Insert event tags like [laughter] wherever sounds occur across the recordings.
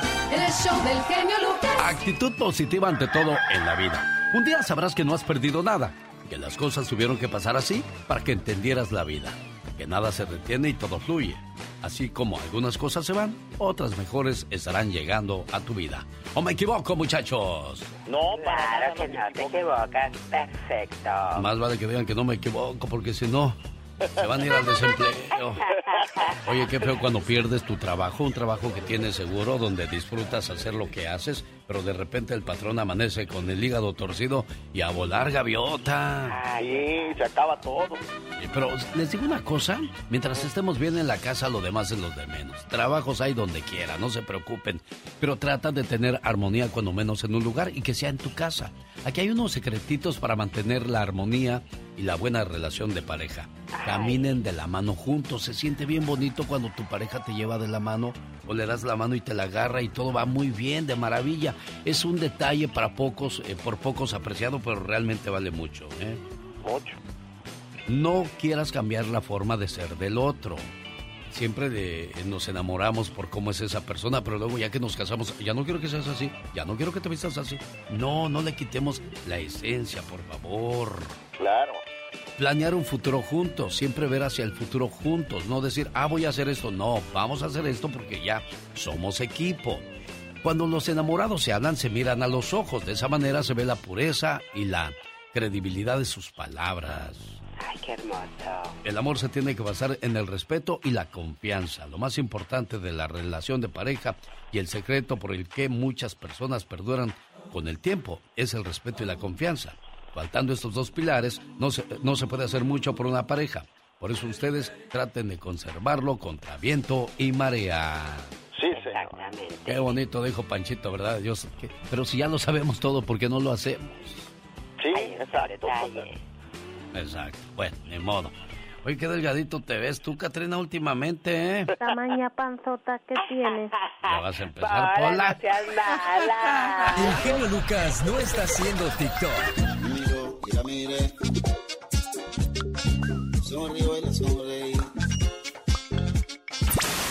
El show del genio Lucas. Actitud positiva ante todo en la vida. Un día sabrás que no has perdido nada, que las cosas tuvieron que pasar así para que entendieras la vida, que nada se detiene y todo fluye. Así como algunas cosas se van, otras mejores estarán llegando a tu vida. ¿O me equivoco, muchachos? No, Claro que no te equivocas. Perfecto. Más vale que digan que no me equivoco, porque si no, se van a ir al desempleo. Oye, qué feo cuando pierdes tu trabajo, un trabajo que tienes seguro, donde disfrutas hacer lo que haces, pero de repente el patrón amanece con el hígado torcido y a volar gaviota. Sí, se acaba todo. Eh, Pero les digo una cosa, mientras estemos bien en la casa, lo demás es lo de menos. Trabajos hay donde quiera, no se preocupen, pero trata de tener armonía cuando menos en un lugar y que sea en tu casa. Aquí hay unos secretitos para mantener la armonía y la buena relación de pareja. Caminen de la mano juntos, se siente bien bonito cuando tu pareja te lleva de la mano o le das la mano y te la agarra y todo va muy bien, de maravilla. Es un detalle para pocos, eh, por pocos apreciado, pero realmente vale mucho. ¿eh? Mucho. No quieras cambiar la forma de ser del otro. Siempre de- nos enamoramos por cómo es esa persona, pero luego ya que nos casamos, ya no quiero que seas así, ya no quiero que te vistas así. No, no le quitemos la esencia, por favor. Claro. Planear un futuro juntos, siempre ver hacia el futuro juntos, no decir, ah, voy a hacer esto. No, vamos a hacer esto porque ya somos equipo. Cuando los enamorados se hablan, se miran a los ojos. De esa manera se ve la pureza y la credibilidad de sus palabras. Ay, qué hermoso. El amor se tiene que basar en el respeto y la confianza, lo más importante de la relación de pareja y el secreto por el que muchas personas perduran con el tiempo es el respeto y la confianza. Faltando estos dos pilares, no se, no se puede hacer mucho por una pareja. Por eso ustedes traten de conservarlo contra viento y marea. Qué bonito dijo Panchito, ¿verdad? Dios, que- pero si ya lo sabemos todo, ¿por qué no lo hacemos? Sí, exacto. Exacto. Bueno, ni modo. Oye, qué delgadito te ves tú, Katrina, últimamente, ¿eh? Tamaña panzota que [laughs] tienes. Ya vas a empezar, Ahora Pola. no seas mala. El genio Lucas no está haciendo TikTok. Miro y la miré. Sonrío y la sonreí.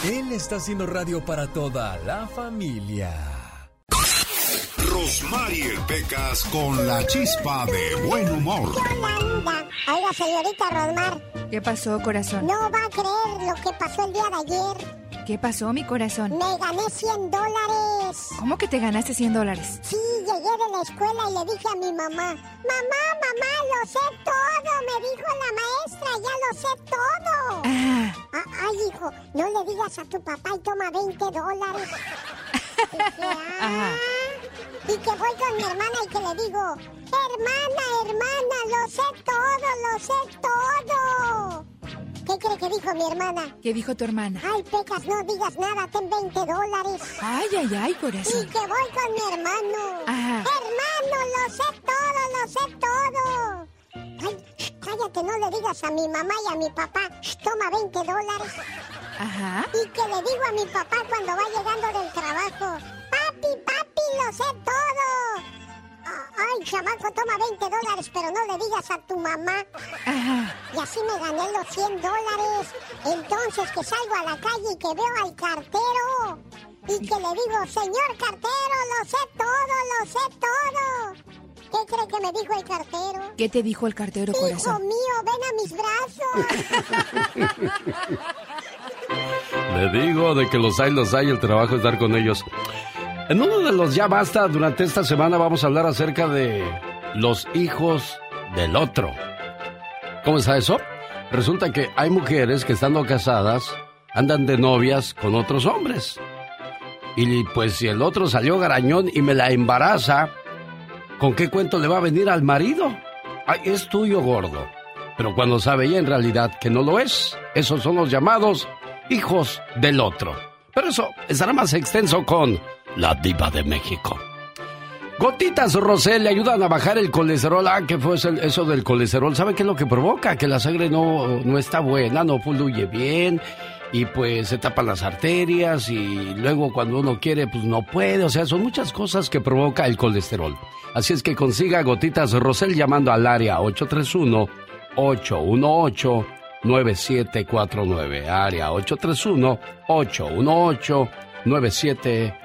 Él está haciendo radio para toda la familia. Rosmarie Pecas con la chispa de buen humor. Hola, Oiga, señorita Rosmar, ¿Qué pasó, corazón? no va a creer lo que pasó el día de ayer. ¿Qué pasó, mi corazón? Me gané 100 dólares. ¿Cómo que te ganaste 100 dólares? Sí, llegué de la escuela y le dije a mi mamá, mamá, mamá, lo sé todo, me dijo la maestra, ya lo sé todo. Ah, Ah, ay, hijo, no le digas a tu papá y toma 20 dólares. [laughs] Dije, ah. Y que voy con mi hermana y que le digo, hermana, hermana, lo sé todo, lo sé todo. ¿Qué cree que dijo mi hermana? ¿qué dijo tu hermana? Ay, Pecas, no digas nada, ten 20 dólares. Ay, ay, ay, Y corazón. que voy con mi hermano. Ajá. Hermano, lo sé todo, lo sé todo. Ay, cállate, no le digas a mi mamá y a mi papá. Toma 20 dólares. Ajá. Y que le digo a mi papá cuando va llegando del trabajo. Papi, papi, lo sé todo. Ay, chamaco, toma 20 dólares, pero no le digas a tu mamá. Ajá. Y así me gané los 100 dólares. Entonces que salgo a la calle y que veo al cartero. Y que le digo, señor cartero, lo sé todo, lo sé todo. ¿Qué cree que me dijo el cartero? ¿Qué te dijo el cartero, Hijo corazón? mío, ven a mis brazos. [laughs] Le digo de que los hay, los hay, el trabajo es dar con ellos. En uno de los ya basta, durante esta semana vamos a hablar acerca de los hijos del otro. ¿Cómo está eso? Resulta que hay mujeres que estando casadas andan de novias con otros hombres. Y pues si el otro salió garañón y me la embaraza, ¿con qué cuento le va a venir al marido? Ay, es tuyo, gordo. Pero cuando sabe ella en realidad que no lo es, esos son los llamados hijos del otro. Pero eso estará más extenso con la diva de México. Gotitas Rosel le ayudan a bajar el colesterol. Ah, ¿qué fue eso del colesterol? ¿Sabe qué es lo que provoca? Que la sangre no, no está buena, no fluye bien y pues se tapan las arterias y luego cuando uno quiere pues no puede. O sea, son muchas cosas que provoca el colesterol. Así es que consiga Gotitas Rosel llamando al área 831 818 9749. Área 831 818 9749.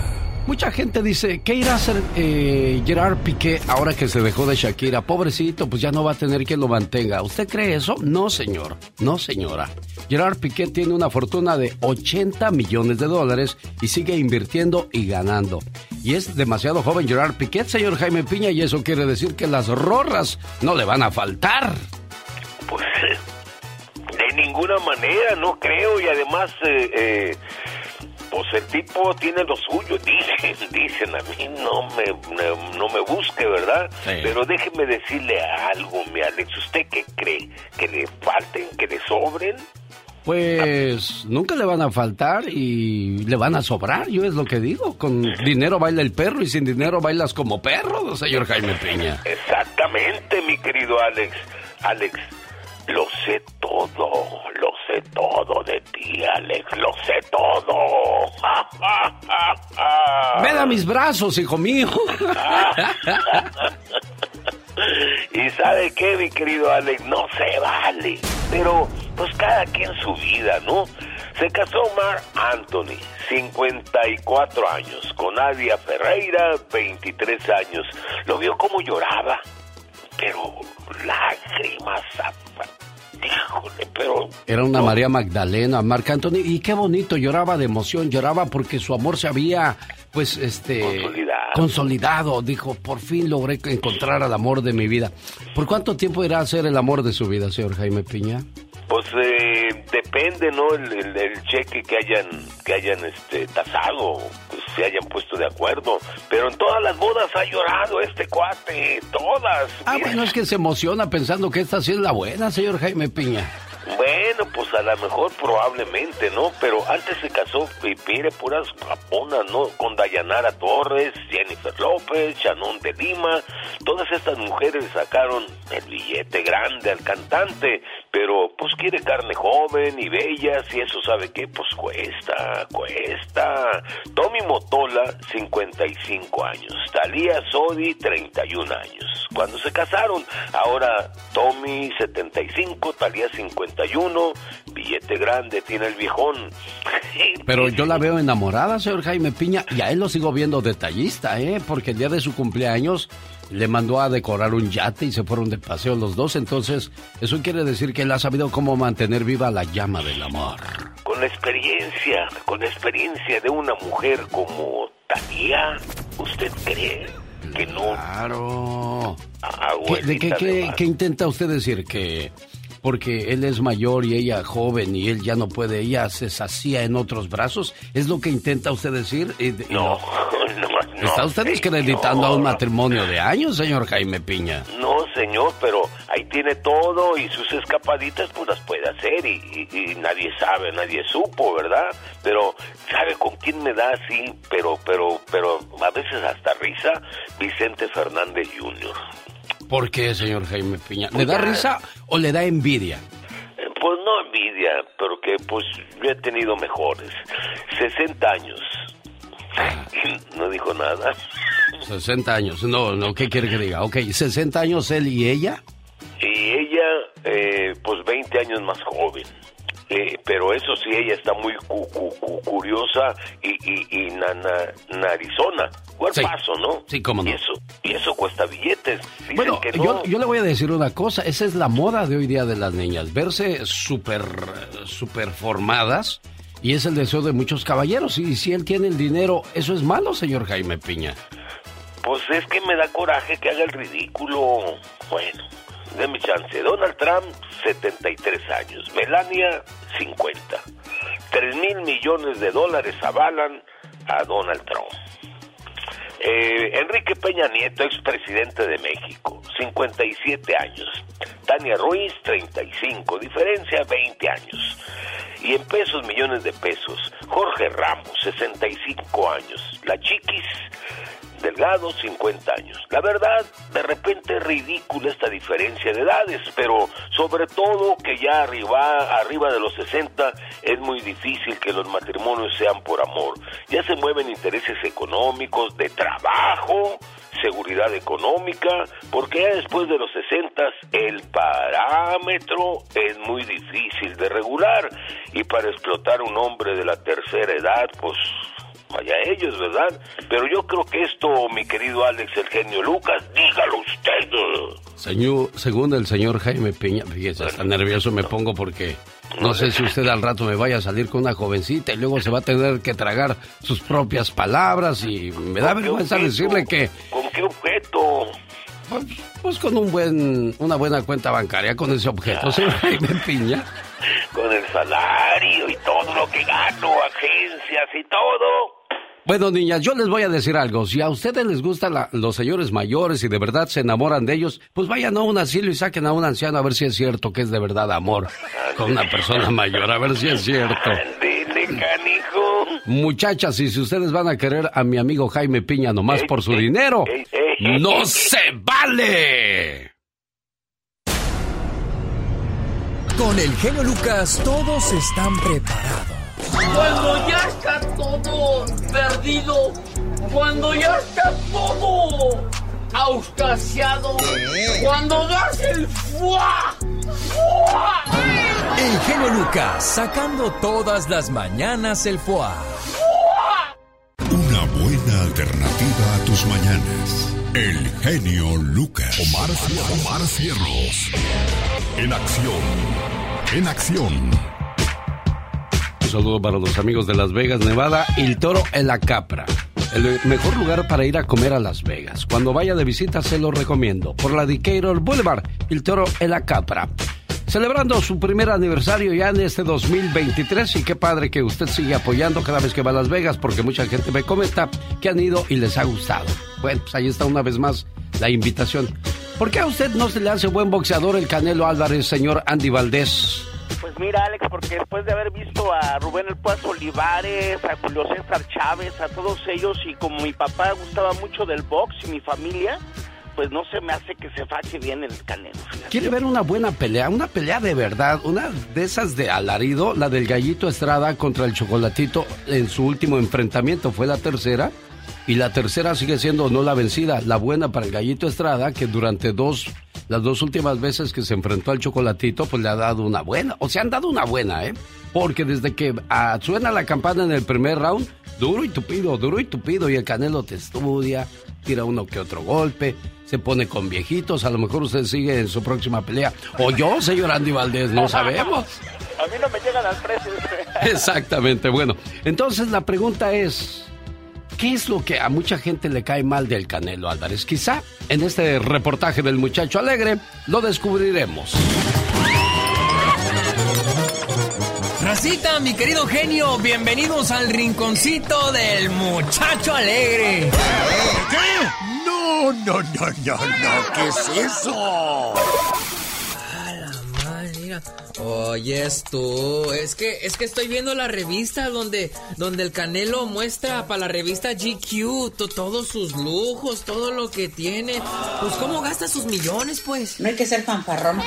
Mucha gente dice, ¿qué irá a hacer eh, Gerard Piqué ahora que se dejó de Shakira? Pobrecito, pues ya no va a tener quien lo mantenga. ¿Usted cree eso? No, señor. No, señora. Gerard Piqué tiene una fortuna de 80 millones de dólares y sigue invirtiendo y ganando. Y es demasiado joven Gerard Piqué, señor Jaime Piña, y eso quiere decir que las rorras no le van a faltar. Pues de ninguna manera, no creo, y además... Eh, eh pues el tipo tiene lo suyo, dicen, [laughs] dicen, a mí no me, no me busque, ¿verdad? Pero déjeme decirle algo, mi Alex, ¿usted qué cree? ¿Que le falten, que le sobren? Pues nunca le van a faltar y le van a sobrar, yo es lo que digo. Con [laughs] dinero baila el perro y sin dinero bailas como perro, señor Jaime Peña. Exactamente, mi querido Alex. Alex, lo sé todo, lo sé todo de ti, Alex, lo sé todo. [laughs] Ven a mis brazos, hijo mío. [laughs] y sabe qué, mi querido Alex, no se vale. Pero, pues cada quien su vida, ¿no? Se casó Mar Anthony, 54 años, con Nadia Ferreira, 23 años. Lo vio como lloraba, pero lágrimas Híjole, pero... Era una María Magdalena, Marc Anthony, y qué bonito, lloraba de emoción, lloraba porque su amor se había, pues, este... Consolidado. Consolidado, dijo, por fin logré encontrar al amor de mi vida. ¿Por cuánto tiempo irá a ser el amor de su vida, señor Jaime Piña? Pues eh, depende, ¿no? El, cheque que hayan que hayan este tasado, pues, se hayan puesto de acuerdo. Pero en todas las bodas ha llorado este cuate, todas. Ah, bueno, es que se emociona pensando que esta sí es la buena, señor Jaime Piña. Bueno, pues a lo mejor probablemente, ¿no? Pero antes se casó, y mire, puras japonas, ¿no? Con Dayanara Torres, Jennifer López, Shannon de Lima. Todas estas mujeres sacaron el billete grande al cantante, pero pues quiere carne joven y bella, si eso sabe qué, pues cuesta, cuesta. Tommy Motola, 55 años. Talía Sodi, 31 años. Cuando se casaron, ahora Tommy, 75, Talía, 50 billete grande tiene el viejón. [laughs] Pero yo la veo enamorada, señor Jaime Piña, y a él lo sigo viendo detallista, ¿eh? Porque el día de su cumpleaños le mandó a decorar un yate y se fueron de paseo los dos, entonces eso quiere decir que él ha sabido cómo mantener viva la llama del amor. Con la experiencia, con la experiencia de una mujer como Talía, ¿usted cree? Que no. Claro. ¿Qué, qué, qué intenta usted decir? ¿Que porque él es mayor y ella joven y él ya no puede, ella se sacía en otros brazos. ¿Es lo que intenta usted decir? [laughs] no, no, ¿Está usted descreditando a un matrimonio de años, señor Jaime Piña? No, señor, pero ahí tiene todo y sus escapaditas pues las puede hacer y, y nadie sabe, nadie supo, ¿verdad? Pero, ¿sabe con quién me da así? Pero, pero, pero a veces hasta risa, Vicente Fernández Jr. ¿Por qué, señor Jaime Piña? ¿Le da risa o le da envidia? Eh, pues no envidia, pero que pues yo he tenido mejores. 60 años. Ah. [laughs] No dijo nada. 60 años. No, no, ¿qué quiere que diga? Ok, 60 años él y ella. Y ella, eh, pues 20 años más joven. Eh, pero eso sí, ella está muy cu- cu- cu- curiosa y, y, y na- na- narizona. Cuerpazo, ¿no? Sí, cómo no. Y eso, y eso cuesta billetes. Dicen Bueno, que no. yo, yo le voy a decir una cosa, esa es la moda de hoy día de las niñas, verse súper, súper formadas y es el deseo de muchos caballeros y si él tiene el dinero, ¿eso es malo, señor Jaime Piña? Pues es que me da coraje que haga el ridículo. Bueno, de mi chance. Donald Trump, 73 años. Melania, 50. 3 mil millones de dólares avalan a Donald Trump. Eh, Enrique Peña Nieto, expresidente de México, 57 años. Tania Ruiz, 35. Diferencia, 20 años. Y en pesos, millones de pesos. Jorge Ramos, 65 años. La Chiquis, Delgado, 50 años. La verdad, de repente es ridícula esta diferencia de edades, pero sobre todo que ya arriba, arriba de los 60 es muy difícil que los matrimonios sean por amor. Ya se mueven intereses económicos, de trabajo, seguridad económica, porque ya después de los 60 el parámetro es muy difícil de regular y para explotar un hombre de la tercera edad, pues vaya ellos, ¿verdad? Pero yo creo que esto, mi querido Alex, el genio Lucas, dígalo usted. Señor, según el señor Jaime Piña, fíjese, hasta nervioso me pongo porque no sé si usted al rato me vaya a salir con una jovencita y luego se va a tener que tragar sus propias palabras y me da ¿Con qué vergüenza objeto? decirle que ¿Con qué objeto? pues, pues con un buen, una buena cuenta bancaria con ese objeto, señor Jaime Piña. Con el salario y todo lo que gano, agencias y todo. Bueno, niñas, yo les voy a decir algo. Si a ustedes les gustan la- los señores mayores y de verdad se enamoran de ellos, pues vayan a un asilo y saquen a un anciano a ver si es cierto que es de verdad amor con una persona mayor, a ver si es cierto. Muchachas, y si ustedes van a querer a mi amigo Jaime Piña nomás por su dinero, ¡no se vale! Con el genio Lucas todos están preparados. Cuando ya está todo perdido, cuando ya está todo auscasiado, cuando das el fuá, fuá, El genio Lucas sacando todas las mañanas el foie. Una buena alternativa a tus mañanas. El genio Lucas. Omar, Omar Cierros. En acción. En acción. Saludo para los amigos de Las Vegas, Nevada, El Toro en la Capra. El mejor lugar para ir a comer a Las Vegas. Cuando vaya de visita se lo recomiendo. Por la Decatur Boulevard, El Toro en la Capra. Celebrando su primer aniversario ya en este 2023 y qué padre que usted sigue apoyando cada vez que va a Las Vegas porque mucha gente me comenta que han ido y les ha gustado. Bueno, pues ahí está una vez más la invitación. ¿Por qué a usted no se le hace buen boxeador el Canelo Álvarez, señor Andy Valdés? Pues mira, Alex, porque después de haber visto a Rubén El Paz Olivares, a Julio César Chávez, a todos ellos, y como mi papá gustaba mucho del box y mi familia, pues no se me hace que se fache bien el canelo. ¿Quiere ver una buena pelea? Una pelea de verdad, una de esas de alarido, la del Gallito Estrada contra el Chocolatito en su último enfrentamiento, fue la tercera. Y la tercera sigue siendo no la vencida, la buena para el Gallito Estrada, que durante dos, las dos últimas veces que se enfrentó al Chocolatito, pues le ha dado una buena. O sea, han dado una buena, ¿eh? Porque desde que ah, suena la campana en el primer round, duro y tupido, duro y tupido, y el Canelo te estudia, tira uno que otro golpe, se pone con viejitos, a lo mejor usted sigue en su próxima pelea. O yo, señor Andy Valdés, no sabemos. A mí no me llegan al precio. [laughs] Exactamente, bueno. Entonces la pregunta es, ¿qué es lo que a mucha gente le cae mal del Canelo Álvarez? Quizá en este reportaje del muchacho alegre lo descubriremos. Racita, mi querido genio, bienvenidos al rinconcito del muchacho alegre. ¿Qué? No, no, no, no, no. ¿Qué es eso? Ay, mira. Oyes tú, es que es que estoy viendo la revista donde donde el Canelo muestra para la revista GQ to- todos sus lujos, todo lo que tiene. Pues cómo gasta sus millones, pues. No hay que ser fanfarrón.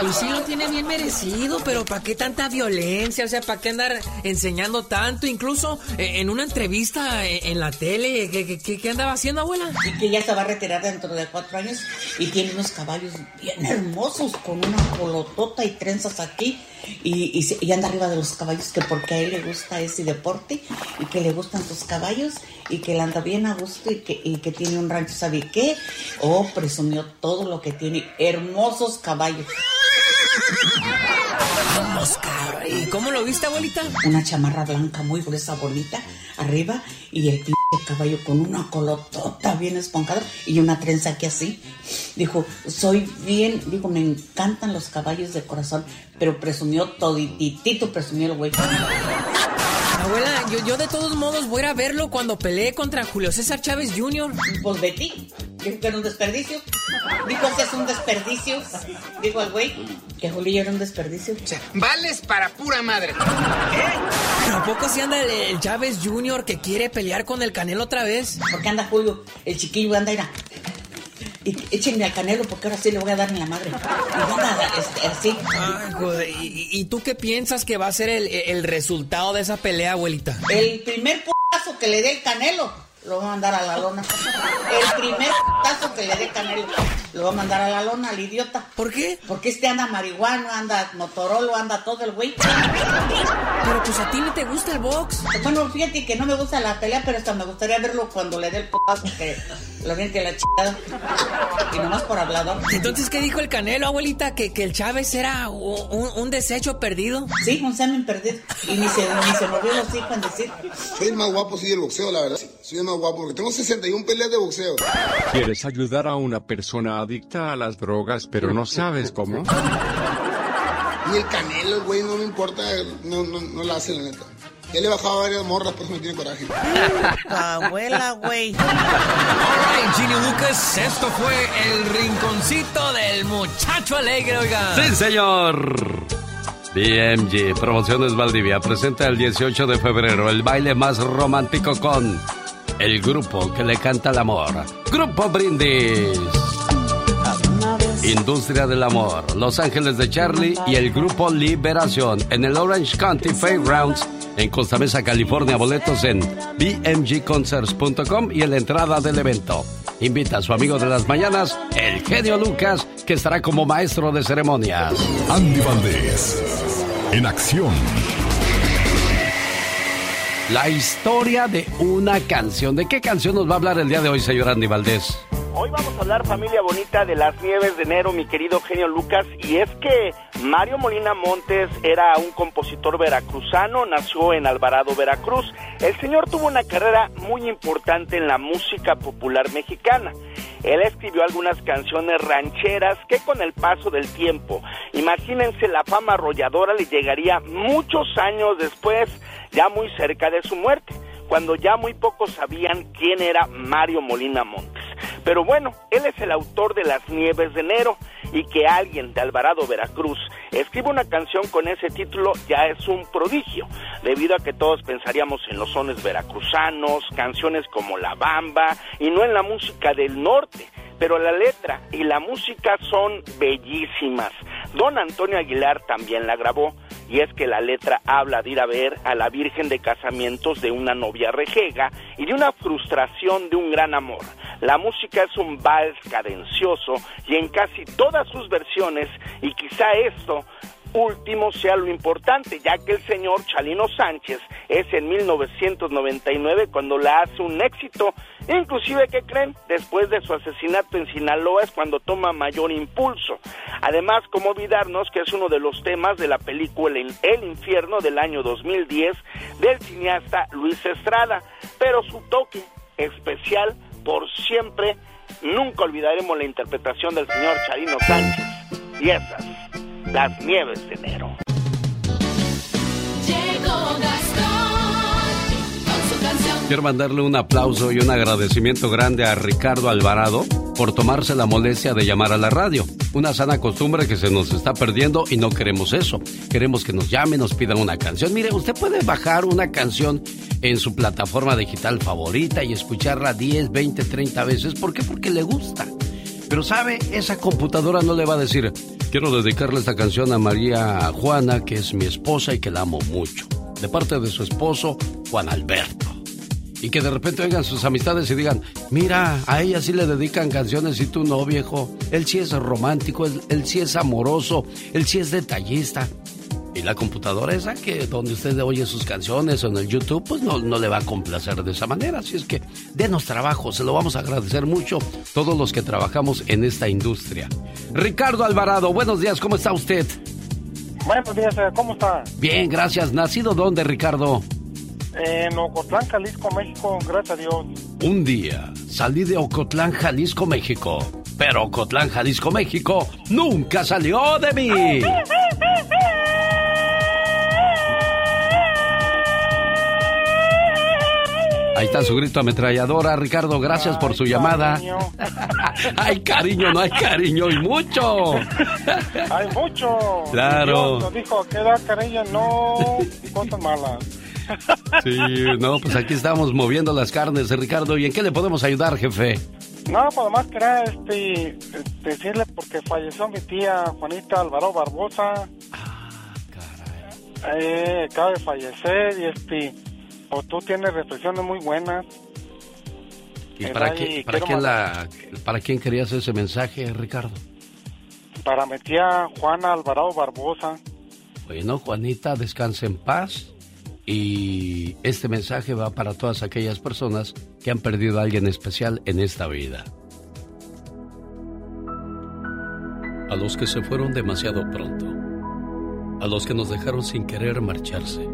Pues sí lo tiene bien merecido, pero ¿para qué tanta violencia? O sea, ¿para qué andar enseñando tanto? Incluso eh, en una entrevista eh, en la tele, ¿qué, qué- qué- qué andaba haciendo, abuela? Y que ya se va a retirar dentro de cuatro años y tiene unos caballos bien hermosos con una colotota y trenzas aquí y, y, y anda arriba de los caballos que porque a él le gusta ese deporte y que le gustan sus caballos y que él anda bien a gusto y que, y que tiene un rancho, ¿sabe qué? Oh, presumió todo lo que tiene, hermosos caballos. Cabrón. ¿Y cómo lo viste, abuelita? Una chamarra blanca muy gruesa, bonita, arriba, y el caballo con una colotota bien esponjada y una trenza aquí así. Dijo, soy bien, digo, me encantan los caballos de corazón, pero presumió todititito, presumió el güey. Abuela, yo, yo de todos modos voy a verlo cuando peleé contra Julio César Chávez Jr. Pues Betty, dijo que era un desperdicio. Dijo que es un desperdicio. Dijo el güey que Julio era un desperdicio. Vales para pura madre. ¿Pero a poco si anda el, el Chávez Jr. que quiere pelear con el Canelo otra vez? Porque anda Julio, el chiquillo anda, mira. Y échenme al canelo porque ahora sí le voy a dar en la madre. Y anda este, así. Ay, joder, ¿Y, y- tú qué piensas que va a ser el, el resultado de esa pelea, abuelita? El primer putazo que le dé el canelo, lo va a mandar a la lona. El primer putazo que le dé canelo, lo va a mandar a la lona, al idiota. ¿Por qué? Porque este anda marihuana, anda motorolo, anda todo el güey. Pero pues a ti no te gusta el box. Bueno, fíjate que no me gusta la pelea, pero hasta me gustaría verlo cuando le dé el putazo que lo bien que la chingada. Y nomás por hablador. Entonces, ¿qué dijo el Canelo, abuelita? ¿Que, que el Chávez era un, un desecho perdido? Sí, un semen perdido. Y ni se, ni se movió los hijos en decir. Soy el más guapo, sí, del boxeo, la verdad. Soy el más guapo, porque tengo 61 peleas de boxeo. ¿Quieres ayudar a una persona adicta a las drogas, pero no sabes cómo? [laughs] Ni el canelo, el güey, no me importa, no, no, no la hace, la neta. Ya le he bajado a varias morras, por eso me tiene coraje. [laughs] abuela, güey. Alright, Gini Lucas, esto fue el rinconcito del muchacho alegre, oiga. Sí, señor. BMG Promociones Valdivia presenta el 18 de febrero el baile más romántico con el grupo que le canta el amor. Grupo Brindis. Industria del Amor, Los Ángeles de Charlie y el grupo Liberación en el Orange County Fairgrounds en Costa Mesa, California. Boletos en bmgconcerts.com y en la entrada del evento. Invita a su amigo de las mañanas, el genio Lucas, que estará como maestro de ceremonias. Andy Valdés, en acción. La historia de una canción. ¿De qué canción nos va a hablar el día de hoy, señor Andy Valdés? Hoy vamos a hablar, familia bonita, de las nieves de enero, mi querido genio Lucas. Y es que Mario Molina Montes era un compositor veracruzano, nació en Alvarado, Veracruz. El señor tuvo una carrera muy importante en la música popular mexicana. Él escribió algunas canciones rancheras que con el paso del tiempo, imagínense la fama arrolladora le llegaría muchos años después, ya muy cerca de su muerte, cuando ya muy pocos sabían quién era Mario Molina Montes. Pero bueno, él es el autor de Las Nieves de Enero y que alguien de Alvarado, Veracruz, escriba una canción con ese título ya es un prodigio, debido a que todos pensaríamos en los sones veracruzanos, canciones como La Bamba y no en la música del norte. Pero la letra y la música son bellísimas. Don Antonio Aguilar también la grabó y es que la letra habla de ir a ver a la Virgen de Casamientos de una novia rejega y de una frustración de un gran amor. La música es un vals cadencioso y en casi todas sus versiones, y quizá esto último sea lo importante, ya que el señor Chalino Sánchez es en 1999 cuando la hace un éxito, inclusive, ¿qué creen? Después de su asesinato en Sinaloa es cuando toma mayor impulso. Además, como olvidarnos que es uno de los temas de la película El Infierno del año 2010 del cineasta Luis Estrada, pero su toque especial por siempre, nunca olvidaremos la interpretación del señor Charino Sánchez y las nieves de enero. Llegó Gastón con su canción. Quiero mandarle un aplauso y un agradecimiento grande a Ricardo Alvarado por tomarse la molestia de llamar a la radio. Una sana costumbre que se nos está perdiendo y no queremos eso. Queremos que nos llamen, nos pidan una canción. Mire, usted puede bajar una canción en su plataforma digital favorita y escucharla 10, 20, 30 veces. ¿Por qué? Porque le gusta. Pero sabe, esa computadora no le va a decir, quiero dedicarle esta canción a María Juana, que es mi esposa y que la amo mucho. De parte de su esposo, Juan Alberto. Y que de repente oigan sus amistades y digan, mira, a ella sí le dedican canciones y tú no, viejo. Él sí es romántico, él, él sí es amoroso, él sí es detallista. Y la computadora esa que donde usted oye sus canciones o en el YouTube, pues no, no le va a complacer de esa manera. Así es que denos trabajo, se lo vamos a agradecer mucho todos los que trabajamos en esta industria. Ricardo Alvarado, buenos días, ¿cómo está usted? Buenos días, eh, ¿cómo está? Bien, gracias. ¿Nacido dónde, Ricardo? En Ocotlán, Jalisco, México, gracias a Dios. Un día salí de Ocotlán, Jalisco, México. Pero Ocotlán, Jalisco, México nunca salió de mí. [laughs] Ahí está su grito ametralladora, Ricardo. Gracias por su llamada. hay [laughs] cariño, no hay cariño y mucho. hay mucho. Claro. Dios nos dijo que da cariño, no cosas malas. sí, no, pues aquí estamos moviendo las carnes, Ricardo. ¿Y en qué le podemos ayudar, jefe? No, pues más quería este, decirle porque falleció mi tía Juanita Alvaro Barbosa. Ah, caray. Eh, acaba de fallecer y este o tú tienes reflexiones muy buenas. ¿Y para, qué, para, quién la, para quién querías ese mensaje, Ricardo? Para mi tía Juana Alvarado Barbosa. Bueno, Juanita, descanse en paz. Y este mensaje va para todas aquellas personas que han perdido a alguien especial en esta vida. A los que se fueron demasiado pronto. A los que nos dejaron sin querer marcharse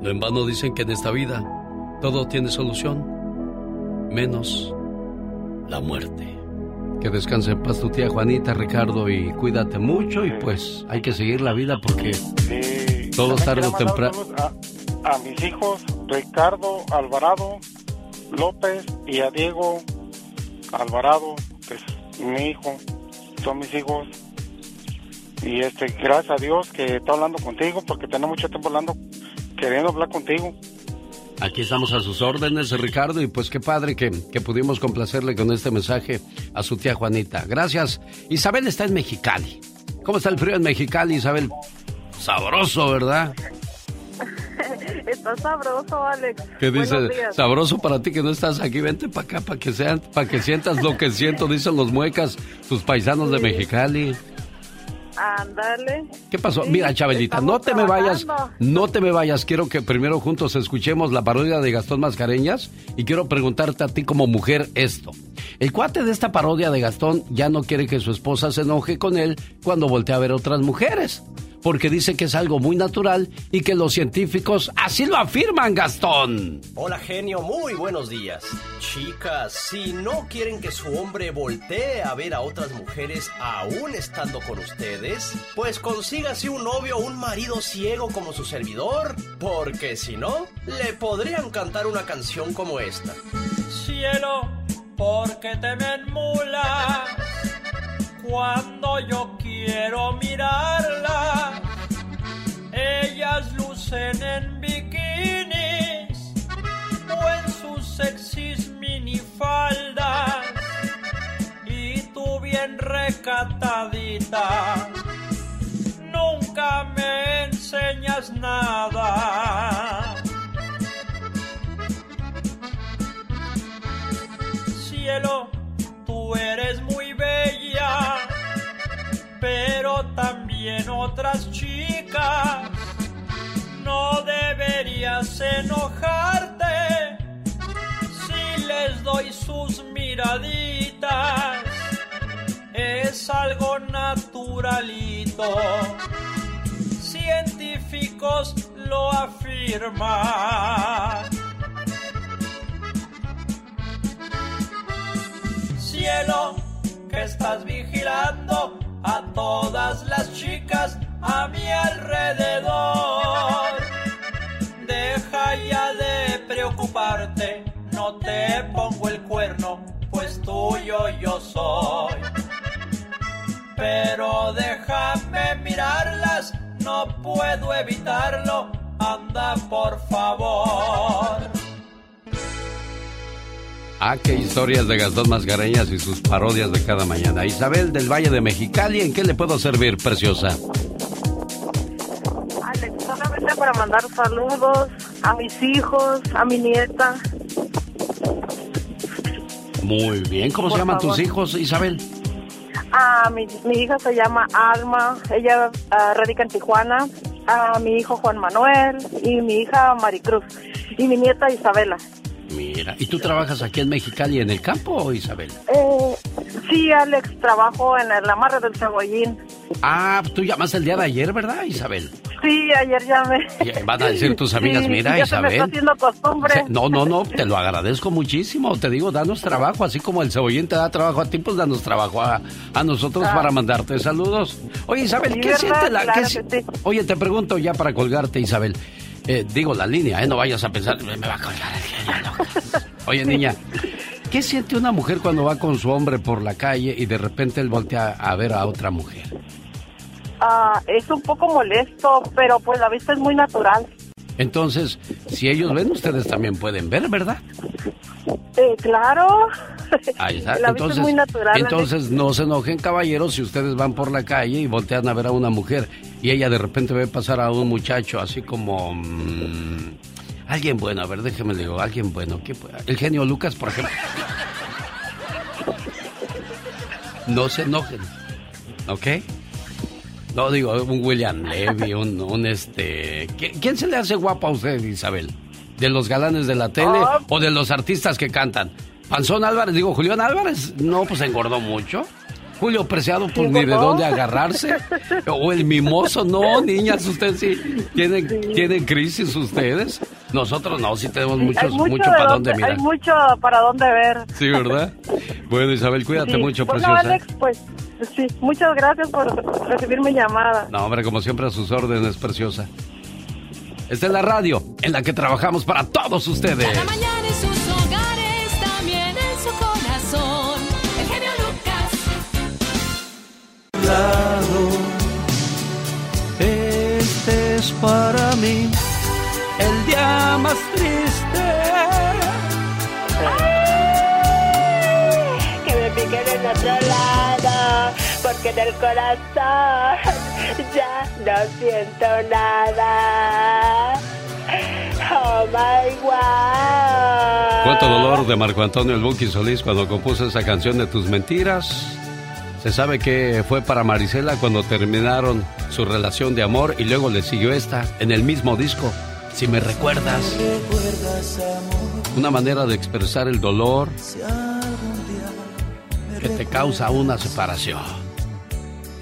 No en vano dicen que en esta vida todo tiene solución, menos la muerte. Que descanse en paz tu tía Juanita, Ricardo, y cuídate mucho y pues hay que seguir la vida porque todo tarde o temprano... A, a mis hijos, Ricardo Alvarado López y a Diego Alvarado, que es mi hijo, son mis hijos. Y este, gracias a Dios que estoy hablando contigo porque tengo mucho tiempo hablando queriendo hablar contigo. Aquí estamos a sus órdenes, Ricardo, y pues qué padre que, que, pudimos complacerle con este mensaje a su tía Juanita. Gracias. Isabel está en Mexicali. ¿Cómo está el frío en Mexicali, Isabel? Sabroso, ¿verdad? [laughs] Está sabroso, Alex. ¿Qué dice? Sabroso para ti que no estás aquí. Vente para acá para que sean, para que sientas lo que siento, dicen los muecas, tus paisanos de Mexicali. Ándale. ¿Qué pasó? Mira, Chabelita, no te me vayas, no te me vayas. Quiero que primero juntos escuchemos la parodia de Gastón Mascareñas y quiero preguntarte a ti como mujer esto. El cuate de esta parodia de Gastón ya no quiere que su esposa se enoje con él cuando voltea a ver otras mujeres porque dice que es algo muy natural y que los científicos así lo afirman, Gastón. Hola genio, muy buenos días. Chicas, si no quieren que su hombre voltee a ver a otras mujeres aún estando con ustedes, pues consígase un novio o un marido ciego como su servidor, porque si no, le podrían cantar una canción como esta. Cielo, porque te me enmula cuando yo quiero mirarla. Ellas lucen en bikinis o en sus sexys minifaldas y tú bien recatadita. Nunca me enseñas nada. Cielo, tú eres muy bella, pero también otras chicas. No deberías enojarte si les doy sus miraditas. Es algo naturalito. Científicos lo afirman. cielo que estás vigilando a todas las chicas a mi alrededor. Deja ya de preocuparte, te pongo el cuerno, pues tuyo yo soy. Pero déjame mirarlas, no puedo evitarlo, anda por favor. Ah, qué historias de Gastón Mascareñas y sus parodias de cada mañana. Isabel del Valle de Mexicali, ¿en qué le puedo servir, preciosa? Alex, solamente para mandar saludos a mis hijos, a mi nieta. Muy bien, ¿cómo se llaman tus hijos, Isabel? A mi, mi hija se llama Alma, ella ah, radica en Tijuana. A mi hijo Juan Manuel y mi hija Maricruz. Y mi nieta Isabela. Mira, ¿y tú trabajas aquí en Mexicali en el campo, Isabel? Eh, sí, Alex, trabajo en el amarre del cebollín. Ah, tú llamaste el día de ayer, ¿verdad, Isabel? Sí, ayer llamé. Van a decir tus amigas, Sí, mira, ya se me está Isabel. haciendo costumbre. No, no, no, te lo agradezco muchísimo. Te digo, danos trabajo, así como el cebollín te da trabajo a ti, pues danos trabajo a, a nosotros Ah. para mandarte saludos. Oye, Isabel, ¿qué siente la... Claro qué sí. Oye, te pregunto ya para colgarte, Isabel. Eh, digo, la línea, ¿eh? No vayas a pensar, me va a colgar el genio Lucas". Oye, niña, ¿qué siente una mujer cuando va con su hombre por la calle y de repente él voltea a ver a otra mujer? Ah, es un poco molesto, pero pues la vista es muy natural. Entonces, si ellos ven, ustedes también pueden ver, ¿verdad? Eh, claro. Ahí está. [laughs] La Entonces, es muy natural. Entonces no se enojen, caballeros, si ustedes van por la calle y voltean a ver a una mujer y ella de repente ve pasar a un muchacho así como... mm, alguien bueno, a ver, déjeme le digo, alguien bueno. ¿qué El genio Lucas, por ejemplo. [laughs] No se enojen, ¿ok? No digo, un William Levy, un, un este... ¿qui- ¿Quién se le hace guapo a usted, Isabel? ¿De los galanes de la tele Ah. o de los artistas que cantan? Panzón Álvarez, digo, Julián Álvarez, no, pues engordó mucho. Julio Preciado, pues ni de dónde agarrarse. O el mimoso, no, [laughs] niñas, ustedes sí tienen, tienen crisis ustedes. Nosotros no, sí tenemos muchos, mucho, mucho para dónde- dónde mirar. Hay mucho para dónde ver. Sí, ¿verdad? Bueno, Isabel, cuídate Sí. mucho, Bueno, preciosa. Alex, pues sí, muchas gracias por recibir mi llamada. No, hombre, como siempre a sus órdenes, preciosa. Esta es la radio en la que trabajamos para todos ustedes. Cada mañana lado. Este es para mí el día más triste. Que me piquen en otro lado, porque en el corazón ya no siento nada. Oh my wow. Cuánto dolor de Marco Antonio El Buki Solís cuando compuso esa canción de Tus Mentiras. Se sabe que fue para Marisela cuando terminaron su relación de amor y luego le siguió esta en el mismo disco. Si me recuerdas, una manera de expresar el dolor que te causa una separación.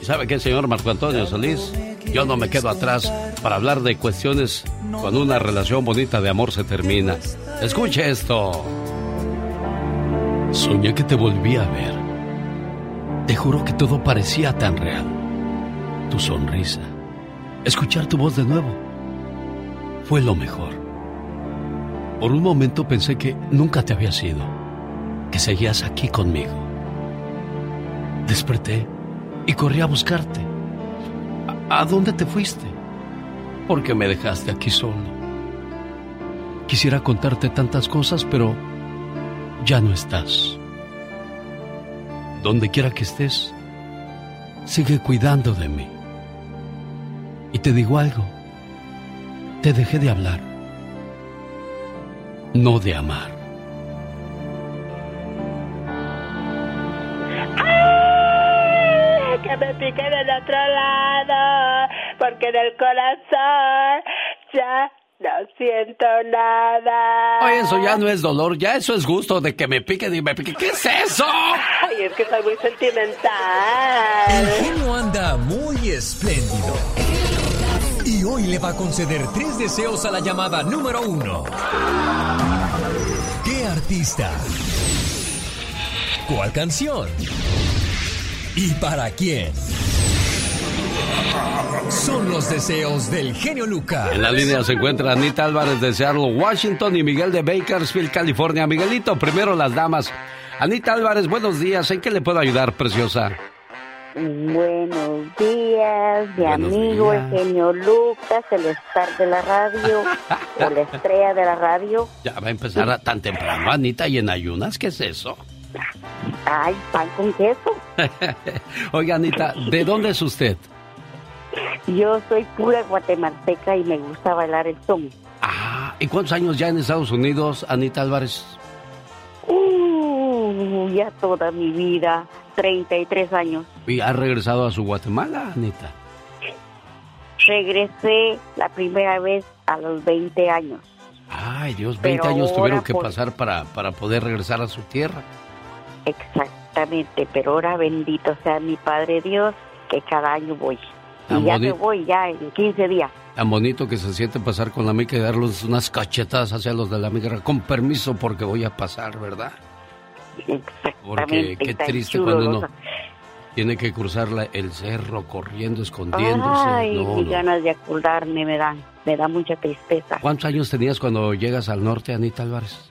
¿Y sabe qué, señor Marco Antonio Solís? Yo no me quedo atrás para hablar de cuestiones cuando una relación bonita de amor se termina. Escuche esto. Soñé que te volví a ver. Te juro que todo parecía tan real. Tu sonrisa. Escuchar tu voz de nuevo. Fue lo mejor. Por un momento pensé que nunca te había sido. Que seguías aquí conmigo. Desperté y corrí a buscarte. ¿A, dónde te fuiste? Porque me dejaste aquí solo. Quisiera contarte tantas cosas, pero ya no estás. Donde quiera que estés, sigue cuidando de mí. Y te digo algo, te dejé de hablar, no de amar. Que me piquen en otro lado, porque en el corazón ya no siento nada. Oye, eso ya no es dolor, ya eso es gusto de que me piquen y me piquen. ¿Qué es eso? Ay, es que soy muy El sentimental. genio anda muy espléndido. Y hoy le va a conceder tres deseos a la llamada número uno. ¿Qué artista? ¿Cuál canción? ¿Y para quién? Son los deseos del genio Lucas. En la línea se encuentra Anita Álvarez de Seattle, Washington y Miguel de Bakersfield, California. Miguelito, primero las damas. Anita Álvarez, buenos días. ¿En qué le puedo ayudar, preciosa? Buenos días, mi amigo el genio Lucas, el star de la radio, [laughs] o la estrella de la radio. Ya va a empezar a- tan temprano, Anita, y en ayunas, ¿qué es eso? Ay, pan con queso. [laughs] Oiga, Anita, ¿de dónde es usted? Yo soy pura guatemalteca y me gusta bailar el son. Ah, ¿Y cuántos años ya en Estados Unidos, Anita Álvarez? Uh, ya toda mi vida, 33 años. ¿Y ha regresado a su Guatemala, Anita? Regresé la primera vez a los 20 años. Ay, Dios, 20 Pero años tuvieron que por- pasar para, para poder regresar a su tierra. Exactamente, pero ahora bendito sea mi Padre Dios, que cada año voy. Tan Y ya me voy ya en 15 días. Tan bonito que se siente pasar con la mica y darles unas cachetadas hacia los de la migra. Con permiso, porque voy a pasar, ¿verdad? Porque Exactamente, qué tan triste cuando uno tiene que cruzar la- el cerro corriendo, escondiéndose. Ay, No, no. ganas de acordarme me dan, me da mucha tristeza. ¿Cuántos años tenías cuando llegas al norte, Anita Álvarez?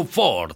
Ford.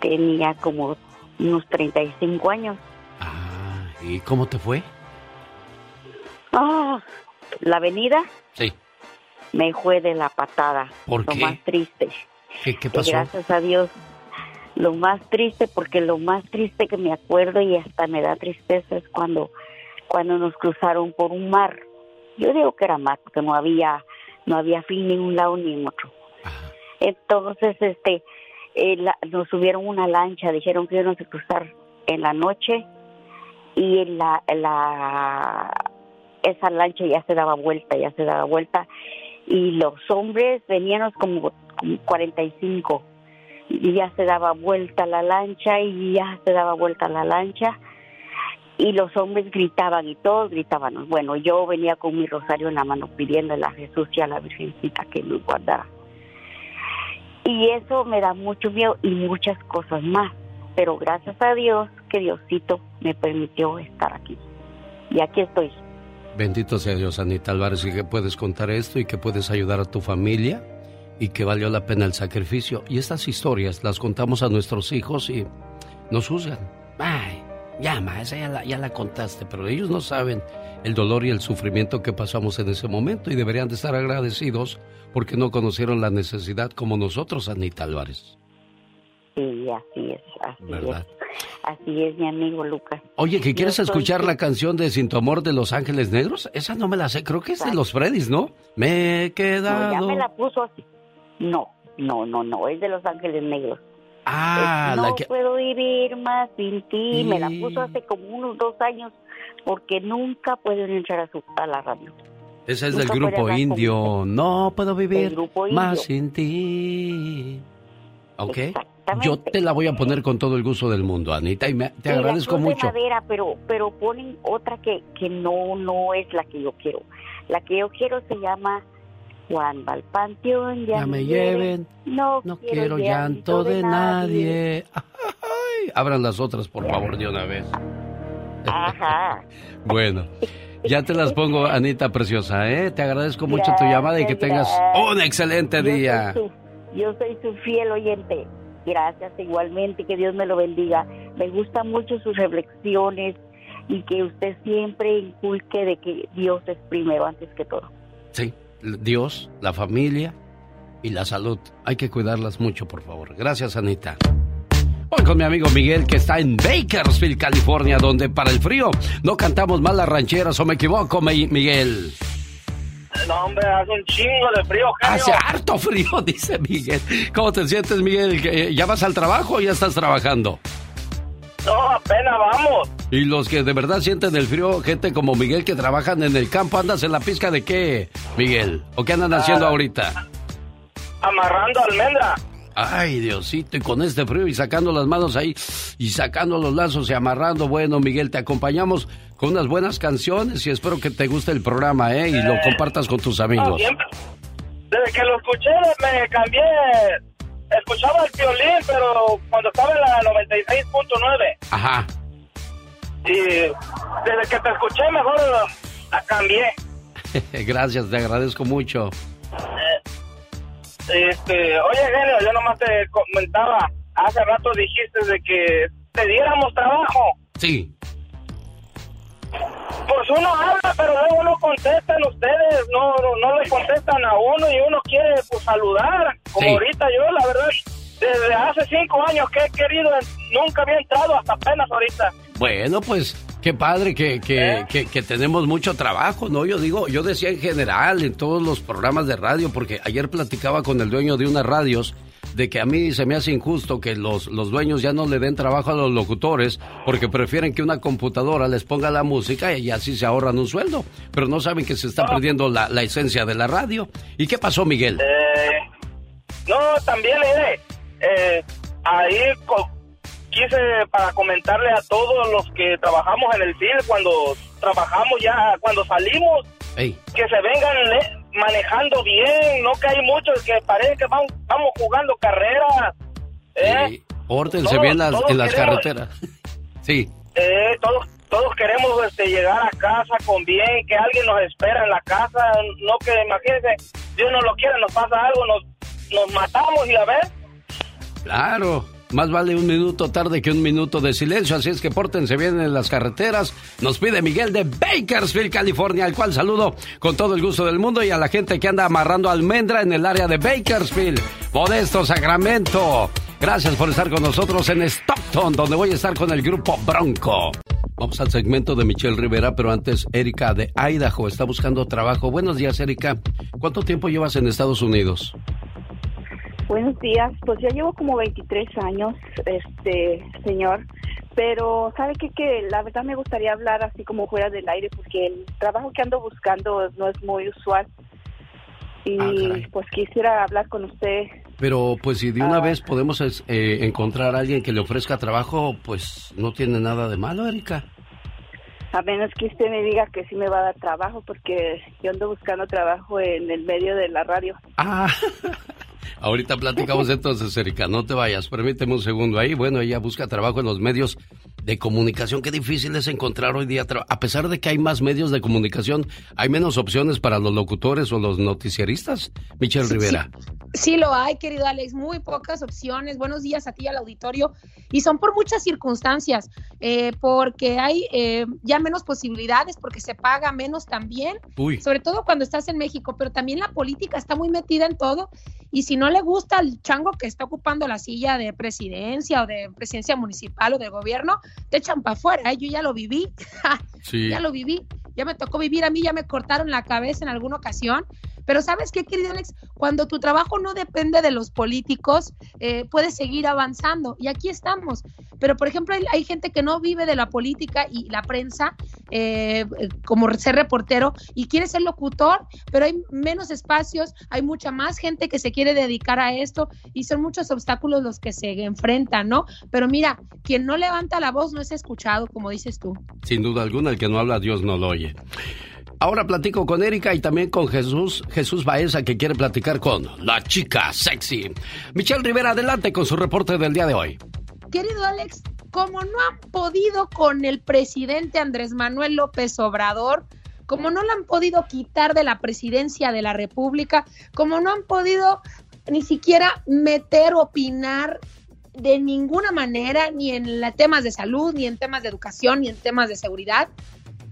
Tenía como unos 35 años. ¿Y cómo te fue? Ah, la avenida Sí. me fue de la patada. ¿Por lo qué? más triste. ¿Qué, pasó? gracias a Dios, lo más triste, porque lo más triste que me acuerdo y hasta me da tristeza es cuando, cuando nos cruzaron por un mar. Yo digo que era mar, porque no había, no había fin ni un lado ni en otro. Entonces, este, eh, la- nos subieron una lancha, dijeron que íbamos a cruzar en la noche y en la, la, esa lancha ya se daba vuelta, ya se daba vuelta y los hombres veníamos como, como 45 y ya se daba vuelta la lancha y ya se daba vuelta la lancha y los hombres gritaban y todos gritaban. Bueno, yo venía con mi rosario en la mano pidiéndole a Jesús y a la Virgencita que nos guardara. Y eso me da mucho miedo y muchas cosas más. Pero gracias a Dios que Diosito me permitió estar aquí. Y aquí estoy. Bendito sea Dios, Anita Álvarez, y que puedes contar esto y que puedes ayudar a tu familia y que valió la pena el sacrificio. Y estas historias las contamos a nuestros hijos y nos juzgan. Ay, llama, esa ya la, ya la contaste, pero ellos no saben el dolor y el sufrimiento que pasamos en ese momento y deberían de estar agradecidos porque no conocieron la necesidad como nosotros, Anita Álvarez. Sí, así es, así ¿Verdad? es. Así es, mi amigo Lucas. Oye, ¿que quieres escuchar la canción de Sin tu amor de Los Ángeles Negros? Esa no me la sé, creo que es de los Freddys, ¿no? Me he No, quedado... ya me la puso así. No, no, no, no, es de Los Ángeles Negros. Ah, no la que... puedo vivir más sin ti. Me la puso hace como unos dos años porque nunca pueden entrar a, su, a la radio. Esa es del grupo indio. No puedo vivir más sin ti. ¿Ok? Yo te la voy a poner con todo el gusto del mundo, Anita, y me- te Sí, la agradezco de mucho. madera, pero, pero ponen otra que, que no, no es la que yo quiero. La que yo quiero se llama Juan va al panteón, ya, Ya me lleven, No, no quiero llanto de nadie. Ay, abran las otras, por favor, de una vez. Ajá. [laughs] Bueno, ya te las pongo, Anita Preciosa, ¿eh? Te agradezco mucho tu llamada y que tengas Gracias, un excelente Yo soy día. su- yo soy su fiel oyente. Gracias igualmente, que Dios me lo bendiga. Me gustan mucho sus reflexiones, y que usted siempre inculque de que Dios es primero antes que todo. Sí, Dios, la familia y la salud. Hay que cuidarlas mucho, por favor. Gracias, Anita. Voy con mi amigo Miguel que está en Bakersfield, California, donde para el frío no cantamos más las rancheras, o me equivoco, Miguel. No, hombre, hace un chingo de frío, Hace harto frío, [laughs] dice Miguel. ¿Cómo te sientes, Miguel? ¿Ya vas al trabajo o ya estás trabajando? No, apenas vamos. Y los que de verdad sienten el frío, gente como Miguel que trabajan en el campo, ¿andas en la pizca de qué, Miguel? ¿O qué andan haciendo Ah. ahorita? Amarrando almendra. Ay, Diosito, y con este frío y sacando las manos ahí y sacando los lazos y amarrando. Bueno, Miguel, te acompañamos con unas buenas canciones y espero que te guste el programa, ¿eh? Y lo compartas con tus amigos. Desde que lo escuché me cambié. Escuchaba el violín, pero cuando estaba en la 96.9. Ajá. Y desde que te escuché mejor la cambié. [laughs] Gracias, te agradezco mucho. Este, oye, genio, yo nomás te comentaba, hace rato dijiste de que te diéramos trabajo. Sí. Pues uno habla, pero luego no contestan ustedes, no, no, no le contestan a uno y uno quiere pues saludar. Como Sí. ahorita yo, la verdad, desde hace cinco años que he querido, nunca había entrado hasta apenas ahorita. Bueno, pues qué padre que, que, que- que tenemos mucho trabajo, ¿no? Yo digo, yo decía en general en todos los programas de radio, porque ayer platicaba con el dueño de unas radios de que a mí se me hace injusto que los, los dueños ya no le den trabajo a los locutores porque prefieren que una computadora les ponga la música y así se ahorran un sueldo, pero no saben que se está perdiendo la, la esencia de la radio. ¿Y qué pasó, Miguel? Eh, no, también, mire, eh, ahí quise para comentarle a todos los que trabajamos en el cine, cuando trabajamos ya, cuando salimos, Ey, que se vengan eh, manejando bien, no que hay muchos que parece que vamos, vamos jugando carreras. ¿eh? pórtense Todos- bien las- en las queremos- carreteras. [laughs] Sí. Eh, todos, todos queremos este, llegar a casa con bien, que alguien nos espera en la casa, no que imagínense, Dios no lo quiere, nos pasa algo, nos, nos matamos y a ver. Claro, más vale un minuto tarde que un minuto de silencio, así es que pórtense bien en las carreteras. Nos pide Miguel de Bakersfield, California, al cual saludo con todo el gusto del mundo y a la gente que anda amarrando almendra en el área de Bakersfield. Modesto Sacramento. Gracias por estar con nosotros en Stockton, donde voy a estar con el grupo Bronco. Vamos al segmento de Michelle Rivera, pero antes Erika de Idaho está buscando trabajo. Buenos días, Erika. ¿Cuánto tiempo llevas en Estados Unidos? Buenos días, pues ya llevo como 23 años, este señor, pero sabe qué? que la verdad me gustaría hablar así como fuera del aire porque el trabajo que ando buscando no es muy usual y Ah, pues quisiera hablar con usted. Pero pues si de una vez podemos eh, encontrar a alguien que le ofrezca trabajo, pues no tiene nada de malo, Erika. A menos que usted me diga que sí me va a dar trabajo porque yo ando buscando trabajo en el medio de la radio. Ah, [laughs] ahorita platicamos entonces, Erika, no te vayas, permíteme un segundo ahí. Bueno, ella busca trabajo en los medios de comunicación. Qué difícil es encontrar hoy día trabajo. A pesar de que hay más medios de comunicación, hay menos opciones para los locutores o los noticieristas. Michelle Rivera. Sí lo hay, querido Alex, muy pocas opciones. Buenos días a ti al auditorio. Y son por muchas circunstancias, eh, porque hay eh, ya menos posibilidades, porque se paga menos también, Uy. sobre todo cuando estás en México, pero también la política está muy metida en todo. Y si no le gusta al chango que está ocupando la silla de presidencia o de presidencia municipal o de gobierno, te echan para afuera. ¿eh? Yo ya lo viví. [laughs] Sí. Ya lo viví, ya me tocó vivir, a mí ya me cortaron la cabeza en alguna ocasión, pero ¿sabes qué, querido Alex? Cuando tu trabajo no depende de los políticos, eh, puedes seguir avanzando y aquí estamos. Pero, por ejemplo, hay, hay gente que no vive de la política y la prensa, eh, eh, como ser reportero, y quiere ser locutor, pero hay menos espacios, hay mucha más gente que se quiere dedicar a esto y son muchos obstáculos los que se enfrentan, ¿no? Pero mira, quien no levanta la voz no es escuchado, como dices tú. Sin duda alguna, el que no habla, Dios no lo oye. Ahora platico con Erika y también con Jesús, Jesús Baeza, que quiere platicar con la chica sexy. Michelle Rivera, adelante con su reporte del día de hoy. Querido Alex, como no han podido con el presidente Andrés Manuel López Obrador, como no lo han podido quitar de la presidencia de la República, como no han podido ni siquiera meter, opinar de ninguna manera, ni en temas de salud, ni en temas de educación, ni en temas de seguridad.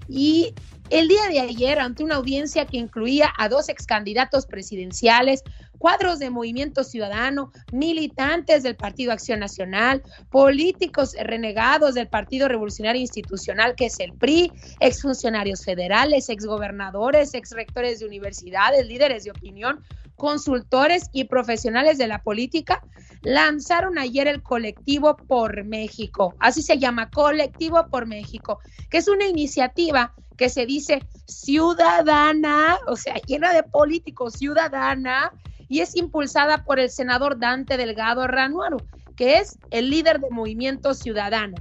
Y el día de ayer, ante una audiencia que incluía a dos ex candidatos presidenciales, cuadros de Movimiento Ciudadano, militantes del Partido Acción Nacional, políticos renegados del Partido Revolucionario Institucional, que es el PRI, exfuncionarios federales, exgobernadores, exrectores de universidades, líderes de opinión, consultores y profesionales de la política, lanzaron ayer el colectivo por México. Así se llama, Colectivo por México, que es una iniciativa que se dice ciudadana, o sea, llena de políticos, ciudadana, y es impulsada por el senador Dante Delgado Ranuaro, que es el líder de Movimiento Ciudadano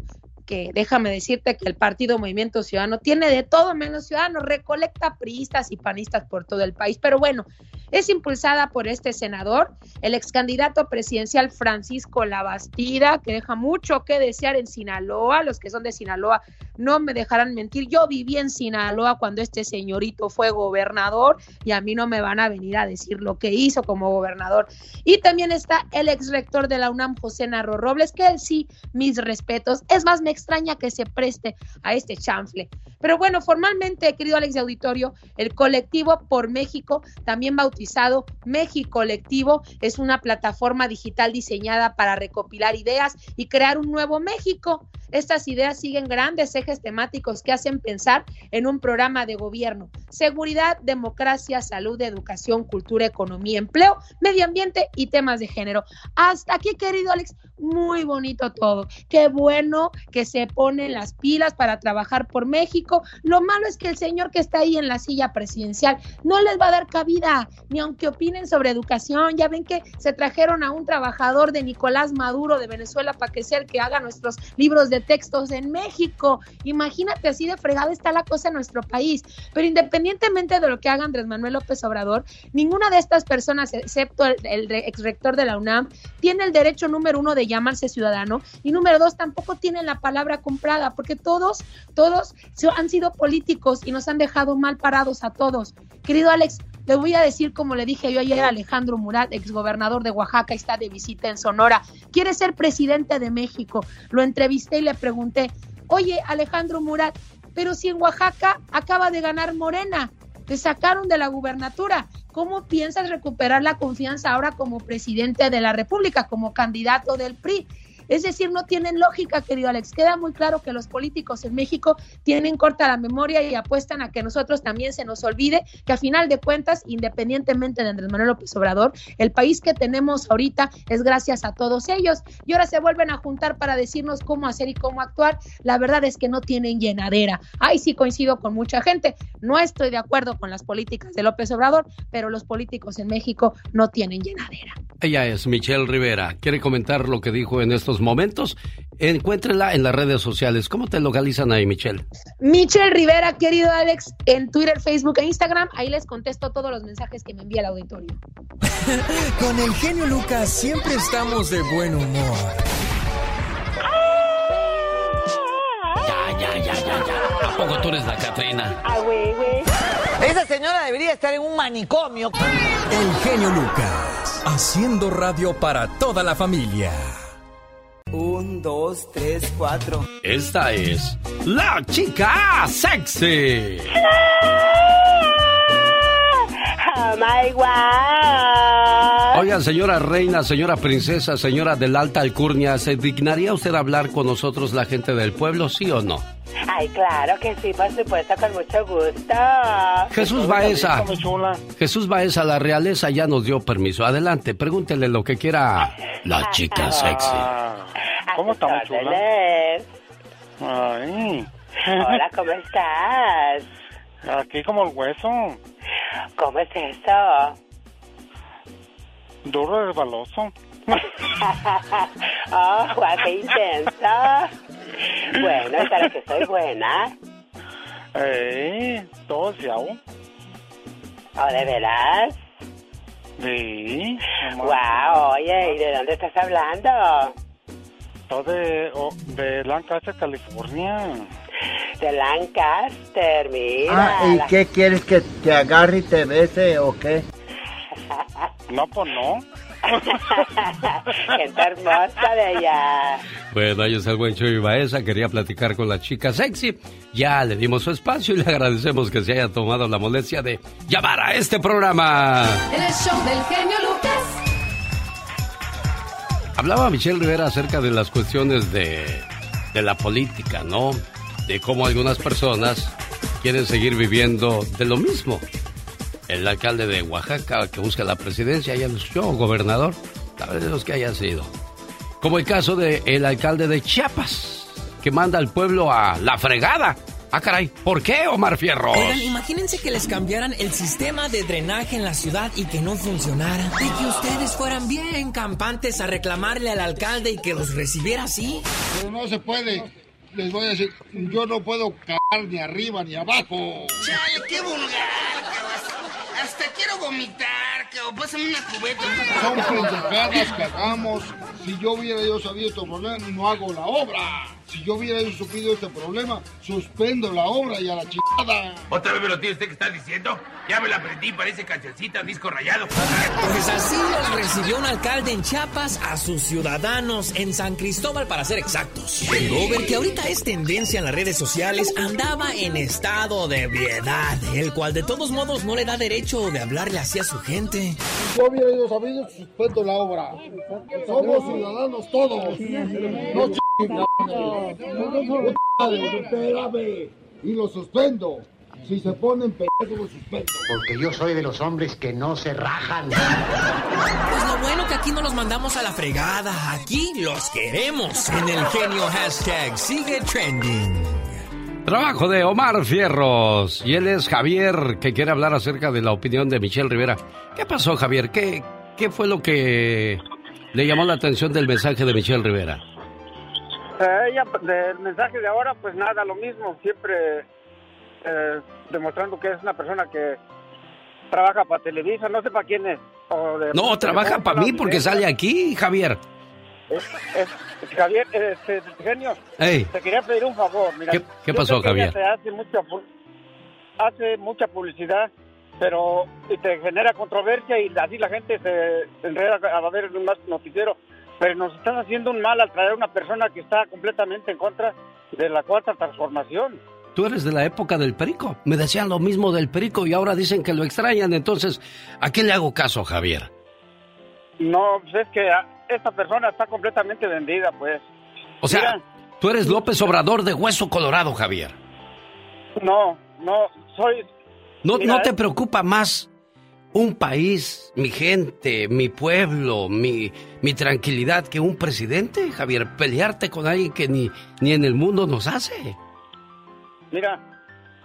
que déjame decirte que el partido Movimiento Ciudadano tiene de todo menos ciudadanos, recolecta priistas y panistas por todo el país, pero bueno, es impulsada por este senador, el ex candidato presidencial Francisco Labastida, que deja mucho que desear en Sinaloa, los que son de Sinaloa no me dejarán mentir, yo viví en Sinaloa cuando este señorito fue gobernador y a mí no me van a venir a decir lo que hizo como gobernador. Y también está el ex rector de la UNAM, José Narro Robles, que él sí, mis respetos, es más, me extraña que se preste a este chanfle. Pero bueno, formalmente, querido Alex de Auditorio, el colectivo por México, también bautizado México Colectivo, es una plataforma digital diseñada para recopilar ideas y crear un nuevo México. Estas ideas siguen grandes ejes temáticos que hacen pensar en un programa de gobierno. Seguridad, democracia, salud, educación, cultura, economía, empleo, medio ambiente y temas de género. Hasta aquí, querido Alex, muy bonito todo. Qué bueno que se ponen las pilas para trabajar por México. Lo malo es que el señor que está ahí en la silla presidencial no les va a dar cabida, ni aunque opinen sobre educación. Ya ven que se trajeron a un trabajador de Nicolás Maduro de Venezuela para que sea el que haga nuestros libros de textos en México. Imagínate así de fregada está la cosa en nuestro país. Pero independientemente de lo que haga Andrés Manuel López Obrador, ninguna de estas personas, excepto el, el ex rector de la UNAM, tiene el derecho número uno de llamarse ciudadano y número dos tampoco tienen la palabra comprada, porque todos, todos han sido políticos y nos han dejado mal parados a todos. Querido Alex, le voy a decir como le dije yo ayer a Alejandro Murat, exgobernador de Oaxaca, está de visita en Sonora, quiere ser presidente de México. Lo entrevisté y le pregunté, oye Alejandro Murat, pero si en Oaxaca acaba de ganar Morena, te sacaron de la gubernatura, ¿cómo piensas recuperar la confianza ahora como presidente de la República, como candidato del PRI? Es decir, no tienen lógica, querido Alex. Queda muy claro que los políticos en México tienen corta la memoria y apuestan a que nosotros también se nos olvide que a final de cuentas, independientemente de Andrés Manuel López Obrador, el país que tenemos ahorita es gracias a todos ellos. Y ahora se vuelven a juntar para decirnos cómo hacer y cómo actuar. La verdad es que no tienen llenadera. Ahí sí coincido con mucha gente. No estoy de acuerdo con las políticas de López Obrador, pero los políticos en México no tienen llenadera. Ella es Michelle Rivera. ¿Quiere comentar lo que dijo en estos momentos? Encuéntrela en las redes sociales. ¿Cómo te localizan ahí, Michelle? Michelle Rivera, querido Alex, en Twitter, Facebook e Instagram. Ahí les contesto todos los mensajes que me envía el auditorio. [laughs] Con el genio Lucas siempre estamos de buen humor. Ya, ya, ya, ya, ya. ¿A poco tú eres la Catrina? Ah, güey, güey. Esa señora debería estar en un manicomio. El genio Lucas, haciendo radio para toda la familia. Un, dos, tres, cuatro. Esta es la chica sexy. Oh my God. Oiga, señora reina, señora princesa, señora de la alta alcurnia, ¿se dignaría usted a hablar con nosotros la gente del pueblo, sí o no? Ay, claro que sí, por supuesto, con mucho gusto. Jesús Baeza. Jesús Baeza, la realeza ya nos dio permiso. Adelante, pregúntele lo que quiera la [laughs] chica sexy. ¿Cómo está, muy chula? Ay. Hola, [laughs] ¿cómo estás? Aquí como el hueso. ¿Cómo es eso? Duro y resbaloso. oh, [laughs] Juan, qué intenso. Bueno, es para que soy buena. Ey, todo deseado. ¿Oh, de veras? Sí. Wow, oye, ¿y de dónde estás hablando? Todo de, oh, de Lancaster, California. De Lancaster, mira. Ah, ¿y la- qué quieres que te agarre y te bese o qué? No, pues no. [laughs] Gente hermosa de allá. Bueno, ahí está el buen Chuy Baeza. Quería platicar con la chica sexy. Ya le dimos su espacio y le agradecemos que se haya tomado la molestia de llamar a este programa. El show del genio Lucas. Hablaba Michelle Rivera acerca de las cuestiones de, de la política, ¿no? De cómo algunas personas quieren seguir viviendo de lo mismo. El alcalde de Oaxaca que busca la presidencia, ya lo escuchó, gobernador, tal vez de los que haya sido. Como el caso del alcalde de Chiapas, que manda al pueblo a la fregada. Ah, caray, ¿por qué, Omar Fierro? Oigan, imagínense que les cambiaran el sistema de drenaje en la ciudad y que no funcionara. Y que ustedes fueran bien campantes a reclamarle al alcalde y que los recibiera así. Pero no se puede. Les voy a decir, yo no puedo cagar ni arriba ni abajo. Chale, qué vulgar, cabrón. Hasta quiero vomitar, cabrón. Pásame una cubeta. Son pendejadas que hagamos. Si yo hubiera yo sabido problema, no hago la obra. Si yo hubiera supido este problema, suspendo la obra y a la chingada. ¿Otra vez me lo tiene usted que está diciendo? Ya me la aprendí, parece cancioncita, disco rayado. Pues así los recibió un alcalde en Chiapas a sus ciudadanos en San Cristóbal para ser exactos. El gober que ahorita es tendencia en las redes sociales andaba en estado de ebriedad, el cual de todos modos no le da derecho de hablarle así a su gente. Si yo hubiera yo sabido, suspendo la obra. Somos ciudadanos todos. No. Y lo suspendo. Si se ponen pendejos, lo suspendo. Porque yo soy de los hombres que no se rajan. Pues lo bueno que aquí no los mandamos a la fregada, aquí los queremos. En el genio hashtag sigue trending. Trabajo de Omar Fierros. Y él es Javier, que quiere hablar acerca de la opinión de Michelle Rivera. ¿Qué pasó, Javier? ¿Qué, qué fue lo que le llamó la atención del mensaje de Michelle Rivera? Eh, ella, del mensaje de ahora, pues nada, lo mismo, siempre eh, demostrando que es una persona que trabaja para Televisa, no sé para quién es. o de- No, trabaja para mí porque sale aquí, Javier. Es- es- Javier, este, genio, Ey. te quería pedir un favor. Mira, ¿Qué- pasó, Javier? te hace mucha, hace mucha publicidad, pero y te genera controversia y así la gente se enreda a ver más noticiero. Pero nos estás haciendo un mal al traer a una persona que está completamente en contra de la cuarta transformación. Tú eres de la época del perico. Me decían lo mismo del perico y ahora dicen que lo extrañan. Entonces, ¿a quién le hago caso, Javier? No, pues es que ah, esta persona está completamente vendida, pues. O sea, Mira, tú eres López Obrador de Hueso Colorado, Javier. no, no, soy... ¿No, Mira, ¿no te eh. preocupa más un país, mi gente, mi pueblo, mi, mi tranquilidad que un presidente, Javier? Pelearte con alguien que ni, ni en el mundo nos hace. Mira,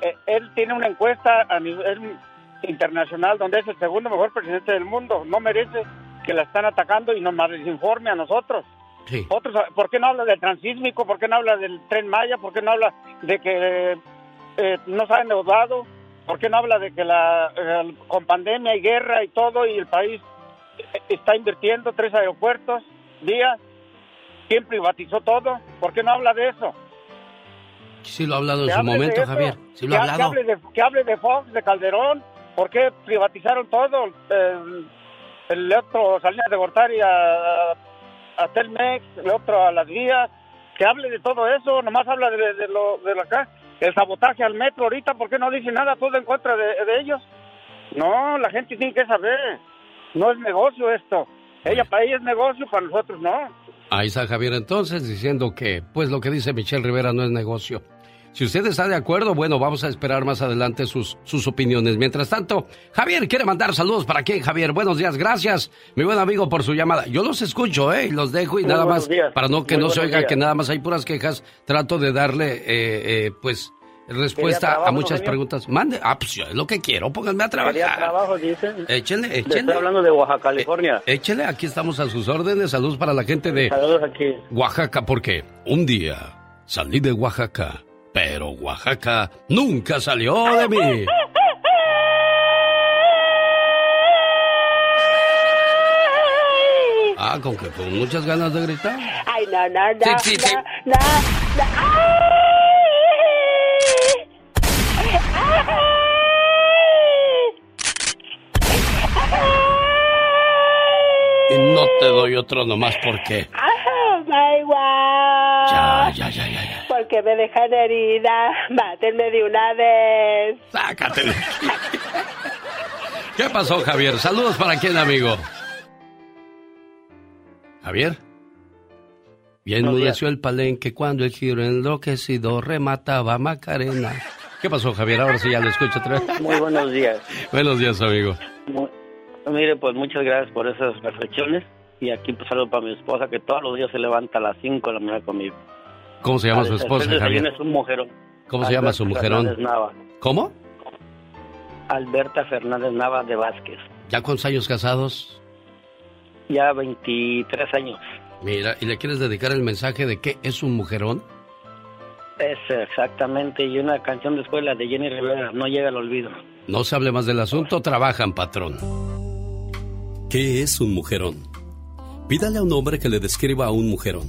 eh, él tiene una encuesta a nivel internacional donde es el segundo mejor presidente del mundo. No merece que la están atacando y nos desinforme a nosotros. Sí. Otros, ¿Por qué no habla del transísmico? ¿Por qué no habla del tren Maya? ¿Por qué no habla de que eh, no ha endeudado? ¿Por qué no habla de que la, eh, con pandemia y guerra y todo y el país está invirtiendo tres aeropuertos día? ¿Quién privatizó todo? ¿Por qué no habla de eso? Sí lo ha hablado en Que su momento. Javier. Sí lo que, ha que hablado. hable de, que hable de Fox, de Calderón. ¿Por qué privatizaron todo? Eh, el otro Salinas de Gortari a, a Telmex, el otro a las vías. Que hable de todo eso. Nomás habla de, de lo de lo acá. El sabotaje al metro ahorita. ¿Por qué no dice nada todo en contra de, de ellos? No, la gente tiene que saber. No es negocio esto. Ella para ella es negocio, para nosotros no. Ahí está Javier entonces diciendo que, pues lo que dice Michelle Rivera no es negocio. Si usted está de acuerdo, bueno, vamos a esperar más adelante sus, sus opiniones. Mientras tanto, Javier quiere mandar saludos para quién, Javier. Buenos días, gracias, mi buen amigo, por su llamada. Yo los escucho, ¿eh? Y los dejo y Muy nada más, días. para no que Muy no se oiga días. que nada más hay puras quejas, trato de darle, eh, eh, pues, respuesta trabajo, a muchas preguntas. Mande, ah, pues yo es lo que quiero, pónganme a trabajar. trabajo, dicen. Échenle, Le échenle. Estoy hablando de Oaxaca, California. Eh, échele, aquí estamos a sus órdenes. Saludos para la gente de Saludos aquí. Oaxaca, porque un día salí de Oaxaca, pero Oaxaca nunca salió de mí. Ah, con que con muchas ganas de gritar. Ay, no, no, no, Sí, sí, sí. no, no, no. ¡Ay! Y no te doy otro nomás porque. Oh my. Ya, ya, ya, ya, Porque me dejan herida. [laughs] Mátenme de una vez. Sácate. ¿Qué pasó, Javier? Saludos para quién, amigo. Javier. Bien mudeció el palenque cuando el giro enloquecido remataba Macarena. ¿Qué pasó, Javier? Ahora sí ya lo escucho otra vez. Muy buenos días. Buenos días, amigo. Mire, pues muchas gracias por esas reflexiones. Y aquí pues saludo para mi esposa que todos los días se levanta a las 5 de la mañana conmigo. ¿Cómo se llama su esposa, Javier? Es un mujerón. ¿Cómo se llama su Alberta mujerón? Fernández Nava. ¿Cómo? Alberta Fernández Nava de Vázquez. ¿Ya cuántos años casados? Ya 23 años. Mira, ¿y le quieres dedicar el mensaje de qué es un mujerón? Es exactamente. Y una canción después, la de Jenny Rivera, No llega al olvido. No se hable más del asunto, trabajan, patrón. ¿Qué es un mujerón? Pídale a un hombre que le describa a un mujerón.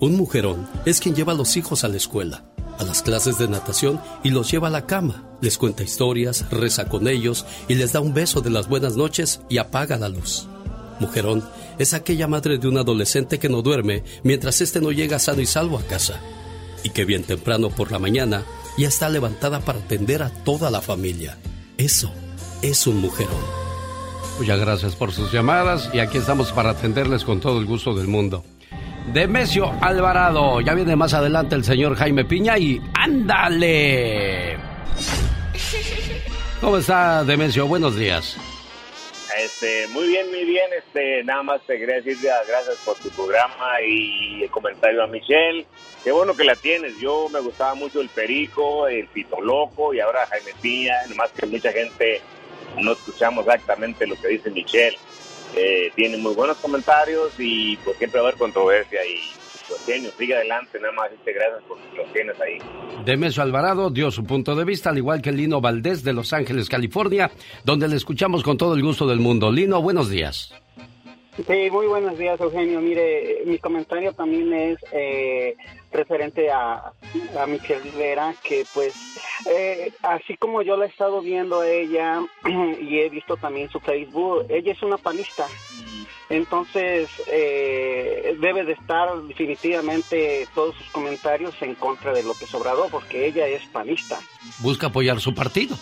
Un mujerón es quien lleva a los hijos a la escuela, a las clases de natación y los lleva a la cama, les cuenta historias, reza con ellos y les da un beso de las buenas noches y apaga la luz. Mujerón es aquella madre de un adolescente que no duerme mientras éste no llega sano y salvo a casa y que bien temprano por la mañana ya está levantada para atender a toda la familia. Eso es un mujerón. Muchas gracias por sus llamadas y aquí estamos para atenderles con todo el gusto del mundo. Demesio Alvarado, ya viene más adelante el señor Jaime Piña y ándale. ¿Cómo está Demesio? Buenos días. Este, muy bien, muy bien. Este, nada más te quería decir gracias por tu programa y el comentario a Michelle. Qué bueno que la tienes. Yo me gustaba mucho el Perico, el Pito Loco y ahora Jaime Piña. Nomás que mucha gente no escuchamos exactamente lo que dice Michelle. Eh, tiene muy buenos comentarios y pues siempre va a haber controversia y pues genio, sigue adelante. Nada más decirte gracias por lo que tienes ahí. Demesio Alvarado dio su punto de vista, al igual que Lino Valdés de Los Ángeles, California, donde le escuchamos con todo el gusto del mundo. Lino, buenos días. Sí, muy buenos días, Eugenio. Mire, mi comentario también es eh, referente a, a Michelle Rivera, que pues, eh, así como yo la he estado viendo a ella [clears throat] y he visto también su Facebook, ella es una panista. Entonces, eh, debe de estar definitivamente todos sus comentarios en contra de López Obrador, porque ella es panista. Busca apoyar su partido.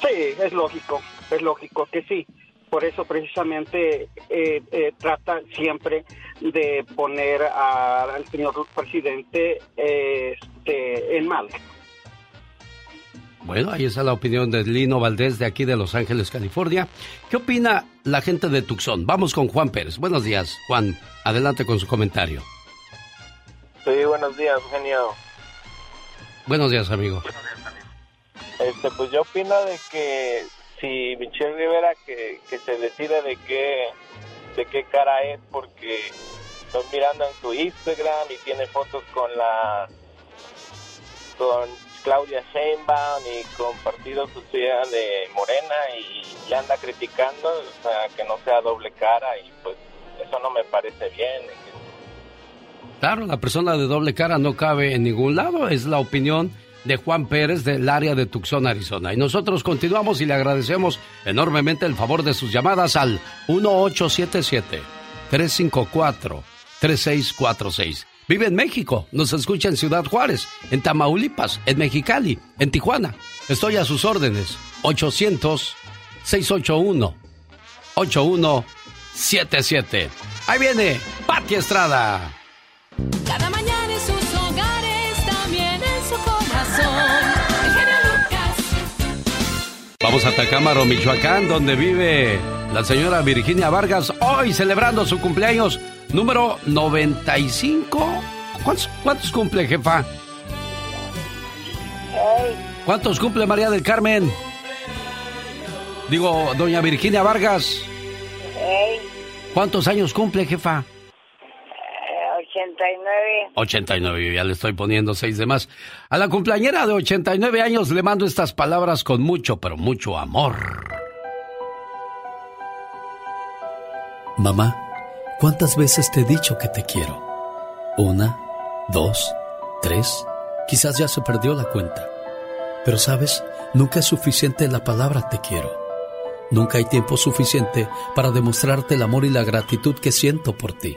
Sí, es lógico, es lógico que sí. Por eso precisamente eh, eh, trata siempre de poner a- al señor presidente eh, este, en mal. Bueno, ahí está la opinión de Lino Valdés de aquí de Los Ángeles, California. ¿Qué opina la gente de Tucson? Vamos con Juan Pérez. Buenos días, Juan. Adelante con su comentario. Sí, buenos días, genio. Buenos días, amigo. Este, pues yo opino de que si Michelle Rivera que, que se decida de qué de qué cara es porque estoy mirando en su Instagram y tiene fotos con la con Claudia Sheinbaum y con Partido Social de Morena y anda criticando, o sea, que no sea doble cara y pues eso no me parece bien. Claro, la persona de doble cara no cabe en ningún lado. Es la opinión de Juan Pérez del área de Tucson, Arizona. Y nosotros continuamos y le agradecemos enormemente el favor de sus llamadas al 1877-354-3646. Vive en México, nos escucha en Ciudad Juárez, en Tamaulipas, en Mexicali, en Tijuana. Estoy a sus órdenes. 800-681-8177. Ahí viene Pati Estrada. Vamos a Tacámaro, Michoacán, donde vive la señora Virginia Vargas, hoy celebrando su cumpleaños número 95. ¿Cuántos, cuántos cumple, jefa? ¿Cuántos cumple María del Carmen? Digo, doña Virginia Vargas. ¿Cuántos años cumple, jefa? 89. 89, ya le estoy poniendo seis de más. A la cumpleañera de 89 años le mando estas palabras con mucho, pero mucho amor. Mamá, ¿cuántas veces te he dicho que te quiero? Una, dos, tres, quizás ya se perdió la cuenta. Pero sabes, nunca es suficiente la palabra te quiero. Nunca hay tiempo suficiente para demostrarte el amor y la gratitud que siento por ti.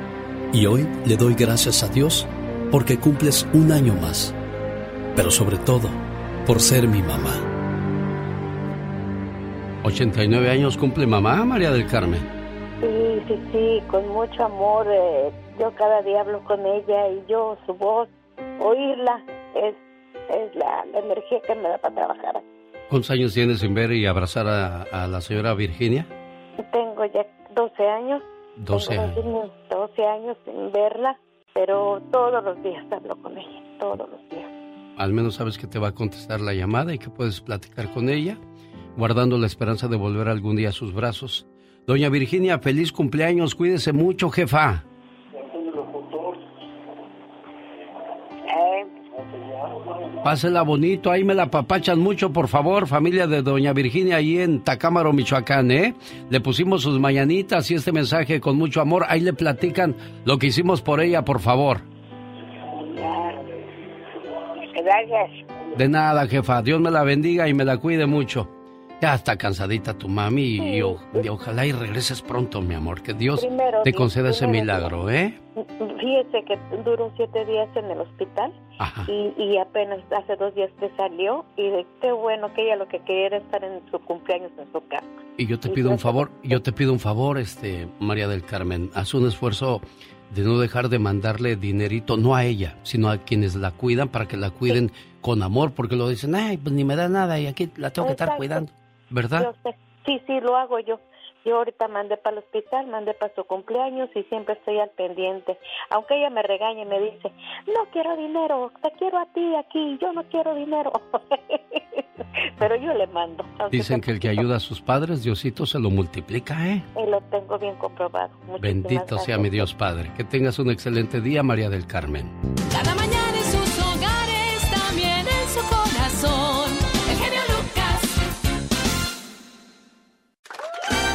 Y hoy le doy gracias a Dios porque cumples un año más, pero sobre todo por ser mi mamá. 89 años cumple mamá, María del Carmen. Sí, sí, sí, con mucho amor. eh, yo cada día hablo con ella y yo, su voz, oírla, es, es la, la energía que me da para trabajar. ¿Cuántos años tienes sin ver y abrazar a, a la señora Virginia? Tengo ya 12 años. 12 Tengo años. 12 años sin verla, pero todos los días hablo con ella, todos los días. Al menos sabes que te va a contestar la llamada y que puedes platicar con ella, guardando la esperanza de volver algún día a sus brazos. Doña Virginia, feliz cumpleaños, cuídese mucho, jefa. Pásela bonito, ahí me la papachan mucho, por favor, familia de Doña Virginia, ahí en Tacámaro, Michoacán, ¿eh? Le pusimos sus mañanitas y este mensaje con mucho amor, ahí le platican lo que hicimos por ella, por favor. Gracias. De nada, jefa, Dios me la bendiga y me la cuide mucho. Ya está cansadita tu mami y, y o- y ojalá y regreses pronto, mi amor, que Dios Primero te conceda ese milagro, ¿eh? Fíjese que duró siete días en el hospital y, y apenas hace dos días que salió y de qué bueno que ella lo que quería era estar en su cumpleaños en su casa. Y yo te pido un favor, yo te pido un favor, este, María del Carmen, haz un esfuerzo de no dejar de mandarle dinerito, no a ella, sino a quienes la cuidan para que la cuiden con amor, porque lo dicen, ay, pues ni me da nada y aquí la tengo que estar cuidando, ¿verdad? Yo sé. Sí, sí, lo hago yo. Yo ahorita mandé para el hospital, mandé para su cumpleaños y siempre estoy al pendiente. Aunque ella me regañe y me dice, no quiero dinero, te quiero a ti aquí, yo no quiero dinero. [laughs] Pero yo le mando. Dicen que el que ayuda a sus padres, Diosito se lo multiplica, ¿eh? Y lo tengo bien comprobado. Muchísimas Bendito sea mi Dios Padre. Que tengas un excelente día, María del Carmen. Cada mañana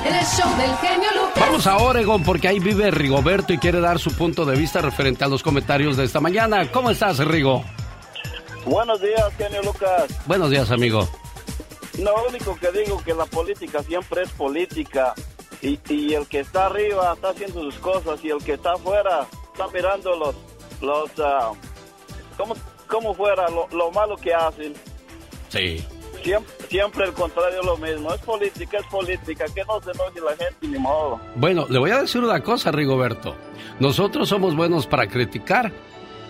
En el show del genio Lucas. Vamos a Oregon porque ahí vive Rigoberto y quiere dar su punto de vista referente a los comentarios de esta mañana. ¿Cómo estás, Rigo? Buenos días, genio Lucas. Buenos días, amigo. Lo único que digo que la política siempre es política y, y el que está arriba está haciendo sus cosas y el que está afuera está mirando los, los, ah, como, como fuera lo, lo malo que hacen. Sí. Siempre, siempre el contrario es lo mismo. Es política, es política. Que no se enoje la gente ni modo. Bueno, le voy a decir una cosa, Rigoberto. Nosotros somos buenos para criticar.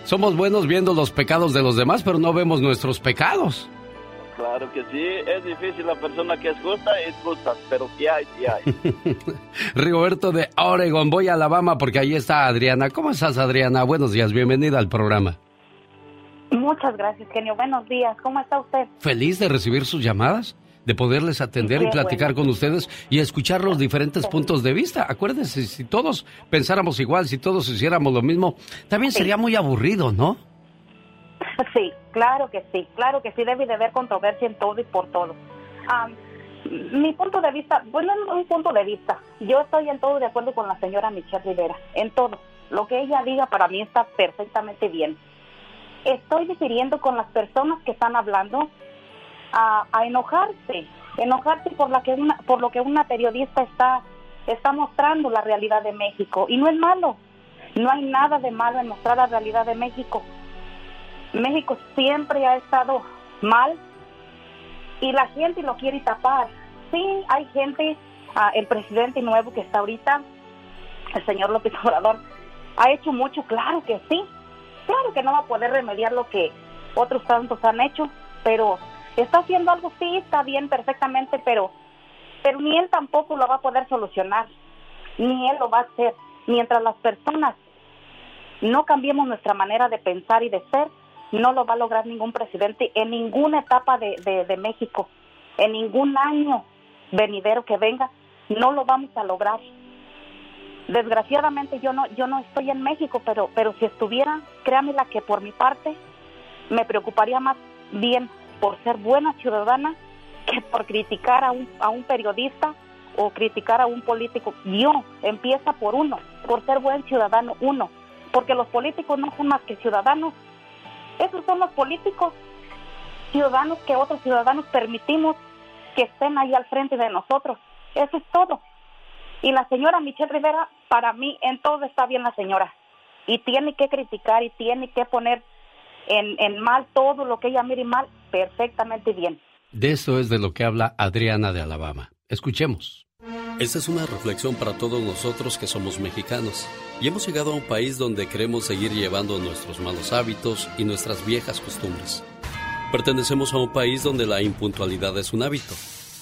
Somos buenos viendo los pecados de los demás, pero no vemos nuestros pecados. Claro que sí. Es difícil la persona que es justa, es justa. Pero sí hay, sí hay. [laughs] Rigoberto de Oregon, voy a Alabama porque ahí está Adriana. ¿Cómo estás, Adriana? Buenos días, bienvenida al programa. Muchas gracias, genio. Buenos días. ¿Cómo está usted? Feliz de recibir sus llamadas. de poderles atender y platicar bueno. con ustedes y escuchar los diferentes puntos de vista. Acuérdense, si todos pensáramos igual, si todos hiciéramos lo mismo, también Sí. sería muy aburrido, ¿no? [laughs] Sí, claro que sí, claro que sí, debe de haber controversia en todo y por todo. Mi punto de vista, bueno, no un punto de vista, yo estoy en todo de acuerdo con la señora Michelle Rivera, en todo. Lo que ella diga para mí está perfectamente bien. Estoy difiriendo con las personas que están hablando a, enojarse, enojarse por, la que una, por lo que una periodista está, está mostrando la realidad de México. Y no es malo, no hay nada de malo en mostrar la realidad de México. México siempre ha estado mal y la gente lo quiere tapar. Sí, hay gente, ah, el presidente nuevo que está ahorita, el señor López Obrador, ha hecho mucho, claro que sí. Claro que no va a poder remediar lo que otros tantos han hecho, pero está haciendo algo, sí, está bien, perfectamente, pero, pero ni él tampoco lo va a poder solucionar, ni él lo va a hacer. Mientras las personas no cambiemos nuestra manera de pensar y de ser, no lo va a lograr ningún presidente en ninguna etapa de, de, de México, en ningún año venidero que venga, no lo vamos a lograr. Desgraciadamente yo no yo no estoy en México, pero pero si estuviera, créamela que por mi parte me preocuparía más bien por ser buena ciudadana que por criticar a un a un periodista o criticar a un político. Yo empieza por uno, por ser buen ciudadano uno, porque los políticos no son más que ciudadanos. Esos son los políticos, ciudadanos que otros ciudadanos permitimos que estén ahí al frente de nosotros. Eso es todo. Y la señora Michelle Rivera, para mí, en todo está bien la señora. Y tiene que criticar y tiene que poner en, en mal todo lo que ella mire mal, perfectamente bien. De esto es de lo que habla Adriana de Alabama. Escuchemos. Esta es una reflexión para todos nosotros que somos mexicanos y hemos llegado a un país donde queremos seguir llevando nuestros malos hábitos y nuestras viejas costumbres. Pertenecemos a un país donde la impuntualidad es un hábito,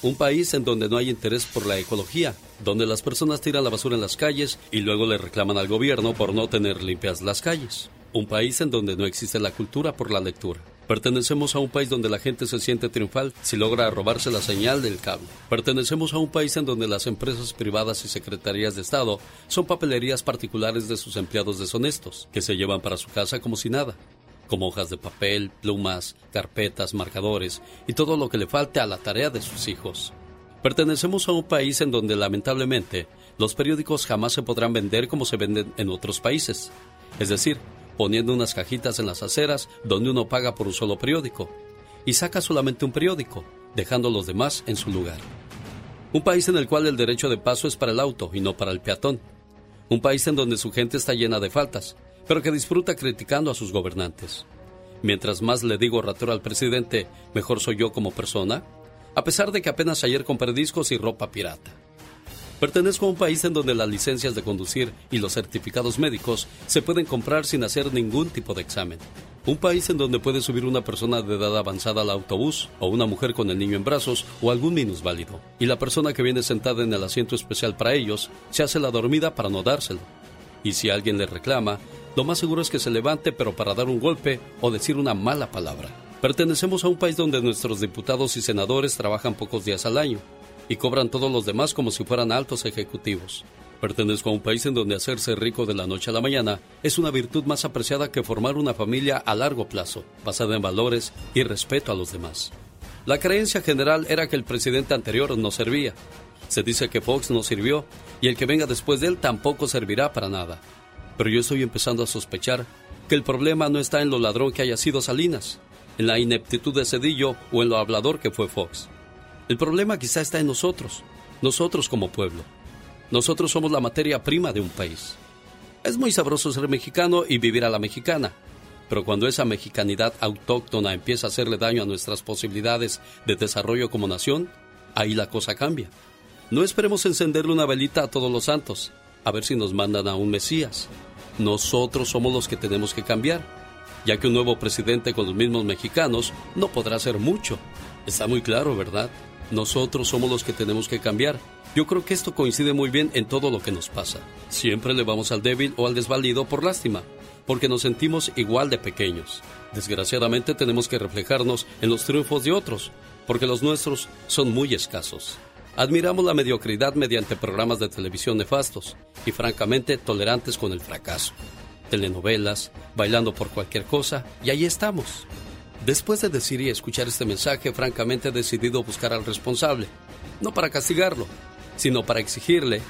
un país en donde no hay interés por la ecología, donde las personas tiran la basura en las calles y luego le reclaman al gobierno por no tener limpias las calles, un país en donde no existe la cultura por la lectura. Pertenecemos a un país donde la gente se siente triunfal si logra robarse la señal del cable. Pertenecemos a un país en donde las empresas privadas y secretarías de Estado son papelerías particulares de sus empleados deshonestos, que se llevan para su casa como si nada, como hojas de papel, plumas, carpetas, marcadores y todo lo que le falte a la tarea de sus hijos. Pertenecemos a un país en donde lamentablemente los periódicos jamás se podrán vender como se venden en otros países, es decir, poniendo unas cajitas en las aceras donde uno paga por un solo periódico y saca solamente un periódico, dejando los demás en su lugar. Un país en el cual el derecho de paso es para el auto y no para el peatón. Un país en donde su gente está llena de faltas, pero que disfruta criticando a sus gobernantes. Mientras más le digo ratero al presidente, mejor soy yo como persona, a pesar de que apenas ayer compré discos y ropa pirata. Pertenezco a un país en donde las licencias de conducir y los certificados médicos se pueden comprar sin hacer ningún tipo de examen. Un país en donde puede subir una persona de edad avanzada al autobús o una mujer con el niño en brazos o algún minusválido. Y la persona que viene sentada en el asiento especial para ellos se hace la dormida para no dárselo. Y si alguien le reclama, lo más seguro es que se levante pero para dar un golpe o decir una mala palabra. Pertenecemos a un país donde nuestros diputados y senadores trabajan pocos días al año y cobran todos los demás como si fueran altos ejecutivos. Pertenezco a un país en donde hacerse rico de la noche a la mañana es una virtud más apreciada que formar una familia a largo plazo, basada en valores y respeto a los demás. La creencia general era que el presidente anterior no servía. Se dice que Fox no sirvió y el que venga después de él tampoco servirá para nada. Pero yo estoy empezando a sospechar que el problema no está en lo ladrón que haya sido Salinas, en la ineptitud de Cedillo o en lo hablador que fue Fox. El problema quizá está en nosotros, nosotros como pueblo. Nosotros somos la materia prima de un país. Es muy sabroso ser mexicano y vivir a la mexicana, pero cuando esa mexicanidad autóctona empieza a hacerle daño a nuestras posibilidades de desarrollo como nación, ahí la cosa cambia. No esperemos encenderle una velita a todos los santos, a ver si nos mandan a un Mesías. Nosotros somos los que tenemos que cambiar, ya que un nuevo presidente con los mismos mexicanos no podrá hacer mucho. Está muy claro, ¿verdad? Nosotros somos los que tenemos que cambiar. Yo creo que esto coincide muy bien en todo lo que nos pasa. Siempre le vamos al débil o al desvalido por lástima, porque nos sentimos igual de pequeños. Desgraciadamente tenemos que reflejarnos en los triunfos de otros, porque los nuestros son muy escasos. Admiramos la mediocridad mediante programas de televisión nefastos y francamente tolerantes con el fracaso. Telenovelas, bailando por cualquier cosa, y ahí estamos. Después de decir y escuchar este mensaje, francamente he decidido buscar al responsable, no para castigarlo, sino para exigirle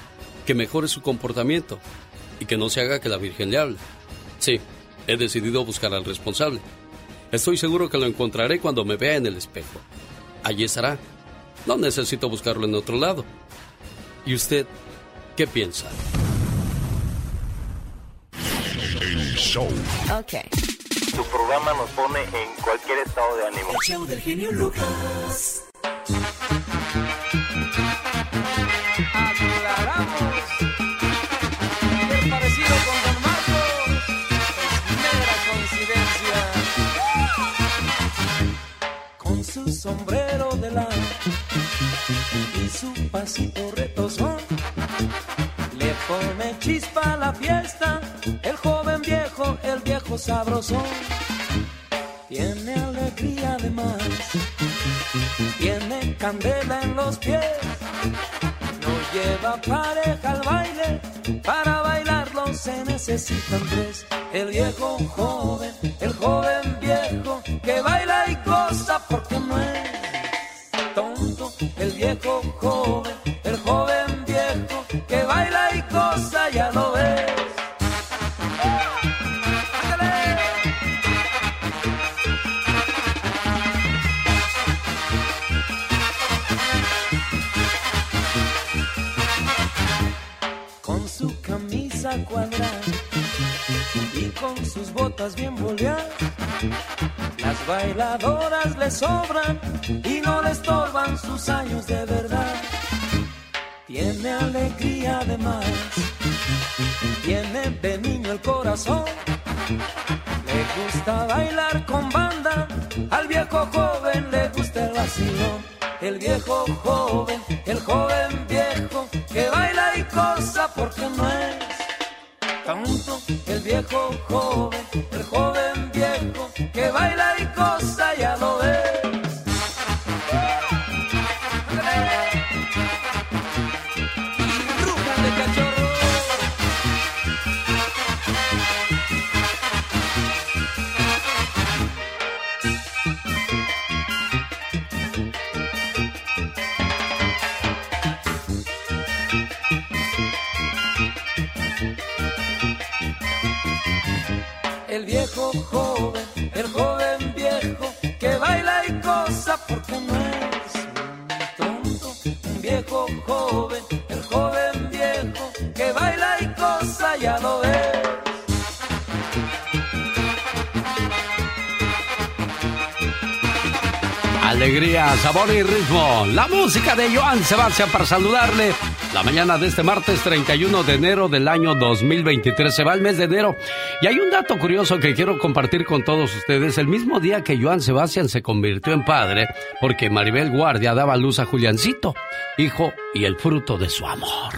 que mejore su comportamiento y que no se haga que la Virgen le hable. Sí, he decidido buscar al responsable. Estoy seguro que lo encontraré cuando me vea en el espejo. Allí estará. No necesito buscarlo en otro lado. ¿Y usted qué piensa? El show. Ok. Tu programa nos pone en cualquier estado de ánimo. El show del genio Lucas. Bien parecido con Don Marcos. Es mera coincidencia. Con su sombrero y su pasito retozón, le pone chispa a la fiesta. El joven viejo, el viejo sabrosón. Tiene alegría además, tiene candela en los pies. No lleva pareja al baile, para bailarlo se necesitan tres. El viejo joven, el joven viejo, que baila y goza porque no es. El viejo joven, el joven viejo, que baila y goza, ya lo ves. Con su camisa cuadrada y con sus botas bien boleadas, las bailadoras le sobran y no le estorban sus años de verdad. Tiene alegría además, tiene de niño el corazón. Le gusta bailar con banda, al viejo joven le gusta el vacilón. El viejo joven, el joven viejo, que baila y cosa porque no es tonto. El viejo joven, el joven viejo, que baila y cosa ya lo viejo joven, el joven viejo, que baila y cosa porque no es tonto. Un viejo joven, el joven viejo, que baila y cosa ya lo ves. Alegría, sabor y ritmo. La música de Joan Sebastián para saludarle. La mañana de este martes 31 de enero del año 2023. Se va el mes de enero. Y hay un dato curioso que quiero compartir con todos ustedes. El mismo día que Joan Sebastián se convirtió en padre, porque Maribel Guardia daba luz a Juliancito, hijo y el fruto de su amor.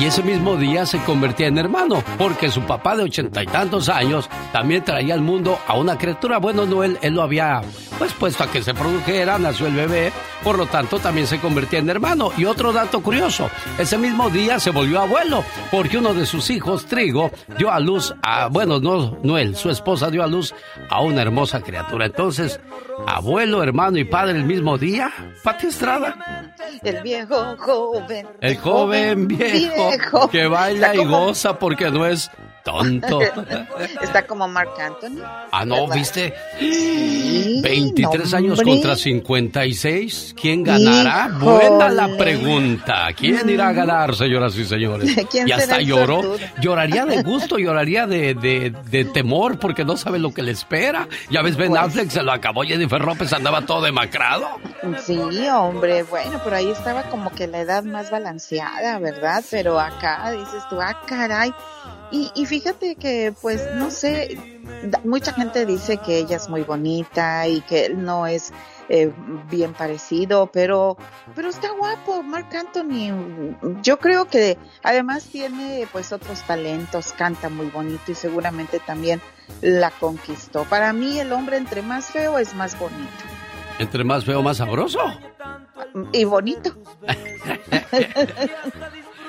Y ese mismo día se convertía en hermano, porque su papá de ochenta y tantos años también traía al mundo a una criatura. Bueno, no él, lo había pues puesto a que se produjera, nació el bebé, por lo tanto también se convertía en hermano. Y otro dato curioso, ese mismo día se volvió abuelo, porque uno de sus hijos, Trigo, dio a luz a, bueno, no, no él, su esposa dio a luz a una hermosa criatura. Entonces, abuelo, hermano y padre el mismo día, Pati Estrada. El viejo joven. El joven viejo, que baila y goza porque no es tonto. [laughs] Está como Mark Anthony. Ah, no, ¿verdad? ¿viste? Sí, 23 no, años contra 56. ¿Quién ganará? Buena la pregunta. ¿Quién irá a ganar, señoras y señores? [laughs] ¿Quién y hasta lloró. Lloraría de [laughs] gusto, lloraría de, de, de temor porque no sabe lo que le espera. Ya ves, Ben Pues- Affleck se lo acabó. Jennifer López andaba todo demacrado. Sí, hombre, bueno, pero ahí estaba como que la edad más balanceada, ¿verdad? Pero acá dices tú, ah, caray. Y, y fíjate que, pues, no sé, mucha gente dice que ella es muy bonita y que él no es eh, bien parecido, pero, pero está guapo, Mark Anthony. Yo creo que además tiene, pues, otros talentos, canta muy bonito y seguramente también la conquistó. Para mí, el hombre entre más feo es más bonito. Entre más feo, más sabroso. Y bonito. [laughs]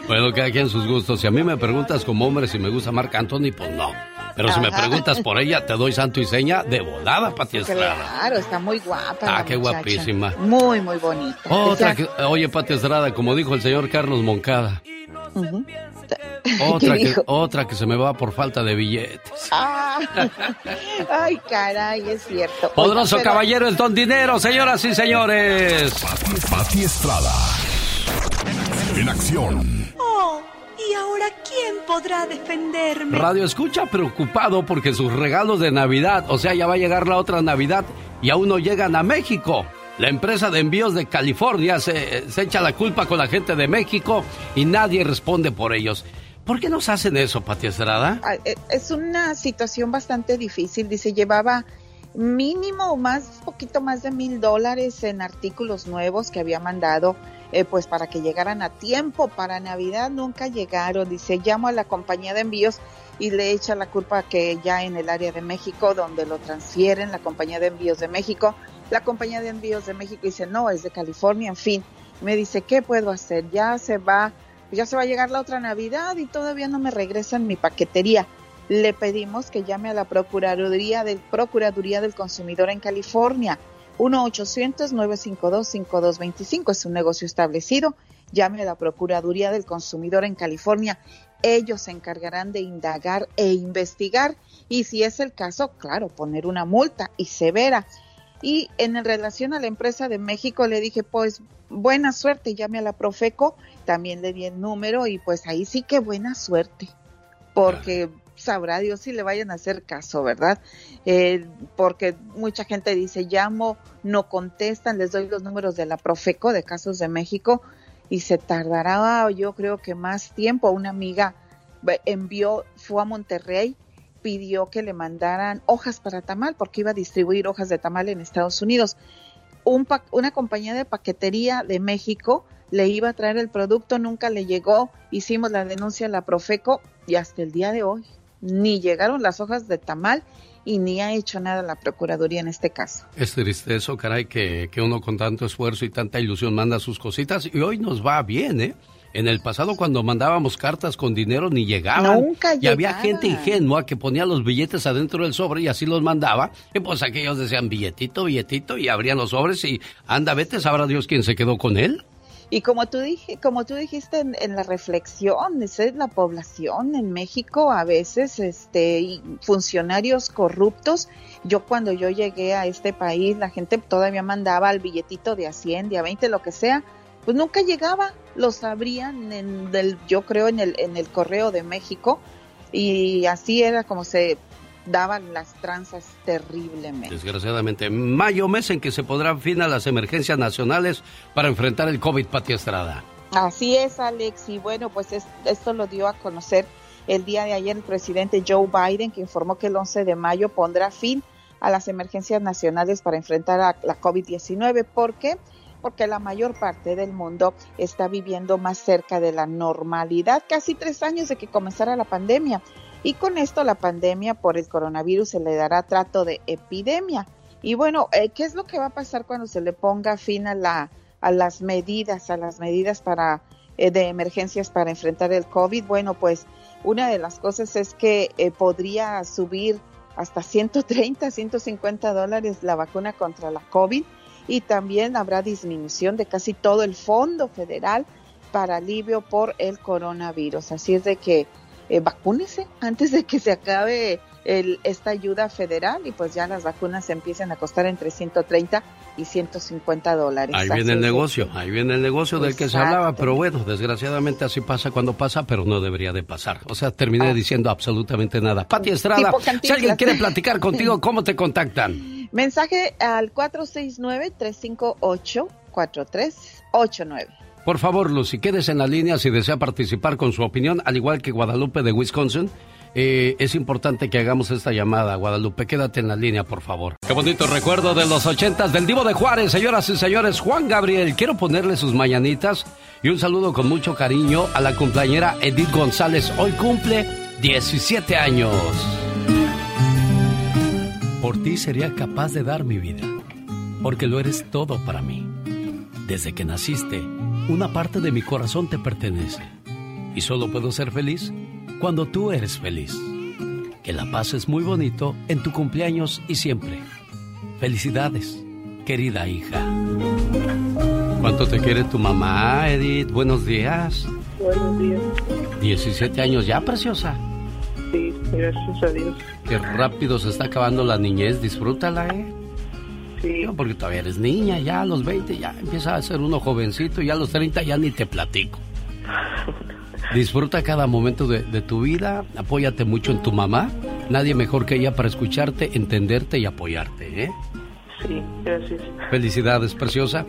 Bueno, cada quien sus gustos. Si a mí me preguntas como hombre si me gusta Marc Anthony, pues no. Pero si me preguntas por ella, te doy santo y seña de volada, Pati Estrada. Claro, está muy guapa. Ah, la qué muchacha. guapísima. Muy, muy bonita. Otra que, oye, Pati Estrada, como dijo el señor Carlos Moncada, otra ¿Qué que, otra que se me va por falta de billetes. Ah, [laughs] ay, caray, es cierto. Oiga, Poderoso pero- caballero es don dinero, señoras y señores. Pati Estrada. En acción. Oh, ¿y ahora quién podrá defenderme? Radio escucha preocupado porque sus regalos de Navidad, o sea, ya va a llegar la otra Navidad y aún no llegan a México. La empresa de envíos de California se, se echa la culpa con la gente de México y nadie responde por ellos. ¿Por qué nos hacen eso, Pati Estrada? Ah, eh, Es una situación bastante difícil. Dice, llevaba mínimo más, poquito más de mil dólares en artículos nuevos que había mandado, eh, pues para que llegaran a tiempo para Navidad. Nunca llegaron. Dice, llamo a la compañía de envíos y le echa la culpa que ya en el área de México, donde lo transfieren, la compañía de envíos de México, la compañía de envíos de México dice, no, es de California, en fin. Me dice, ¿qué puedo hacer? Ya se va, ya se va a llegar la otra Navidad y todavía no me regresan mi paquetería. Le pedimos que llame a la Procuraduría del, Procuraduría del Consumidor en California. 1-800-952-5225 es un negocio establecido. Llame a la Procuraduría del Consumidor en California. Ellos se encargarán de indagar e investigar y si es el caso, claro, poner una multa y severa. Y en relación a la empresa de México le dije, pues buena suerte, llame a la Profeco, también le di el número y pues ahí sí que buena suerte, porque sabrá Dios si le vayan a hacer caso, ¿verdad? Eh, porque mucha gente dice, llamo, no contestan, les doy los números de la Profeco de Casos de México y se tardará yo creo que más tiempo. Una amiga envió, fue a Monterrey, pidió que le mandaran hojas para tamal porque iba a distribuir hojas de tamal en Estados Unidos. Un pa- una compañía de paquetería de México le iba a traer el producto, nunca le llegó, hicimos la denuncia a la Profeco y hasta el día de hoy ni llegaron las hojas de tamal y ni ha hecho nada la Procuraduría en este caso. Es triste eso, caray, que, que uno con tanto esfuerzo y tanta ilusión manda sus cositas y hoy nos va bien, ¿eh? En el pasado cuando mandábamos cartas con dinero ni llegaban. Nunca Y había llegaban. gente ingenua que ponía los billetes adentro del sobre y así los mandaba. Y pues aquellos decían billetito, billetito y abrían los sobres y anda, vete, sabrá Dios quién se quedó con él. Y como tú dije, como tú dijiste en, en la reflexión, es la población en México a veces, este, funcionarios corruptos. Yo cuando yo llegué a este país, la gente todavía mandaba el billetito de a 100, de a 20, lo que sea, pues nunca llegaba. Los abrían en del, yo creo en el en el correo de México y así era como se daban las tranzas terriblemente. Desgraciadamente, mayo mes en que se podrán fin a las emergencias nacionales para enfrentar el COVID, Pati Estrada. Así es, Alex. Y bueno, pues es- esto lo dio a conocer el día de ayer el presidente Joe Biden, que informó que el 11 de mayo pondrá fin a las emergencias nacionales para enfrentar a la COVID-19. ¿Por qué? Porque la mayor parte del mundo está viviendo más cerca de la normalidad, casi tres años de que comenzara la pandemia. Y con esto la pandemia por el coronavirus se le dará trato de epidemia. Y bueno, eh, ¿qué es lo que va a pasar cuando se le ponga fin a la a las medidas, a las medidas para eh, de emergencias para enfrentar el COVID? Bueno, pues una de las cosas es que eh, podría subir hasta 130, 150 dólares la vacuna contra la COVID y también habrá disminución de casi todo el fondo federal para alivio por el coronavirus. Así es de que eh, vacúnese antes de que se acabe el- esta ayuda federal y pues ya las vacunas empiecen a costar entre 130 y 150 dólares. Ahí viene el negocio, ahí viene el negocio del que se hablaba, pero bueno, desgraciadamente así pasa cuando pasa, pero no debería de pasar. O sea, terminé diciendo absolutamente nada. Pati Estrada, si alguien quiere [laughs] platicar contigo, ¿cómo te contactan? Mensaje al 469-358-4389. Por favor, Lucy, quédese en la línea si desea participar con su opinión, al igual que Guadalupe de Wisconsin. Eh, es importante que hagamos esta llamada, Guadalupe. Quédate en la línea, por favor. Qué bonito recuerdo de los ochentas del Divo de Juárez, señoras y señores. Juan Gabriel, quiero ponerle sus mañanitas y un saludo con mucho cariño a la cumpleañera Edith González. Hoy cumple 17 años. Por ti sería capaz de dar mi vida. porque lo eres todo para mí. Desde que naciste, una parte de mi corazón te pertenece. Y solo puedo ser feliz cuando tú eres feliz. Que la pases muy bonito en tu cumpleaños y siempre. Felicidades, querida hija. ¿Cuánto te quiere tu mamá, Edith? Buenos días. Buenos días. 17 años ya, preciosa. Sí, gracias a Dios. Qué rápido se está acabando la niñez. Disfrútala, ¿eh? Sí. Porque todavía eres niña, ya a los 20 ya empieza a ser uno jovencito y a los 30 ya ni te platico. [laughs] Disfruta cada momento de, de tu vida, apóyate mucho en tu mamá. Nadie mejor que ella para escucharte, entenderte y apoyarte, ¿eh? Sí, gracias. Felicidades, preciosa.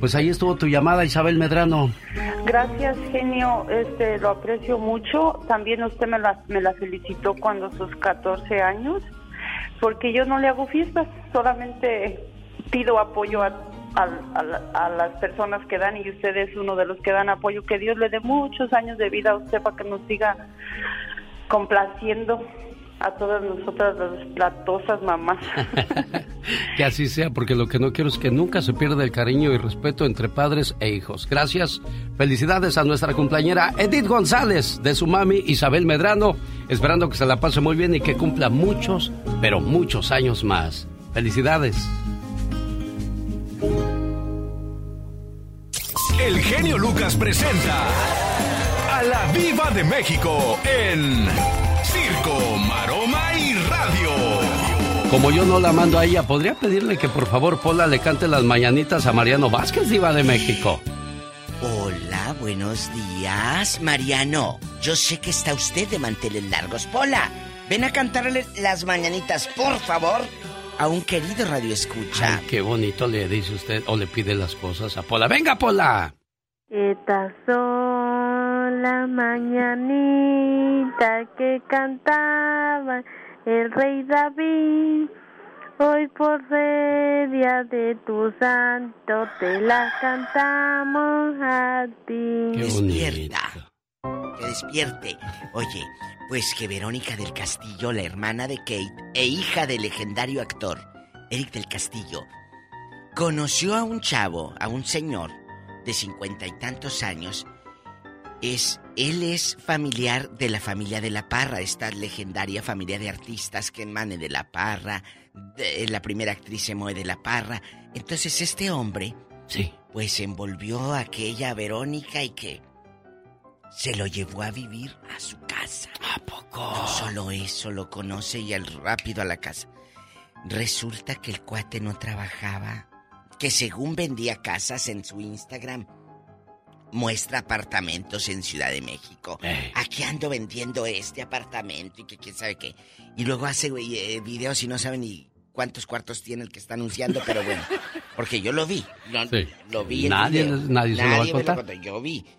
Pues ahí estuvo tu llamada, Isabel Medrano. Gracias, genio. Este, lo aprecio mucho. También usted me la, me la felicitó cuando sus 14 años, porque yo no le hago fiestas, solamente pido apoyo a, a- a la- a las personas que dan y usted es uno de los que dan apoyo. Que Dios le dé muchos años de vida a usted para que nos siga complaciendo a todas nosotras las platosas mamás. [laughs] Que así sea, porque lo que no quiero es que nunca se pierda el cariño y respeto entre padres e hijos. Gracias. Felicidades a nuestra compañera Edith González, de su mami Isabel Medrano, esperando que se la pase muy bien y que cumpla muchos, pero muchos años más. Felicidades. El genio Lucas presenta a la Viva de México en Circo, Maroma y Radio. Como yo no la mando a ella, ¿podría pedirle que por favor Pola le cante las mañanitas a Mariano Vázquez, Diva de México? Hola, buenos días, Mariano. Yo sé que está usted de manteles largos. Pola, ven a cantarle las mañanitas, por favor, a un querido radio escucha. Ay, qué bonito le dice usted o le pide las cosas a Pola. ¡Venga, Pola! Estas son las mañanitas que cantaba el rey David. Hoy por ser día de tu santo te las cantamos a ti. Despierta. Que despierte. Oye, pues que Verónica del Castillo, la hermana de Kate e hija del legendario actor Eric del Castillo, conoció a un chavo, a un señor de cincuenta y tantos años. Es, él es familiar de la familia de la Parra, esta legendaria familia de artistas que emane de la Parra, de, la primera actriz se mueve de la Parra. Entonces este hombre, sí, pues envolvió a aquella Verónica y que se lo llevó a vivir a su casa. ¿A poco? No solo eso, lo conoce y al rápido a la casa. Resulta que el cuate no trabajaba, que según vendía casas en su Instagram, muestra apartamentos en Ciudad de México. Aquí ando vendiendo este apartamento y que quién sabe qué. Y luego hace eh, videos y no sabe ni cuántos cuartos tiene el que está anunciando, pero bueno, porque yo lo vi. Sí. lo vi en Nadie- video. nadie se lo va a contar. Yo vi.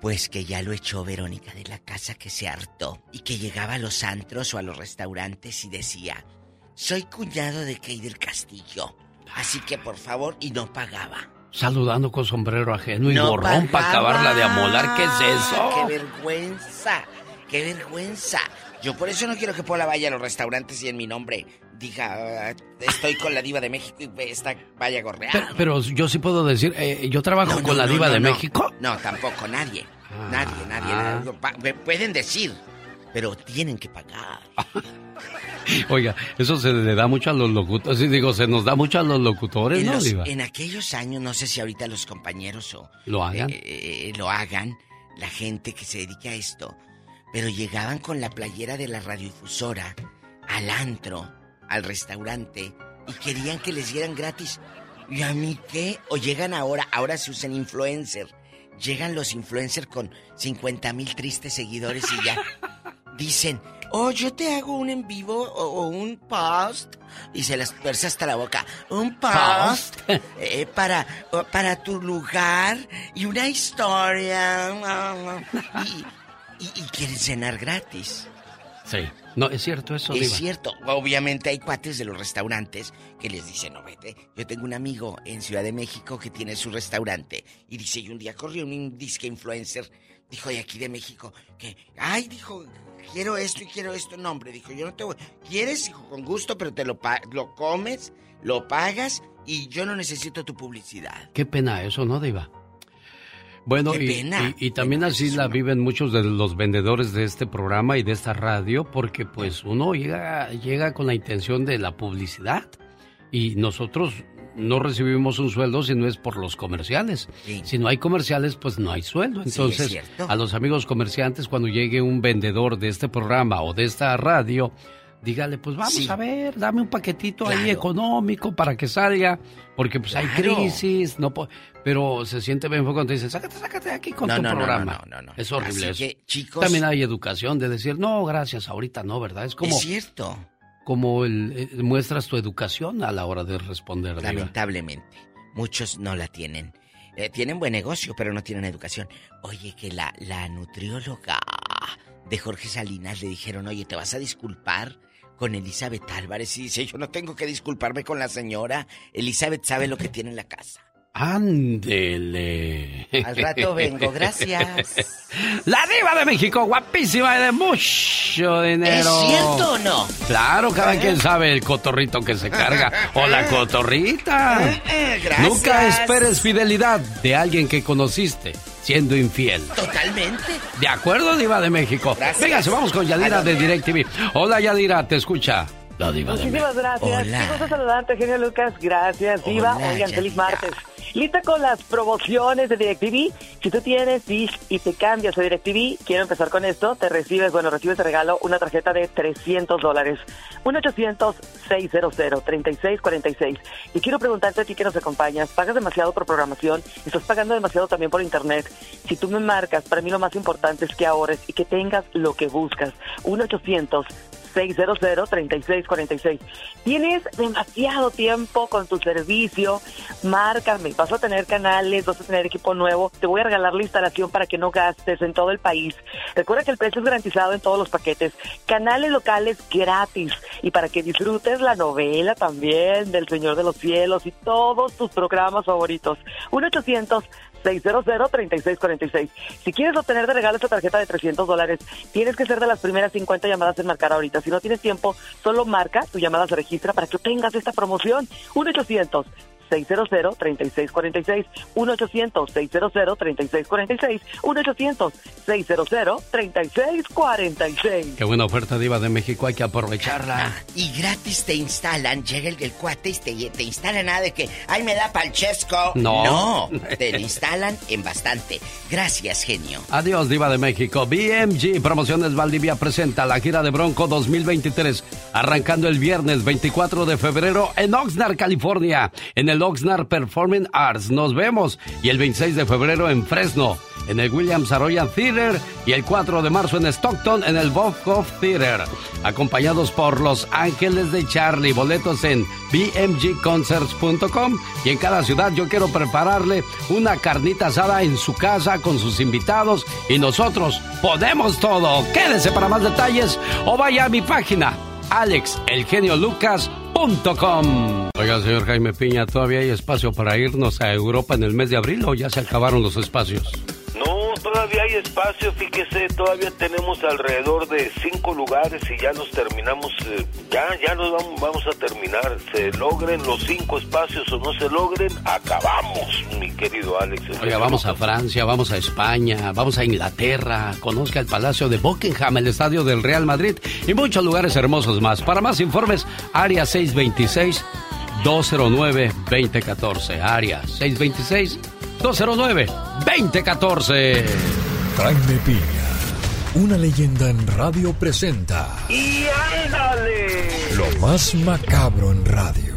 Pues que ya lo echó Verónica de la casa que se hartó y que llegaba a los antros o a los restaurantes y decía, soy cuñado de Kay del Castillo, así que por favor, y no pagaba. Saludando con sombrero ajeno y No gorrón para acabarla de amolar. ¿Qué es eso? ¡Qué vergüenza! ¡Qué vergüenza! Yo por eso no quiero que Pola vaya a los restaurantes y en mi nombre diga, "Ah, estoy con la diva de México y esta vaya a gorrear. Pero, pero yo sí puedo decir, eh, yo trabajo No, no, con la no, diva de. México. No, tampoco, nadie. Nadie, nadie, Ah. nadie. Pa- me Pueden decir, pero tienen que pagar. [laughs] Oiga, eso se le da mucho a los locutores. Sí, digo, se nos da mucho a los locutores, En, ¿no, los- Diva? en aquellos años, no sé si ahorita los compañeros o ¿Lo hagan? eh, eh, lo hagan, la gente que se dedica a esto, pero llegaban con la playera de la radiodifusora al antro, al restaurante y querían que les dieran gratis. ¿Y a mí qué? O llegan ahora, ahora se usan influencer. Llegan los influencers con 50 mil tristes seguidores y ya [laughs] dicen, oh, yo te hago un en vivo o, o un post y se las tuerce hasta la boca. Un post eh, para, para tu lugar y una historia. [laughs] Y, y, y quieren cenar gratis. Sí. No, es cierto eso, Es Diva. cierto. Obviamente hay cuates de los restaurantes que les dicen, no vete. Yo tengo un amigo en Ciudad de México que tiene su restaurante y dice, y un día corrió un disque influencer, dijo de aquí de México, que, ay, dijo, quiero esto y quiero esto. No, hombre, dijo, yo no te voy. ¿Quieres? Dijo, con gusto, pero te lo, pa- lo comes, lo pagas y yo no necesito tu publicidad. Qué pena eso, ¿no, Diva? Bueno, Qué y, pena. y- y también así la viven muchos de los vendedores de este programa y de esta radio, porque pues uno llega, llega con la intención de la publicidad y nosotros no recibimos un sueldo si no es por los comerciales. Si no hay comerciales, pues no hay sueldo. Entonces, a los amigos comerciantes, cuando llegue un vendedor de este programa o de esta radio, dígale, pues vamos Sí. a ver, dame un paquetito ahí económico para que salga, porque pues hay crisis, no pero se siente bien cuando te dicen, sácate, sácate de aquí con No, tu no, programa. no, no, no. Es horrible Así eso. que, chicos- También hay educación de decir, no, gracias, ahorita no, ¿verdad? Es como... Es cierto. Como el, eh, muestras tu educación a la hora de responder. Lamentablemente, muchos no la tienen. Eh, tienen buen negocio, pero no tienen educación. Oye, que la, la nutrióloga de Jorge Salinas le dijeron, oye, ¿te vas a disculpar con Elizabeth Álvarez? Y dice, yo no tengo que disculparme con la señora. Elizabeth sabe lo que tiene en la casa. Ándele. Al rato vengo, gracias. [laughs] La diva de México, guapísima y de mucho dinero. ¿Es cierto o no? Claro, cada quien sabe el cotorrito que se carga. O la [laughs] cotorrita. Eh, gracias. Nunca esperes fidelidad de alguien que conociste siendo infiel. Totalmente. ¿De acuerdo, Diva de México? Gracias. Véngase, vamos con Yadira ¿A de? DirecTV. Hola, Yadira, te escucha. La Diva de México. Muchísimas gracias. Hola. Qué gusto saludarte, genio Lucas. Gracias, Diva. Hola, Oigan, feliz martes. Lista con las promociones de DirecTV. Si tú tienes Dish y te cambias a DirecTV, quiero empezar con esto. Te recibes, bueno, recibes de regalo una tarjeta de 300 dólares. 1-800-600-3646. Y quiero preguntarte a ti que nos acompañas. ¿Pagas demasiado por programación? ¿Estás pagando demasiado también por internet? Si tú me marcas, para mí lo más importante es que ahorres y que tengas lo que buscas. 1-800 600-3646. Tienes demasiado tiempo con tu servicio, márcame, vas a tener canales, vas a tener equipo nuevo, te voy a regalar la instalación para que no gastes en todo el país. Recuerda que el precio es garantizado en todos los paquetes, canales locales gratis y para que disfrutes la novela también del Señor de los Cielos y todos tus programas favoritos. 1 800 600-3646. Si quieres obtener de regalo esta tarjeta de 300 dólares, tienes que ser de las primeras 50 llamadas en marcar ahorita. Si no tienes tiempo, solo marca, tu llamada se registra para que obtengas esta promoción. 1-800. 600-3646, 1-800-600-3646, 1-800-600-3646. Qué buena oferta, Diva de México, hay que aprovecharla. Y gratis te instalan, llega el, el cuate y te, te instala nada de que, ay, me da palchesco. No. No, te lo instalan en bastante. Gracias, genio. Adiós, Diva de México. BMG Promociones Valdivia presenta la gira de Bronco 2023, arrancando el viernes 24 de febrero en Oxnard, California, en el Oxnard Performing Arts. Nos vemos. Y el 26 de febrero en Fresno, en el Williams Arroyan Theater. Y el 4 de marzo en Stockton, en el Bob Hoff Theater. Acompañados por Los Ángeles de Charlie. Boletos en bmgconcerts.com. Y en cada ciudad yo quiero prepararle una carnita asada en su casa con sus invitados. Y nosotros podemos todo. Quédese para más detalles o vaya a mi página alexelgeniolucas.com. Oiga, señor Jaime Piña, ¿todavía hay espacio para irnos a Europa en el mes de abril o ya se acabaron los espacios? Todavía hay espacio, fíjese, todavía tenemos alrededor de cinco lugares y ya nos terminamos, eh, ya, ya nos vamos, a terminar. Se logren los cinco espacios o no se logren, acabamos, mi querido Alex. Oiga, vamos a Francia, vamos a España, vamos a Inglaterra, conozca el Palacio de Buckingham, el Estadio del Real Madrid y muchos lugares hermosos más. Para más informes, área 626 209-2014. Área 626-209-2014. Jaime Piña, una leyenda en radio presenta. ¡Y ándale! Lo más macabro en radio.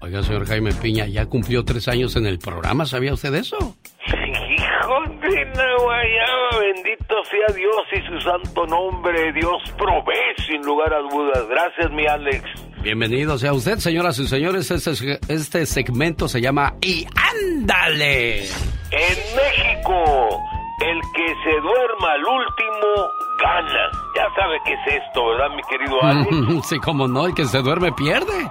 Oiga, señor Jaime Piña, ya cumplió tres años en el programa, ¿sabía usted eso? Hijo de la guayaba, bendito sea Dios y su santo nombre. Dios provee sin lugar a dudas. Gracias, mi Alex. Bienvenido sea usted, señoras y señores. Este, este segmento se llama Y ándale. En México, el que se duerma al último gana. Ya sabe qué es esto, ¿verdad, mi querido Alex? [laughs] sí, como no, el que se duerme pierde.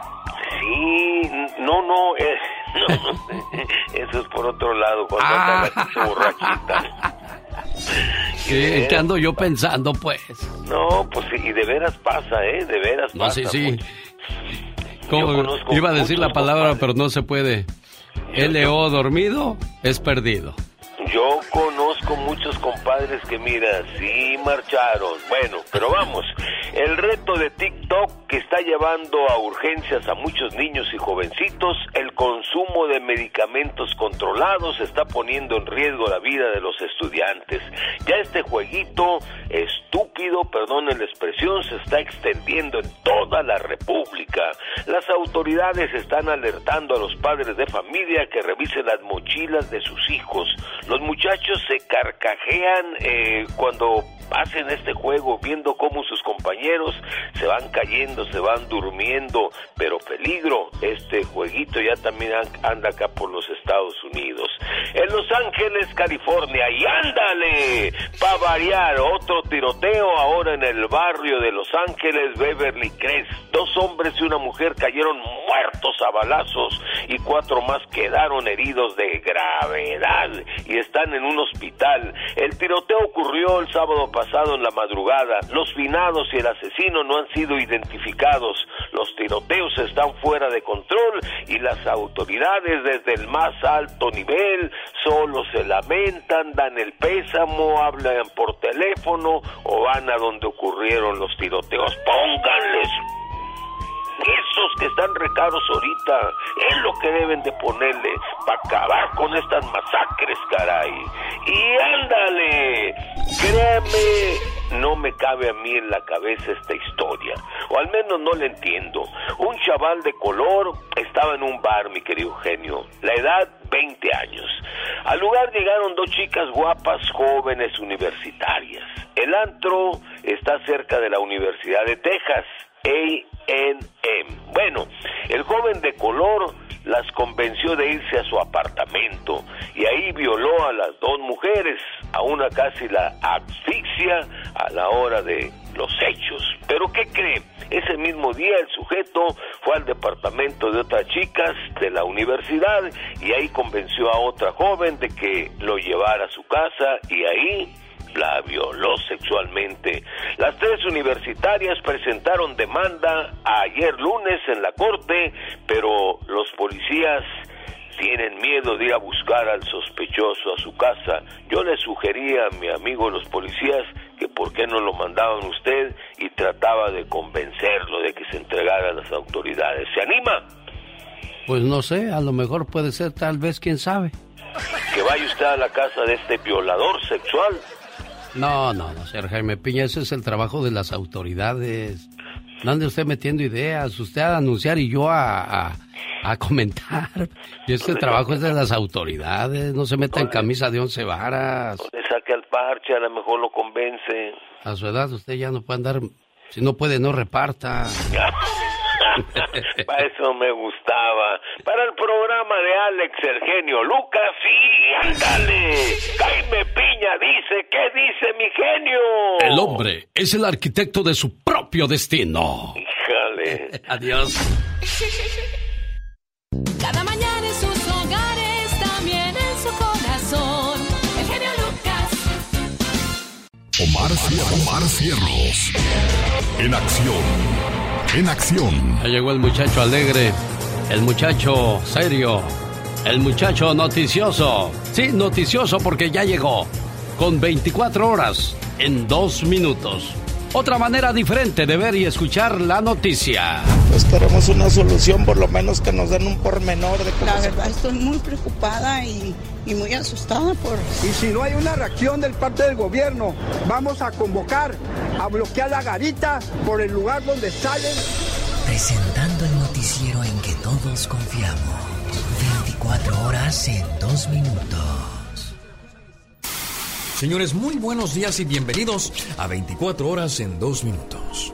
Sí, no, no, eh, [laughs] no, [laughs] eso es por otro lado, cuando anda la borrachita. Sí, ¿en qué ando yo pensando, pues? No, pues sí, y de veras pasa, ¿eh? De veras No, pasa. sí, sí. mucho. Iba a decir la palabra, pero no se puede. LO dormido es perdido. Yo conozco muchos compadres que, mira, sí marcharon. Bueno, pero vamos, el reto de TikTok que está llevando a urgencias a muchos niños y jovencitos, el consumo de medicamentos controlados está poniendo en riesgo la vida de los estudiantes. Ya este jueguito estúpido, perdonen la expresión, se está extendiendo en toda la República. Las autoridades están alertando a los padres de familia que revisen las mochilas de sus hijos. Los muchachos se carcajean eh, cuando hacen este juego, viendo cómo sus compañeros se van cayendo, se van durmiendo, pero peligro, este jueguito ya también an- anda acá por los Estados Unidos. En Los Ángeles, California, y ándale, para variar, otro tiroteo ahora en el barrio de Los Ángeles, Beverly Crest. Dos hombres y una mujer cayeron muertos a balazos y cuatro más quedaron heridos de gravedad y están en un hospital. El tiroteo ocurrió el sábado pasado en la madrugada. Los finados y el asesino no han sido identificados. Los tiroteos están fuera de control y las autoridades desde el más alto nivel solo se lamentan, dan el pésamo, hablan por teléfono o van a donde ocurrieron los tiroteos. Pónganles esos que están recaros ahorita es lo que deben de ponerle para acabar con estas masacres, caray. Y ándale, créame, no me cabe a mí en la cabeza esta historia, o al menos no la entiendo. Un chaval de color estaba en un bar, mi querido genio, la edad 20 años. Al lugar llegaron dos chicas guapas, jóvenes, universitarias. El antro está cerca de la Universidad de Texas. Bueno, el joven de color las convenció de irse a su apartamento y ahí violó a las dos mujeres, a una casi la asfixia a la hora de los hechos. Pero ¿qué cree? Ese mismo día el sujeto fue al departamento de otras chicas de la universidad y ahí convenció a otra joven de que lo llevara a su casa y ahí la violó sexualmente. Las tres universitarias presentaron demanda ayer lunes en la corte, pero los policías tienen miedo de ir a buscar al sospechoso a su casa. Yo le sugería a mi amigo los policías que por qué no lo mandaban usted y trataba de convencerlo de que se entregara a las autoridades. ¿Se anima? Pues no sé, a lo mejor puede ser, tal vez, quién sabe. Que vaya usted a la casa de este violador sexual. No, no, no, señor Jaime Piña, ese es el trabajo de las autoridades. No ande usted metiendo ideas, usted a anunciar y yo a, a, a comentar. Y este trabajo es de las autoridades, no se meta en camisa de once varas. Le saque al parche, a lo mejor lo convence. A su edad usted ya no puede andar, si no puede, no reparta. [laughs] Para eso me gustaba. Para el programa de Alex, el genio Lucas, sí, ándale. Jaime Piña dice, ¿qué dice mi genio? El hombre es el arquitecto de su propio destino. Híjale. [laughs] Adiós. Cada mañana en sus hogares, también en su corazón. El genio Lucas. Omar, Omar, Omar Cierros. En acción. En acción. Ya llegó el muchacho alegre, el muchacho serio, el muchacho noticioso. Sí, noticioso porque ya llegó. Con 24 horas en dos minutos. Otra manera diferente de ver y escuchar la noticia. Pues queremos una solución, por lo menos que nos den un pormenor de cómo La se- verdad estoy muy preocupada y, y muy asustada por... Y si no hay una reacción del parte del gobierno, vamos a convocar a bloquear la garita por el lugar donde salen. Presentando el noticiero en que todos confiamos. 24 horas en dos minutos. Señores, muy buenos días y bienvenidos a 24 horas en 2 minutos.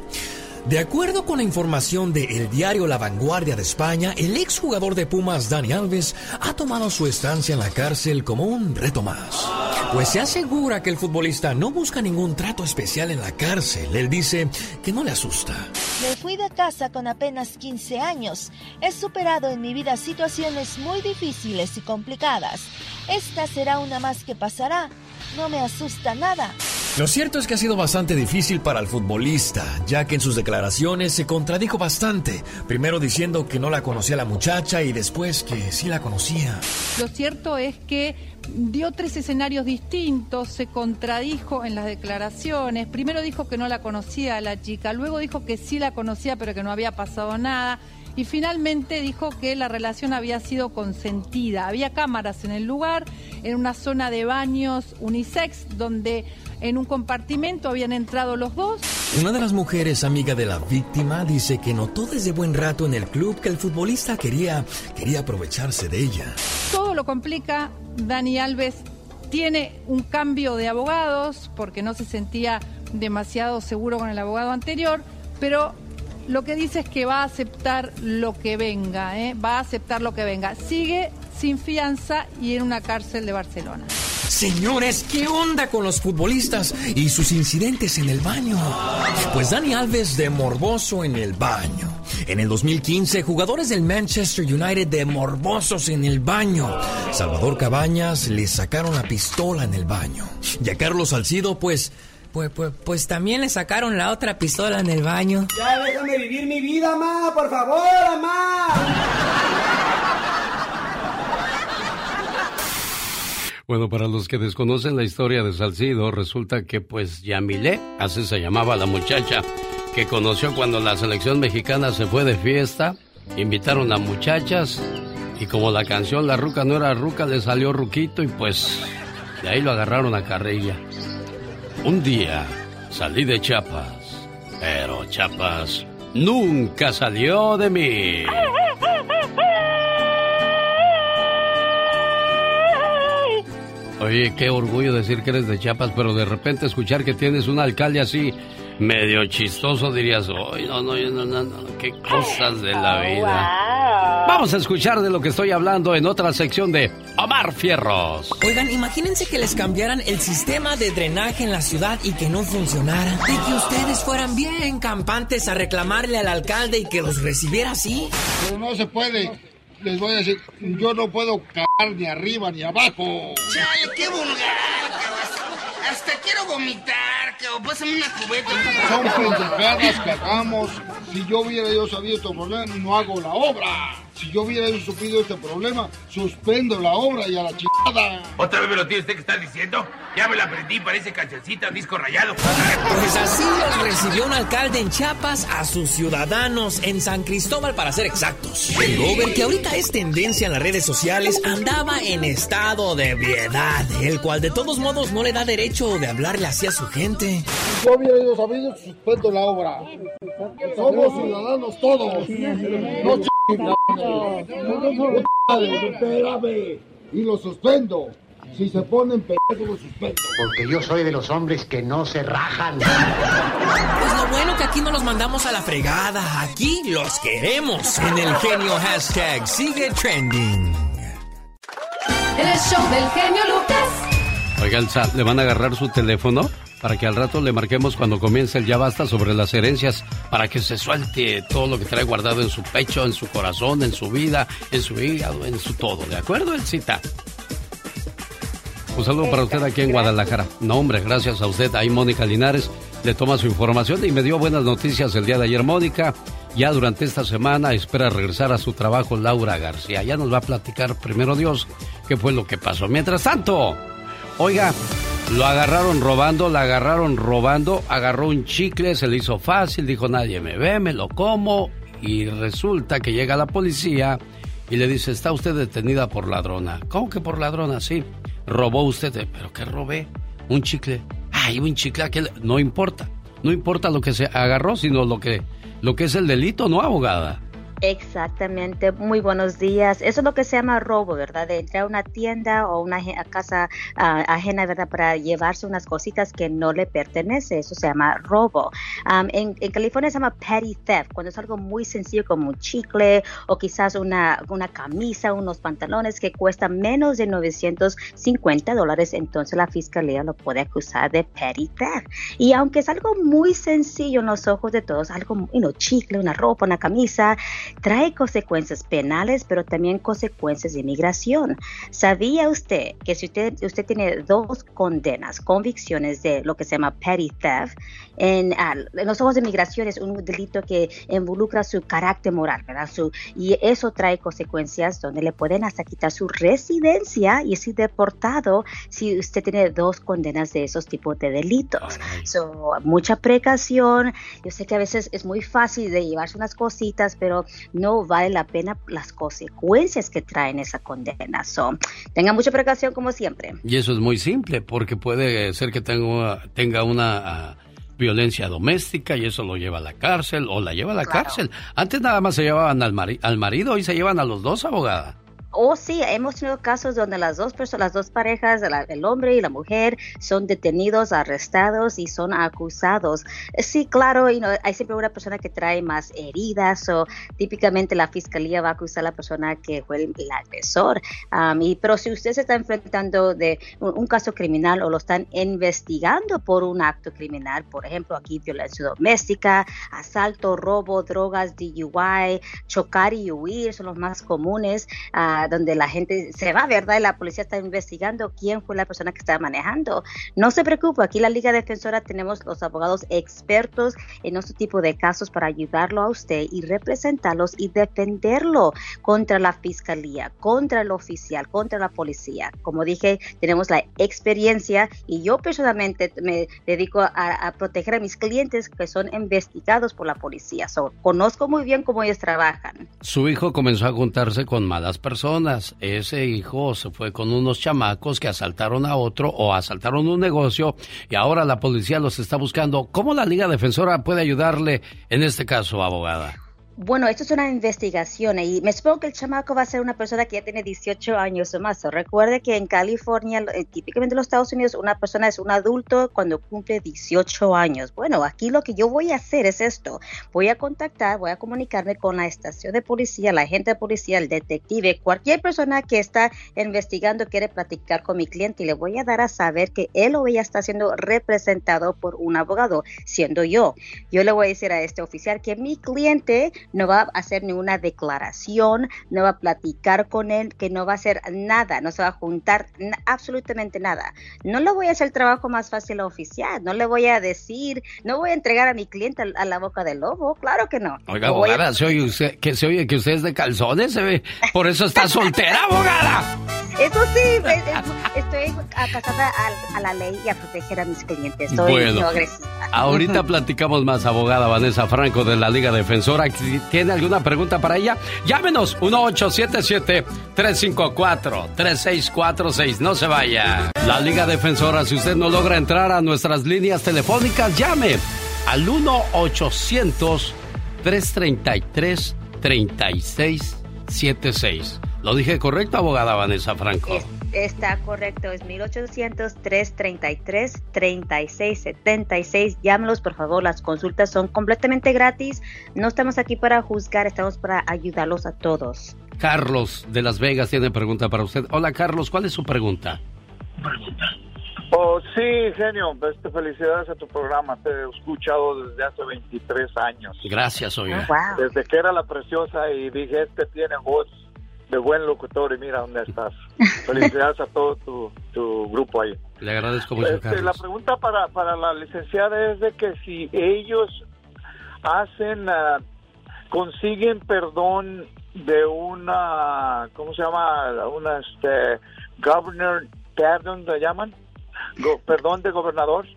De acuerdo con la información de el diario La Vanguardia de España, el exjugador de Pumas Dani Alves ha tomado su estancia en la cárcel como un reto más. Pues se asegura que el futbolista no busca ningún trato especial en la cárcel. Él dice que no le asusta. Me fui de casa con apenas 15 años. He superado en mi vida situaciones muy difíciles y complicadas. Esta será una más que pasará. No me asusta nada. Lo cierto es que ha sido bastante difícil para el futbolista, ya que en sus declaraciones se contradijo bastante, primero diciendo que no la conocía la muchacha y después que sí la conocía. Lo cierto es que dio tres escenarios distintos, se contradijo en las declaraciones. Primero dijo que no la conocía a la chica, luego dijo que sí la conocía pero que no había pasado nada. Y finalmente dijo que la relación había sido consentida. Había cámaras en el lugar, en una zona de baños unisex, donde en un compartimento habían entrado los dos. Una de las mujeres amiga de la víctima dice que notó desde buen rato en el club que el futbolista quería, quería aprovecharse de ella. Todo lo complica. Dani Alves tiene un cambio de abogados porque no se sentía demasiado seguro con el abogado anterior, pero lo que dice es que va a aceptar lo que venga, ¿eh? va a aceptar lo que venga. Sigue sin fianza y en una cárcel de Barcelona. Señores, ¿qué onda con los futbolistas y sus incidentes en el baño? Pues Dani Alves de morboso en el baño. En el 2015, jugadores del Manchester United de morbosos en el baño. Salvador Cabañas le sacaron la pistola en el baño. Y a Carlos Salcido, pues... Pues, pues, pues también le sacaron la otra pistola en el baño. Ya déjame vivir mi vida, ma, por favor, Bueno, para los que desconocen la historia de Salcido, resulta que pues Yamilé, así se llamaba la muchacha, que conoció cuando la selección mexicana se fue de fiesta, invitaron a muchachas y como la canción La Ruca no era Ruca, le salió Ruquito y pues de ahí lo agarraron a carrilla. Un día salí de Chiapas, pero Chiapas nunca salió de mí. Oye, qué orgullo decir que eres de Chiapas, pero de repente escuchar que tienes un alcalde así medio chistoso dirías, "Ay, no, no, no, no, no, qué cosas de la vida." Vamos a escuchar de lo que estoy hablando en otra sección de Omar Fierros. Oigan, imagínense que les cambiaran el sistema de drenaje en la ciudad y que no funcionara. Y que ustedes fueran bien campantes a reclamarle al alcalde y que los recibiera así. Pero no se puede. Les voy a decir, yo no puedo cagar ni arriba ni abajo. Chale, qué vulgar. Hasta quiero vomitar, cabrón. Pásame una cubeta. Son pendejadas que hagamos. Si yo hubiera yo sabido este problema, no hago la obra. Si yo hubiera yo supido este problema, suspendo la obra y a la chingada. ¿Otra vez me lo tiene usted que está diciendo? Ya me la aprendí, parece cancioncita, disco rayado. Pues así los recibió un alcalde en Chiapas a sus ciudadanos en San Cristóbal para ser exactos. El gober, que ahorita es tendencia en las redes sociales, andaba en estado de ebriedad, el cual de todos modos no le da derecho de hablarle así a su gente. Si yo hubiera yo sabido, suspendo la obra. Somos ciudadanos todos. No chingados. Espérame. Y lo suspendo. Si se ponen pendejos, lo suspendo. Porque yo soy de los hombres que no se rajan. Pues lo bueno que aquí no los mandamos a la fregada, aquí los queremos. En el genio hashtag sigue trending. En el show del genio Lucas. Oiga, Elsa, ¿le van a agarrar su teléfono? Para que al rato le marquemos cuando comience el ya basta sobre las herencias, para que se suelte todo lo que trae guardado en su pecho, en su corazón, en su vida, en su hígado, en su todo. ¿De acuerdo, Elcita? Un saludo para usted aquí en Guadalajara. No, hombre, gracias a usted. Ahí Mónica Linares le toma su información y me dio buenas noticias el día de ayer, Mónica. Ya durante esta semana espera regresar a su trabajo Laura García. Ya nos va a platicar primero Dios qué fue lo que pasó. Mientras tanto, oiga, lo agarraron robando, la agarraron robando, agarró un chicle, se le hizo fácil, dijo nadie me ve, me lo como y resulta que llega la policía y le dice, está usted detenida por ladrona. ¿Cómo que por ladrona? Sí. Robó usted, pero ¿qué robé? Un chicle. Ay, un chicle, aquel... no importa. No importa lo que se agarró, sino lo que, lo que es el delito, ¿no, abogada? Exactamente, muy buenos días. Eso es lo que se llama robo, ¿verdad? De entrar a una tienda o una casa ah, ajena, ¿verdad? Para llevarse unas cositas que no le pertenece. Eso se llama robo. en, California se llama petty theft, cuando es algo muy sencillo como un chicle o quizás una, una camisa, unos pantalones que cuestan menos de 950 dólares, entonces la fiscalía lo puede acusar de petty theft. Y aunque es algo muy sencillo en los ojos de todos, algo, you chicle, una ropa, una camisa, trae consecuencias penales, pero también consecuencias de inmigración. ¿Sabía usted que si usted, usted tiene dos condenas, convicciones de lo que se llama petty theft, en, los ojos de inmigración es un delito que involucra su carácter moral, ¿verdad? Su, y eso trae consecuencias donde le pueden hasta quitar su residencia y ser deportado si usted tiene dos condenas de esos tipos de delitos. mucha precaución. Yo sé que a veces es muy fácil de llevarse unas cositas, pero no vale la pena las consecuencias que traen esa condena. So, tenga mucha precaución como siempre. Y eso es muy simple, porque puede ser que tenga, tenga una ah, violencia doméstica y eso lo lleva a la cárcel o la lleva a la cárcel. Antes nada más se llevaban al, al marido, hoy se llevan a los dos, Oh, sí, hemos tenido casos donde las dos personas, las dos parejas, el hombre y la mujer, son detenidos, arrestados y son acusados. Sí, claro, y hay siempre una persona que trae más heridas o típicamente la fiscalía va a acusar a la persona que fue el, agresor. y, pero si usted se está enfrentando de un, caso criminal o lo están investigando por un acto criminal, por ejemplo, aquí violencia doméstica, asalto, robo, drogas, DUI, chocar y huir son los más comunes. Uh, donde la gente se va, ¿verdad? Y la policía está investigando quién fue la persona que estaba manejando. No se preocupe, aquí la Liga Defensora tenemos los abogados expertos en este tipo de casos para ayudarlo a usted y representarlos y defenderlo contra la fiscalía, contra el oficial, contra la policía. Como dije, tenemos la experiencia y yo personalmente me dedico a, proteger a mis clientes que son investigados por la policía. conozco muy bien cómo ellos trabajan. Su hijo comenzó a juntarse con malas personas ese hijo se fue con unos chamacos que asaltaron a otro o asaltaron un negocio y ahora la policía los está buscando. ¿Cómo la Liga Defensora puede ayudarle en este caso, abogada? Bueno, esto es una investigación y me supongo que el chamaco va a ser una persona que ya tiene 18 años o más. recuerde que en California, eh, típicamente en los Estados Unidos, una persona es un adulto cuando cumple 18 años. Bueno, aquí lo que yo voy a hacer es esto. Voy a contactar, voy a comunicarme con la estación de policía, la agente de policía, el detective, cualquier persona que está investigando quiere platicar con mi cliente y le voy a dar a saber que él o ella está siendo representado por un abogado, siendo yo. Yo le voy a decir a este oficial que mi cliente no va a hacer ninguna declaración, no va a platicar con él, que no va a hacer nada, no se va a juntar absolutamente nada. No le voy a hacer el trabajo más fácil a oficial, no le voy a decir, no voy a entregar a mi cliente a, la boca del lobo, claro que no. Oiga, abogada, se, oye que, se oye que usted es de calzones, se ve, por eso está soltera, abogada. Eso sí, estoy casada a, la ley y a proteger a mis clientes. Estoy bueno, agresiva. Ahorita platicamos más, abogada Vanessa Franco de la Liga Defensora tiene alguna pregunta para ella, llámenos 1877-354-3646. No se vaya. La Liga Defensora, si usted no logra entrar a nuestras líneas telefónicas, llame al 1-800-333-3676. ¿Lo dije correcto, abogada Vanessa Franco? Está correcto, es 1800-333-3676. Llámenos, por favor, las consultas son completamente gratis. No estamos aquí para juzgar, estamos para ayudarlos a todos. Carlos de Las Vegas tiene pregunta para usted. Hola, Carlos, ¿cuál es su pregunta? Pregunta. Oh, sí, genio. Este, felicidades a tu programa. Te he escuchado desde hace 23 años. Gracias, oiga. Desde que era la preciosa y dije, este tiene voz de buen locutor y mira dónde estás. Felicidades a todo tu, tu grupo ahí. Le agradezco mucho, Este, la pregunta para, para la licenciada es de que si ellos hacen, ah, consiguen perdón de una, ¿cómo se llama? Una, este, governor, pardon, ¿le llaman? Go- perdón de gobernador.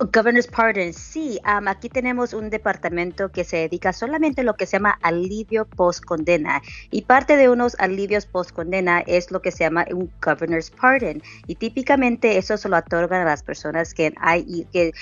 Governor's Pardon, sí, am, aquí tenemos un departamento que se dedica solamente a lo que se llama alivio post condena y parte de unos alivios post condena es lo que se llama un Governor's Pardon y típicamente eso se lo otorgan a las personas que, hay, que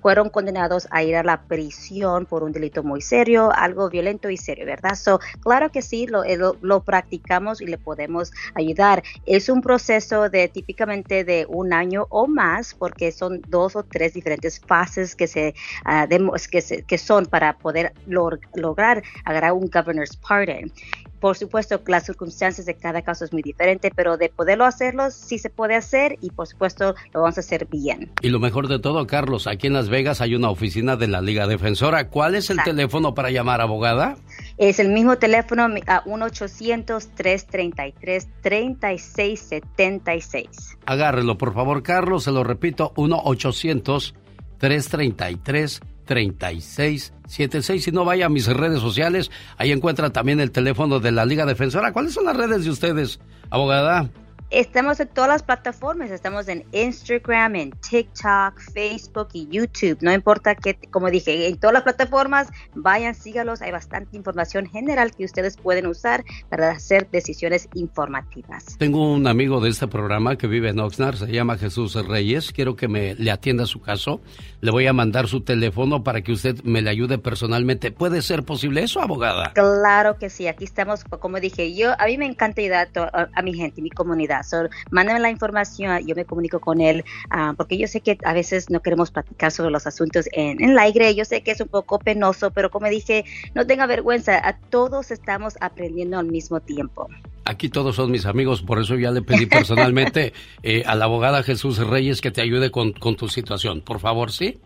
fueron condenados a ir a la prisión por un delito muy serio, algo violento y serio, ¿verdad? So, claro que sí, lo, eh, lo, lo practicamos y le podemos ayudar. Es un proceso de típicamente de un año o más porque son dos o tres diferentes fases que se, ah, demo- que, se- que son para poder lograr agarrar un governor's pardon. Por supuesto, las circunstancias de cada caso es muy diferente, pero de poderlo hacerlo, sí se puede hacer y por supuesto lo vamos a hacer bien. Y lo mejor de todo, Carlos, aquí en Las Vegas hay una oficina de la Liga Defensora. ¿Cuál es el Exacto. teléfono para llamar abogada? Es el mismo teléfono a 1-800-333-3676. Agárrelo, por favor, Carlos. Se lo repito, 1-800-333-3676. Si no, vaya a mis redes sociales. Ahí encuentra también el teléfono de la Liga Defensora. ¿Cuáles son las redes de ustedes, abogada? Estamos en todas las plataformas, estamos en Instagram, en TikTok, Facebook y YouTube. No importa que, como dije, en todas las plataformas, vayan, sígalos. Hay bastante información general que ustedes pueden usar para hacer decisiones informativas. Tengo un amigo de este programa que vive en Oxnard, se llama Jesús Reyes. Quiero que me le atienda su caso. Le voy a mandar su teléfono para que usted me le ayude personalmente. ¿Puede ser posible eso, abogada? Claro que sí, aquí estamos, como dije, yo a mí me encanta ayudar a, a mi gente, mi comunidad. So, mándame la información, yo me comunico con él, ah, porque yo sé que a veces no queremos platicar sobre los asuntos en, en el aire. Yo sé que es un poco penoso, pero como dije, no tenga vergüenza, a todos estamos aprendiendo al mismo tiempo. Aquí todos son mis amigos, por eso ya le pedí personalmente [laughs] eh, a la abogada Jesús Reyes que te ayude con, con tu situación. Por favor, ¿sí?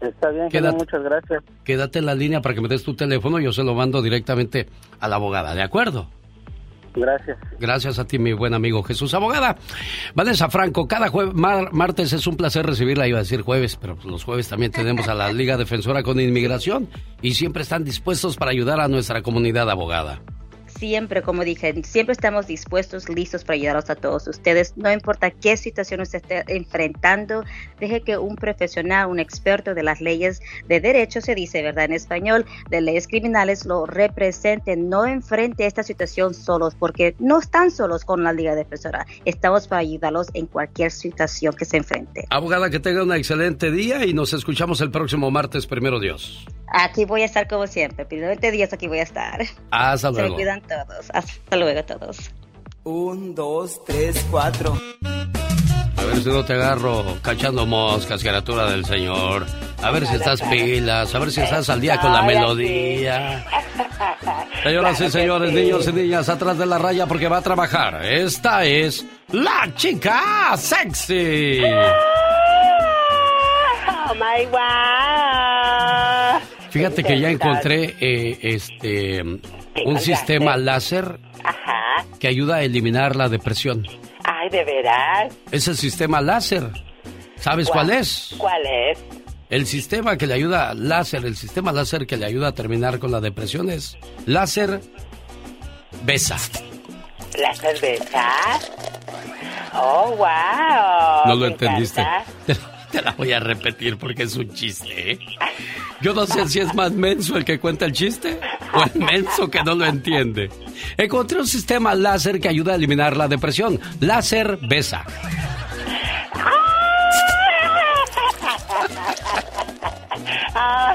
Está bien, Quédate. muchas gracias. Quédate en la línea para que me des tu teléfono, yo se lo mando directamente a la abogada, ¿de acuerdo? Gracias. Gracias a ti, mi buen amigo Jesús. Abogada, Vanessa Franco, cada jue- mar- martes es un placer recibirla, iba a decir jueves, pero los jueves también tenemos a la [laughs] Liga Defensora con Inmigración y siempre están dispuestos para ayudar a nuestra comunidad abogada. Siempre, como dije, siempre estamos dispuestos, listos para ayudaros a todos ustedes. No importa qué situación usted esté enfrentando, deje que un profesional, un experto de las leyes de derecho, se dice, ¿verdad? En español, de leyes criminales, lo represente. No enfrente esta situación solos, porque no están solos con la Liga Defensora. Estamos para ayudarlos en cualquier situación que se enfrente. Abogada, que tenga un excelente día y nos escuchamos el próximo martes, primero Dios. Aquí voy a estar como siempre. Primeramente Dios, aquí voy a estar. Hasta Se me luego. cuidan todos. Hasta luego todos. Un, dos, tres, cuatro. A ver si no te agarro cachando moscas, criatura del Señor. A ver si estás pilas, a ver si estás al día con la melodía. Señoras y señores, niños y niñas, atrás de la raya porque va a trabajar. Esta es la chica sexy. Oh my wow. Fíjate que ya encontré eh, este un sistema láser Ajá. que ayuda a eliminar la depresión. Ay, de veras. Es el sistema láser. ¿Sabes cuál es? ¿Cuál es? El sistema que le ayuda, láser, el sistema láser que le ayuda a terminar con la depresión es láser besa. ¿La cerveza? Oh, wow. No lo entendiste. [laughs] Te, te la voy a repetir porque es un chiste. ¿eh? Yo no sé si es más menso el que cuenta el chiste [laughs] o el menso que no lo entiende. Encontré un sistema láser que ayuda a eliminar la depresión. Láser besa. Oh,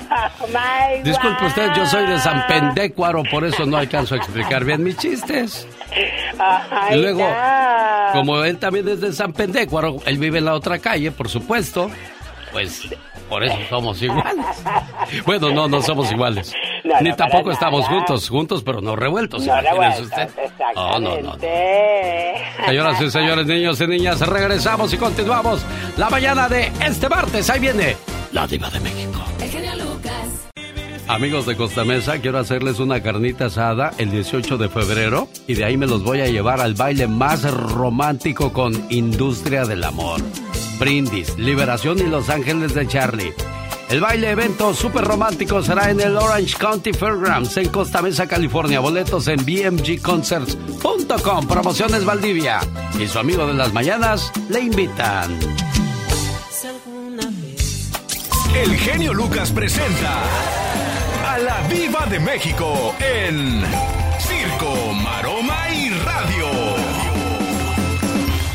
[laughs] Disculpe usted, yo soy de San Pendécuaro, por eso no alcanzo a explicar bien mis chistes. Y luego, no. como él también es de San Pendécuaro, él vive en la otra calle, por supuesto, pues por eso somos iguales. Bueno, no, no somos iguales. No, Ni no, tampoco estamos nada. juntos, juntos, pero no revueltos, No, imagínese revueltos, usted. No, no, no. Señoras y señores, niños y niñas, regresamos y continuamos la mañana de este martes. Ahí viene la diva de México. El genio Lucas. Amigos de Costa Mesa, quiero hacerles una carnita asada el 18 de febrero y de ahí me los voy a llevar al baile más romántico con Industria del Amor. Brindis, Liberación y Los Ángeles de Charlie. El baile evento super romántico será en el Orange County Fairgrounds en Costa Mesa, California. Boletos en bmgconcerts.com. Promociones Valdivia. Y su amigo de las mañanas le invitan. El genio Lucas presenta a la Viva de México en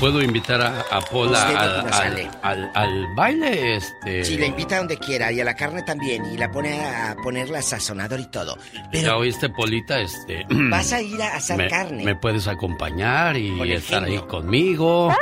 ¿Puedo invitar a, a Pola al, no al- sale. al- al baile? Este... Sí, la invita donde quiera y a la carne también y la pone a ponerla sazonador y todo. Ya oíste, Polita, este... [clears throat] Vas a ir a asar me, carne. me puedes acompañar y estar ahí conmigo.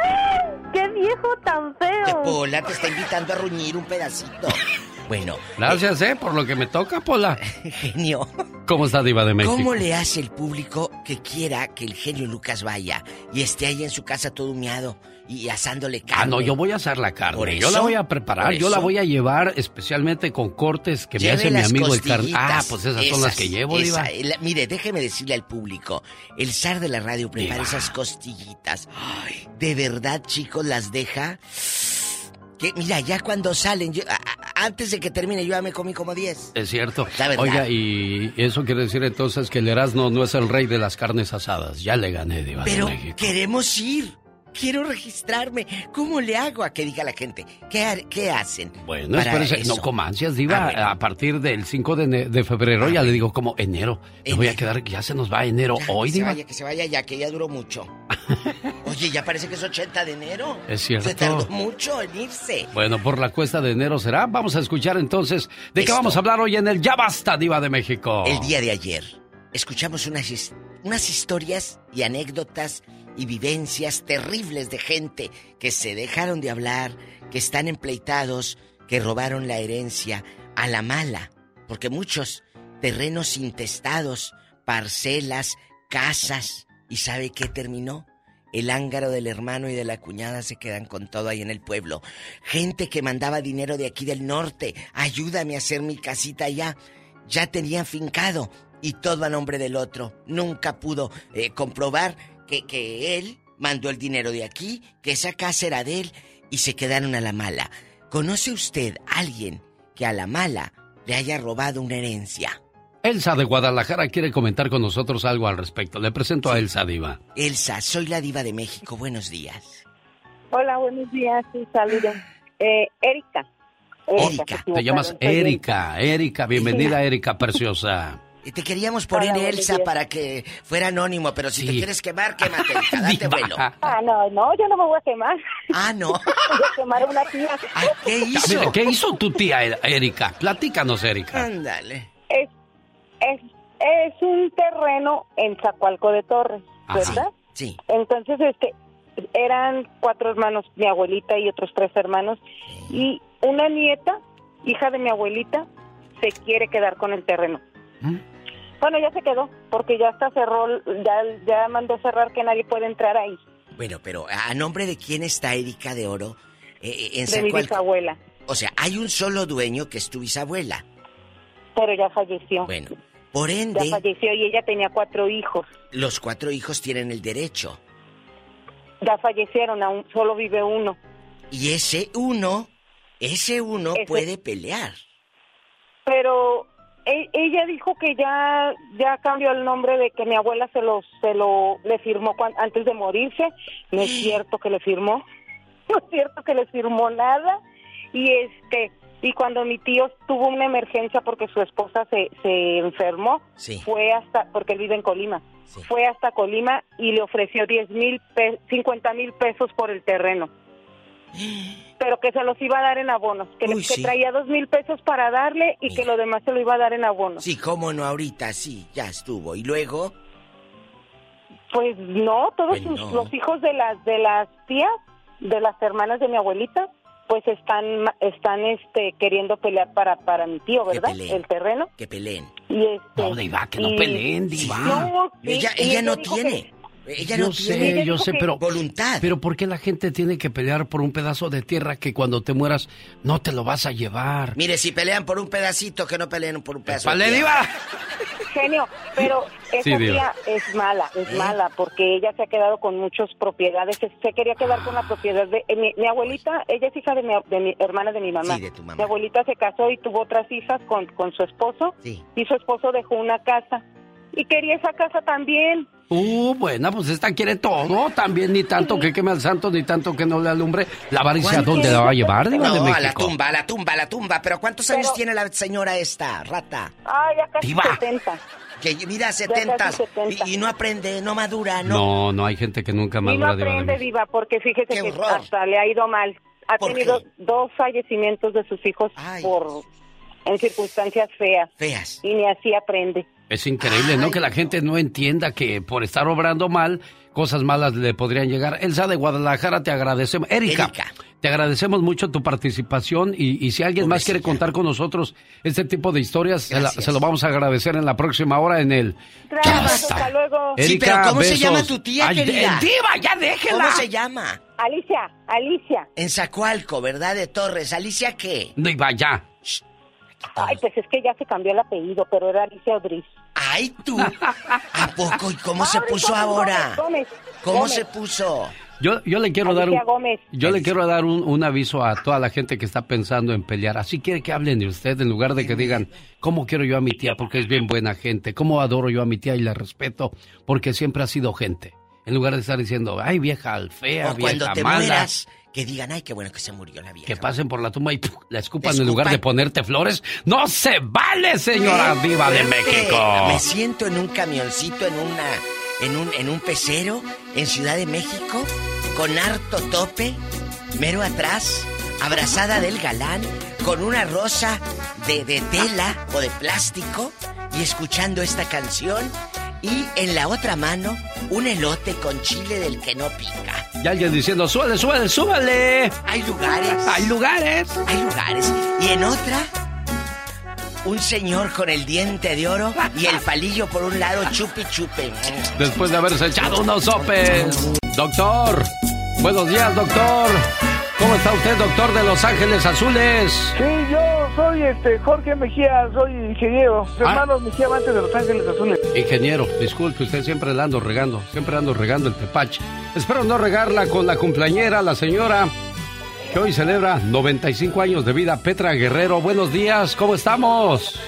¡Qué viejo tan feo! Que Pola te está invitando a ruñir un pedacito. [laughs] Bueno, Gracias, ¿eh? Por lo que me toca, Pola. [laughs] genio. ¿Cómo está Diva de México? ¿Cómo le hace el público que quiera que el genio Lucas vaya y esté ahí en su casa todo humeado y asándole carne? Ah, no, yo voy a hacer la Por carne. Yo eso, la voy a preparar. por Yo la voy a llevar especialmente con cortes que me hace mi amigo el carne. Ah, pues esas, son las que llevo, esa, Diva. mire, déjeme decirle al público, el zar de la radio prepara Diva. esas costillitas. Ay, de verdad, chicos, las deja. Que mira, ya cuando salen, yo- a- antes de que termine, yo ya me comí como 10. Es cierto. La verdad. Oiga, y eso quiere decir entonces que el Erasmo no es el rey de las carnes asadas. Ya le gané, Diva Pero de México. queremos ir. Quiero registrarme. ¿Cómo le hago a que diga la gente? ¿Qué, qué hacen? Bueno, para espérese, eso? no coma ansias, Diva. Ah, bueno. A partir del 5 de, de febrero, ya le digo como enero. Me voy a quedar, ya se nos va enero hoy, que se vaya, que se vaya ya, que ya duró mucho. [laughs] Oye, ya parece que es 80 de enero. Es cierto. Se tardó mucho en irse. Bueno, por la cuesta de enero será. Vamos a escuchar entonces de qué Esto. vamos a hablar hoy en el Ya Basta, Diva de México. El día de ayer escuchamos unas, his- unas historias y anécdotas y vivencias terribles de gente que se dejaron de hablar, que están empleitados, que robaron la herencia a la mala, porque muchos terrenos intestados, parcelas, casas, ¿y sabe qué terminó? El ángaro del hermano y de la cuñada se quedan con todo ahí en el pueblo. Gente que mandaba dinero de aquí del norte, ayúdame a hacer mi casita allá. Ya tenían fincado y todo a nombre del otro. Nunca pudo eh, comprobar que, que él mandó el dinero de aquí, que esa casa era de él y se quedaron a la mala. ¿Conoce usted alguien que a la mala le haya robado una herencia? Elsa de Guadalajara quiere comentar con nosotros algo al respecto. Le presento a Elsa Diva. Elsa, soy la diva de México. Buenos días. Hola, buenos días, sí, saludos. Eh, Erika. Erika. Te llamas Erika. Erika, bienvenida Erika, preciosa. Y te queríamos poner Hola, Elsa días. para que fuera anónimo, pero si te quieres quemar, quémate, Erika, [laughs] date Diva. vuelo. Ah, no, no, yo no me voy a quemar. Ah, no. [laughs] Voy a quemar a una tía. ¿Qué Mira, hizo? ¿Qué hizo tu tía Er- Erika? Platícanos, Erika. Ándale. Es, es, es un terreno en Zacualco de Torres, Ajá. ¿verdad? Sí. Entonces, este, eran cuatro hermanos, mi abuelita y otros tres hermanos, y una nieta, hija de mi abuelita, se quiere quedar con el terreno. ¿Mm? Bueno, ya se quedó, porque ya está cerró, ya, ya mandó cerrar que nadie puede entrar ahí, Bueno, pero ¿a nombre de quién está Erika de Oro? Eh, eh, en de mi bisabuela, O sea, hay un solo dueño que es tu bisabuela. pero ya falleció. Bueno, por Ya ende, falleció y ella tenía cuatro hijos. los cuatro hijos tienen el derecho. Ya fallecieron, aún solo vive uno. Y ese uno, ese uno Ese- puede pelear. pero e- ella dijo que ya ya cambió el nombre de que mi abuela se lo se lo le firmó antes de morirse no es [gasps] cierto que le firmó [laughs] no es cierto que le firmó nada y este y cuando mi tío tuvo una emergencia porque su esposa se, se enfermó Sí. fue hasta porque él vive en Colima fue hasta Colima y le ofreció 10 mil 50 mil pesos por el terreno [gasps] pero que se los iba a dar en abonos, que, le- Uy, que traía dos mil pesos para darle y que lo demás se lo iba a dar en abonos. Sí, cómo no, ahorita sí, ya estuvo. Y luego, Pues no, todos Pues sus- no. los hijos de las de las tías, de las hermanas de mi abuelita, pues están están este queriendo pelear para para mi tío, ¿verdad? peleen. El terreno que peleen. y este No, Diva, que no y- peleen, Diva. No, sí, ella ella no tiene. que- Ella yo no sé, tiene yo sé, pero voluntad. Pero ¿por qué la gente tiene que pelear por un pedazo de tierra que cuando te mueras no te lo vas a llevar? Mire, si pelean por un pedacito, que no peleen por un pedazo. ¡Vale, diva! Genio, pero esa Sí, tía es mala, es mala, porque ella se ha quedado con muchas propiedades. Se, se quería quedar con la propiedad de eh, mi, mi abuelita. Ella es hija de mi, de mi hermana de mi mamá. Sí, de tu mamá. Mi abuelita se casó y tuvo otras hijas con, con su esposo. Sí. Y su esposo dejó una casa. Y quería esa casa también. Uh, bueno, pues esta quiere todo. También ni tanto que queme al santo, ni tanto que no le alumbre. ¿La avaricia ¿Cuánto? dónde la va a llevar, Diva de No, a la México? tumba, a la tumba, a la tumba. Pero ¿cuántos años tiene la señora esta, rata? Ah, ya casi Diva. 70. Que mira, 70 casi 70. y, y no aprende, no madura, no. No, no hay gente que nunca Y no madura, Diva de aprende, México. Diva, porque fíjese Qué que horror. hasta le ha ido mal. Ha ¿Por tenido dos fallecimientos de sus hijos por en circunstancias feas. Feas. Y ni así aprende. Es increíble, ¿no? Que la gente no entienda que por estar obrando mal, cosas malas le podrían llegar. Elsa de Guadalajara, te agradecemos. Erika, te agradecemos mucho tu participación y, y si alguien más quiere contar con nosotros este tipo de historias, se, la- Gracias. se lo vamos a agradecer en la próxima hora en el... Gracias, basta. hasta luego. Sí, pero ¿cómo se llama tu tía, Ay, querida? diva, ya déjela. ¿Cómo se llama? Alicia, Alicia. En Zacualco, ¿verdad? De Torres. ¿Alicia qué? Diva, ya. Ay, pues es que ya se cambió el apellido, pero era Alicia Odriz. Ay, tú. ¿A poco? ¿Y cómo se puso Gómez, ahora? Gómez, ¿Cómo Gómez. se puso? Yo, yo le quiero dar un, Alicia Gómez. yo le quiero dar un, un aviso a toda la gente que está pensando en pelear. Así quiere que hablen de usted en lugar de que digan cómo quiero yo a mi tía porque es bien buena gente, cómo adoro yo a mi tía y la respeto porque siempre ha sido gente. En lugar de estar diciendo, ay vieja fea, O cuando vieja te mala, mueras, que digan, ay, qué bueno que se murió la vieja. que pasen por la tumba y ¡puf! la escupan en lugar de ponerte flores. No se vale, señora diva de. México. Me siento en un camioncito, en una, en un, en un pecero, en Ciudad de México, con harto tope, mero atrás, abrazada del galán, con una rosa de, de tela o de plástico, y escuchando esta canción, y en la otra mano, un elote con chile del que no pica. Y alguien diciendo, súbale, súbale, súbale. Hay lugares. Hay lugares. Hay lugares. Y en otra, un señor con el diente de oro y el palillo por un lado, chupi chupe. Después de haberse echado unos sopes. Doctor, buenos días, doctor. ¿Cómo está usted, doctor de Los Ángeles Azules? Sí, yo soy este Jorge Mejía, soy ingeniero. Ah. hermanos Mejía antes de Los Ángeles Azules. Ingeniero, disculpe, usted siempre la ando regando, siempre ando regando el tepache. Espero no regarla con la cumpleañera, la señora que hoy celebra 95 años de vida, Petra Guerrero. Buenos días, ¿cómo estamos?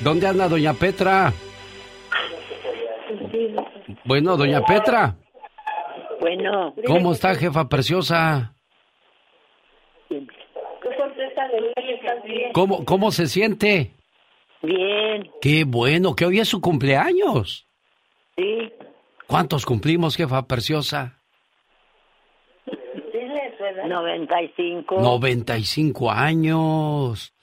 ¿Dónde anda doña Petra? Bueno, doña Petra, Bueno. ¿cómo está, jefa preciosa? ¿Cómo, cómo se siente? Bien, Qué bueno, que hoy es su cumpleaños. sí. ¿Cuántos cumplimos, jefa preciosa? 95. 95 años.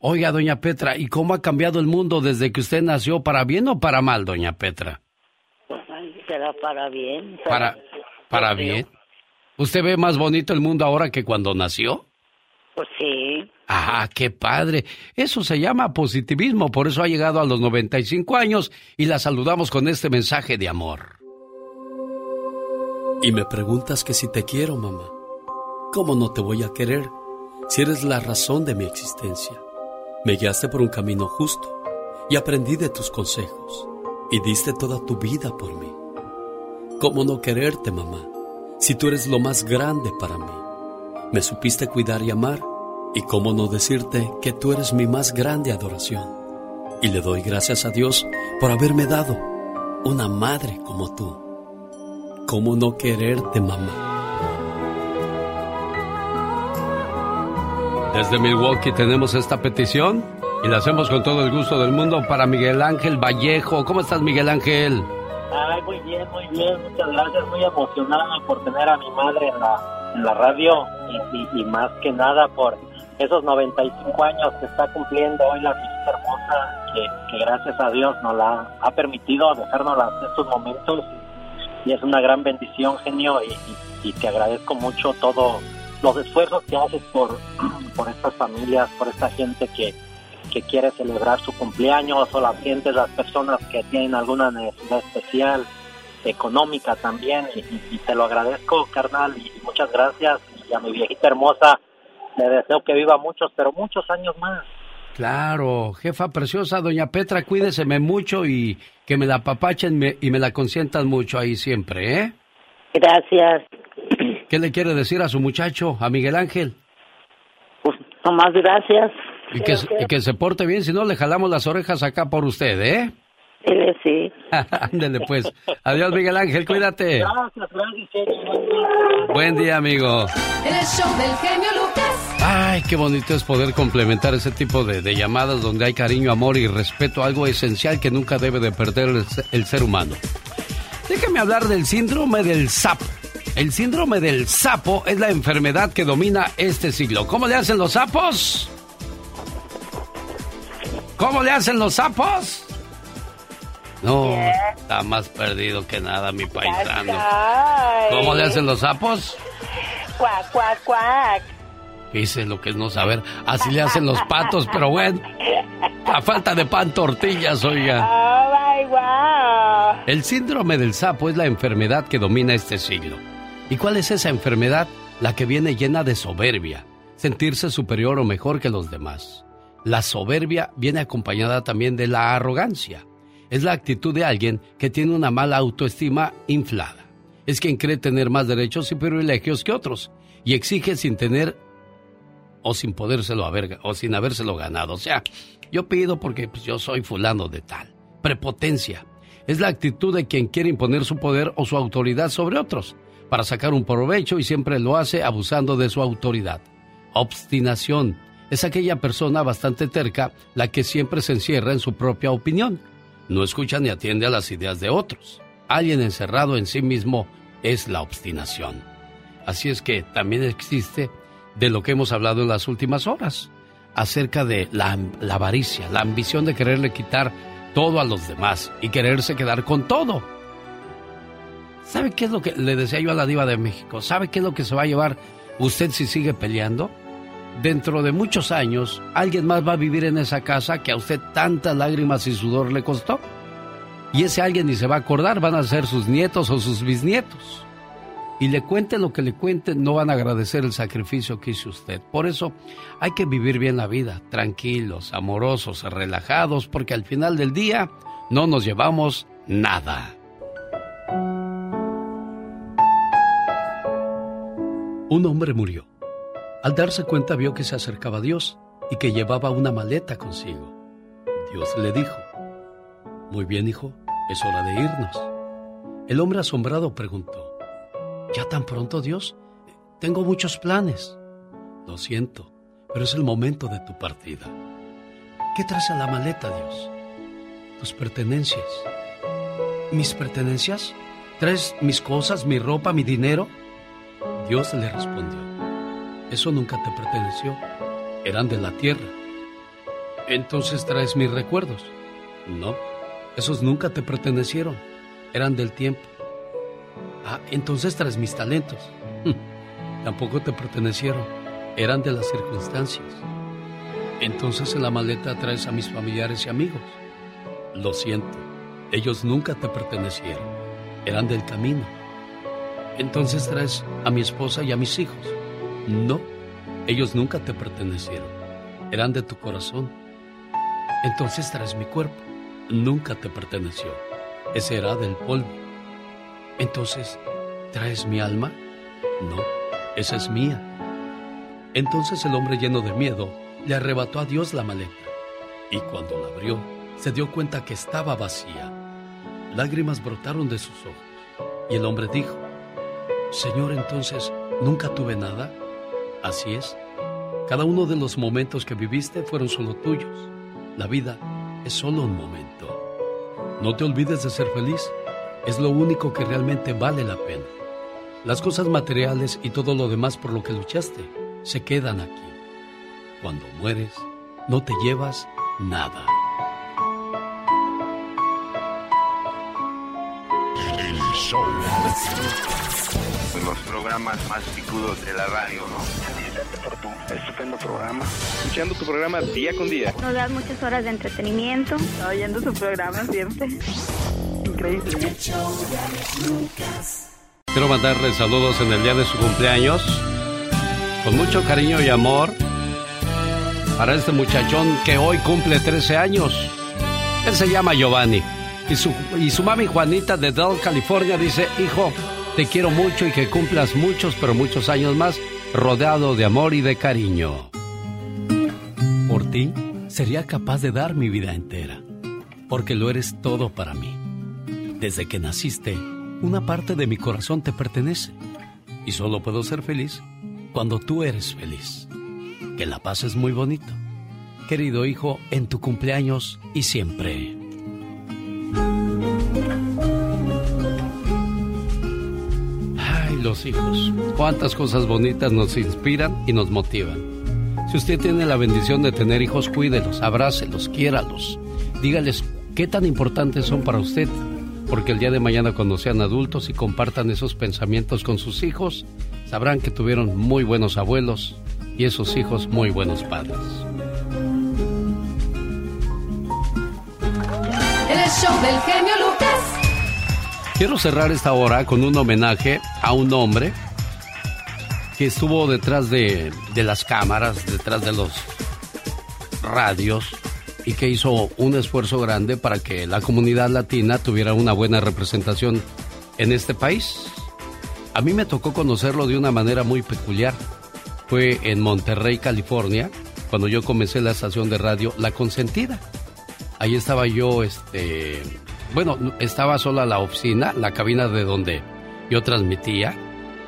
Oiga, doña Petra, ¿y cómo ha cambiado el mundo desde que usted nació? ¿Para bien o para mal, doña Petra? Será para bien. Para, para bien. ¿Usted ve más bonito el mundo ahora que cuando nació? Pues sí. Ah, qué padre. Eso se llama positivismo, por eso ha llegado a los 95 años y la saludamos con este mensaje de amor. Y me preguntas que si te quiero, mamá. ¿Cómo no te voy a querer si eres la razón de mi existencia? Me guiaste por un camino justo y aprendí de tus consejos y diste toda tu vida por mí. ¿Cómo no quererte, mamá, si tú eres lo más grande para mí? Me supiste cuidar y amar y cómo no decirte que tú eres mi más grande adoración. Y le doy gracias a Dios por haberme dado una madre como tú. ¿Cómo no quererte, mamá? Desde Milwaukee tenemos esta petición y la hacemos con todo el gusto del mundo para Miguel Ángel Vallejo. ¿Cómo estás, Miguel Ángel? Ay, muy bien, muy bien, muchas gracias, muy emocionada por tener a mi madre en la, en la radio y, más que nada por esos 95 años que está cumpliendo hoy la visita hermosa que, gracias a Dios nos la ha permitido dejarnos estos momentos. Y es una gran bendición, genio, y- y te agradezco mucho todos los esfuerzos que haces por, [clears throat] por estas familias, por esta gente que, que quiere celebrar su cumpleaños o las gentes, las personas que tienen alguna necesidad especial. económica también y, y- y te lo agradezco, carnal, y muchas gracias. Y a mi viejita hermosa le deseo que viva muchos, pero muchos años más. Claro, jefa preciosa, doña Petra, cuídeseme mucho y que me la apapachen me- y me la consientan mucho ahí siempre, ¿eh? Gracias. ¿Qué le quiere decir a su muchacho, a Miguel Ángel? Nomás gracias. Y que, se- y que se porte bien, si no le jalamos las orejas acá por usted, ¿eh? Sí. [laughs] Ándele pues. Adiós, Miguel Ángel, cuídate. Gracias, gracias, Buen día, amigo. En el show del genio Lucas. Ay, qué bonito es poder complementar ese tipo de, de llamadas donde hay cariño, amor y respeto, algo esencial que nunca debe de perder el, el ser humano. Déjame hablar del síndrome del sapo. El síndrome del sapo es la enfermedad que domina este siglo. ¿Cómo le hacen los sapos? ¿Cómo le hacen los sapos? No, está más perdido que nada, mi paisano. ¿Cómo le hacen los sapos? Cuac, cuac, cuac. Dice lo que es no saber. Así le hacen los patos, pero bueno. A falta de pan, tortillas, oiga. Oh my wow. El síndrome del sapo es la enfermedad que domina este siglo. ¿Y cuál es esa enfermedad? La que viene llena de soberbia, sentirse superior o mejor que los demás. La soberbia viene acompañada también de la arrogancia. Es la actitud de alguien que tiene una mala autoestima inflada. Es quien cree tener más derechos y privilegios que otros y exige sin tener o sin podérselo haber o sin habérselo ganado. O sea, yo pido porque pues, yo soy fulano de tal. Prepotencia es la actitud de quien quiere imponer su poder o su autoridad sobre otros para sacar un provecho y siempre lo hace abusando de su autoridad. Obstinación es aquella persona bastante terca la que siempre se encierra en su propia opinión. No escucha ni atiende a las ideas de otros. Alguien encerrado en sí mismo es la obstinación. Así es que también existe de lo que hemos hablado en las últimas horas, acerca de la, la avaricia, la ambición de quererle quitar todo a los demás y quererse quedar con todo. ¿Sabe qué es lo que le decía yo a la diva de México? ¿Sabe qué es lo que se va a llevar usted si sigue peleando? Dentro de muchos años, alguien más va a vivir en esa casa que a usted tantas lágrimas y sudor le costó. Y ese alguien ni se va a acordar, van a ser sus nietos o sus bisnietos. Y le cuente lo que le cuenten, no van a agradecer el sacrificio que hizo usted. Por eso hay que vivir bien la vida, tranquilos, amorosos, relajados, porque al final del día no nos llevamos nada. Un hombre murió. Al darse cuenta vio que se acercaba a Dios y que llevaba una maleta consigo. Dios le dijo, Muy bien, hijo, es hora de irnos. El hombre asombrado preguntó, ¿Ya tan pronto, Dios? Tengo muchos planes. Lo siento, pero es el momento de tu partida. ¿Qué traes en la maleta, Dios? Tus pertenencias. ¿Mis pertenencias? ¿Traes mis cosas, mi ropa, mi dinero? Dios le respondió, eso nunca te perteneció, eran de la tierra. Entonces traes mis recuerdos. No, esos nunca te pertenecieron, eran del tiempo. Ah, entonces traes mis talentos. Hm, Tampoco te pertenecieron, eran de las circunstancias. Entonces en la maleta traes a mis familiares y amigos. Lo siento, ellos nunca te pertenecieron, eran del camino. Entonces traes a mi esposa y a mis hijos. No, ellos nunca te pertenecieron, eran de tu corazón. Entonces traes mi cuerpo, nunca te perteneció, ese era del polvo. Entonces, ¿traes mi alma? No, esa es mía. Entonces el hombre lleno de miedo le arrebató a Dios la maleta y cuando la abrió se dio cuenta que estaba vacía. Lágrimas brotaron de sus ojos y el hombre dijo, Señor, entonces, ¿nunca tuve nada? Así es. Cada uno de los momentos que viviste fueron solo tuyos. La vida es solo un momento. No te olvides de ser feliz. Es lo único que realmente vale la pena. Las cosas materiales y todo lo demás por lo que luchaste se quedan aquí. Cuando mueres, no te llevas nada. Show. los programas más picudos de la radio, ¿no? por tu estupendo programa. Escuchando tu programa día con día. Nos das muchas horas de entretenimiento. Oyendo su programa siempre. increíble. Quiero mandarle saludos en el día de su cumpleaños. Con mucho cariño y amor. Para este muchachón que hoy cumple 13 años. Él se llama Giovanni. Y su, y su mami Juanita de Dell, California, dice, hijo, te quiero mucho y que cumplas muchos, pero muchos años más, rodeado de amor y de cariño. Por ti, sería capaz de dar mi vida entera, porque lo eres todo para mí. Desde que naciste, una parte de mi corazón te pertenece, y solo puedo ser feliz cuando tú eres feliz. Que la paz es muy bonito. Querido hijo, en tu cumpleaños y siempre. Los hijos. Cuántas cosas bonitas nos inspiran y nos motivan. Si usted tiene la bendición de tener hijos, cuídelos, abrácelos, quiéralos. Dígales qué tan importantes son para usted. Porque el día de mañana cuando sean adultos y compartan esos pensamientos con sus hijos, sabrán que tuvieron muy buenos abuelos y esos hijos muy buenos padres. El show del genio Lucas. Quiero cerrar esta hora con un homenaje a un hombre que estuvo detrás de, de las cámaras, detrás de los radios y que hizo un esfuerzo grande para que la comunidad latina tuviera una buena representación en este país. A mí me tocó conocerlo de una manera muy peculiar. Fue en Monterrey, California, cuando yo comencé la estación de radio La Consentida. Ahí estaba yo, este, bueno, estaba sola la oficina, la cabina de donde yo transmitía,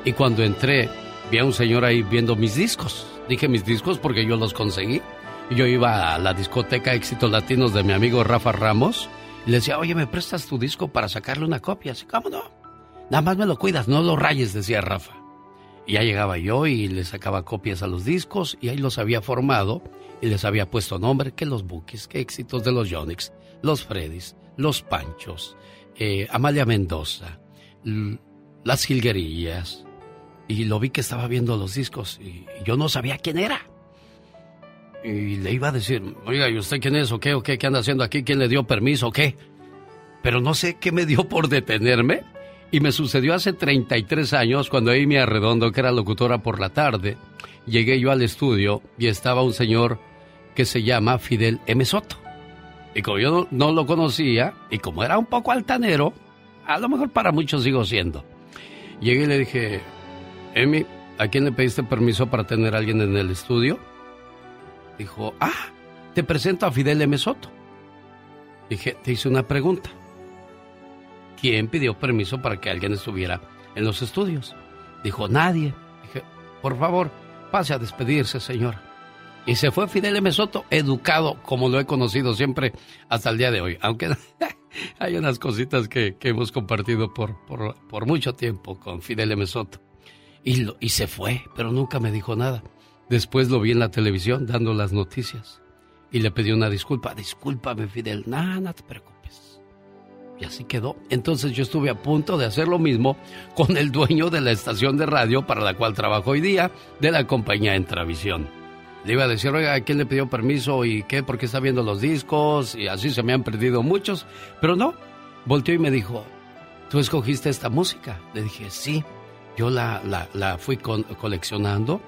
y cuando entré vi a un señor ahí viendo mis discos. Dije mis discos porque yo los conseguí. Yo iba a la discoteca Éxitos Latinos de mi amigo Rafa Ramos y le decía, oye, ¿me prestas tu disco para sacarle una copia? Así, ¿cómo no? Nada más me lo cuidas, no lo rayes, decía Rafa. Y ya llegaba yo y le sacaba copias a los discos y ahí los había formado y les había puesto nombre, que los Bookies, que éxitos de los Yonix, los Freddys, los Panchos, eh, Amalia Mendoza, las Jilguerillas. Y lo vi que estaba viendo los discos y yo no sabía quién era. Y le iba a decir, oiga, ¿y usted quién es o qué? ¿O qué? ¿Qué anda haciendo aquí? ¿Quién le dio permiso o qué? Pero no sé qué me dio [laughs] por detenerme. Y me sucedió hace 33 años cuando Amy Arredondo, que era locutora por la tarde, llegué yo al estudio y estaba un señor que se llama Fidel M. Soto. Y como yo no, no lo conocía, y como era un poco altanero, a lo mejor para muchos sigo siendo. Llegué y le dije, Amy, ¿a quién le pediste permiso para tener a alguien en el estudio? Dijo, ah, te presento a Fidel M. Soto. Dije, te hice una pregunta. ¿Quién pidió permiso para que alguien estuviera en los estudios? Dijo, nadie. Dije, por favor, pase a despedirse, señor. Y se fue Fidel M. Soto, educado como lo he conocido siempre hasta el día de hoy. Aunque [laughs] hay unas cositas que, que hemos compartido por, por, mucho tiempo con Fidel M. Soto. Y, lo- y se fue, pero nunca me dijo nada. Después lo vi en la televisión dando las noticias y le pedí una disculpa. Discúlpame, Fidel. Nada, no te preocupes. Y así quedó. Entonces yo estuve a punto de hacer lo mismo con el dueño de la estación de radio para la cual trabajo hoy día, de la compañía Entravisión. Le iba a decir, oiga, ¿a quién le pidió permiso y qué? ¿Por qué está viendo los discos? Y así se me han perdido muchos. Pero no, volteó y me dijo, ¿tú escogiste esta música? Le dije, sí. Yo la, la, la fui con- coleccionando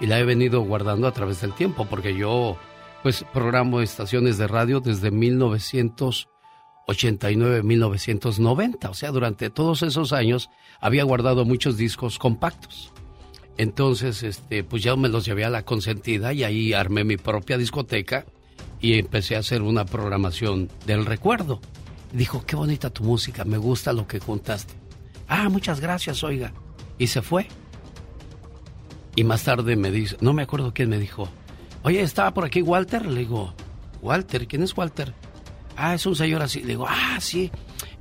y la he venido guardando a través del tiempo, porque yo, pues, programo estaciones de radio desde 1989-1990. O sea, durante todos esos años había guardado muchos discos compactos. Entonces, este, pues ya me los llevé a la consentida y ahí armé mi propia discoteca y empecé a hacer una programación del recuerdo. Dijo, qué bonita tu música, me gusta lo que juntaste. Ah, muchas gracias, oiga. Y se fue. Y más tarde me dice, no me acuerdo quién me dijo, oye, ¿estaba por aquí Walter? Le digo, Walter, ¿quién es Walter? Ah, es un señor así. Le digo, ah, sí,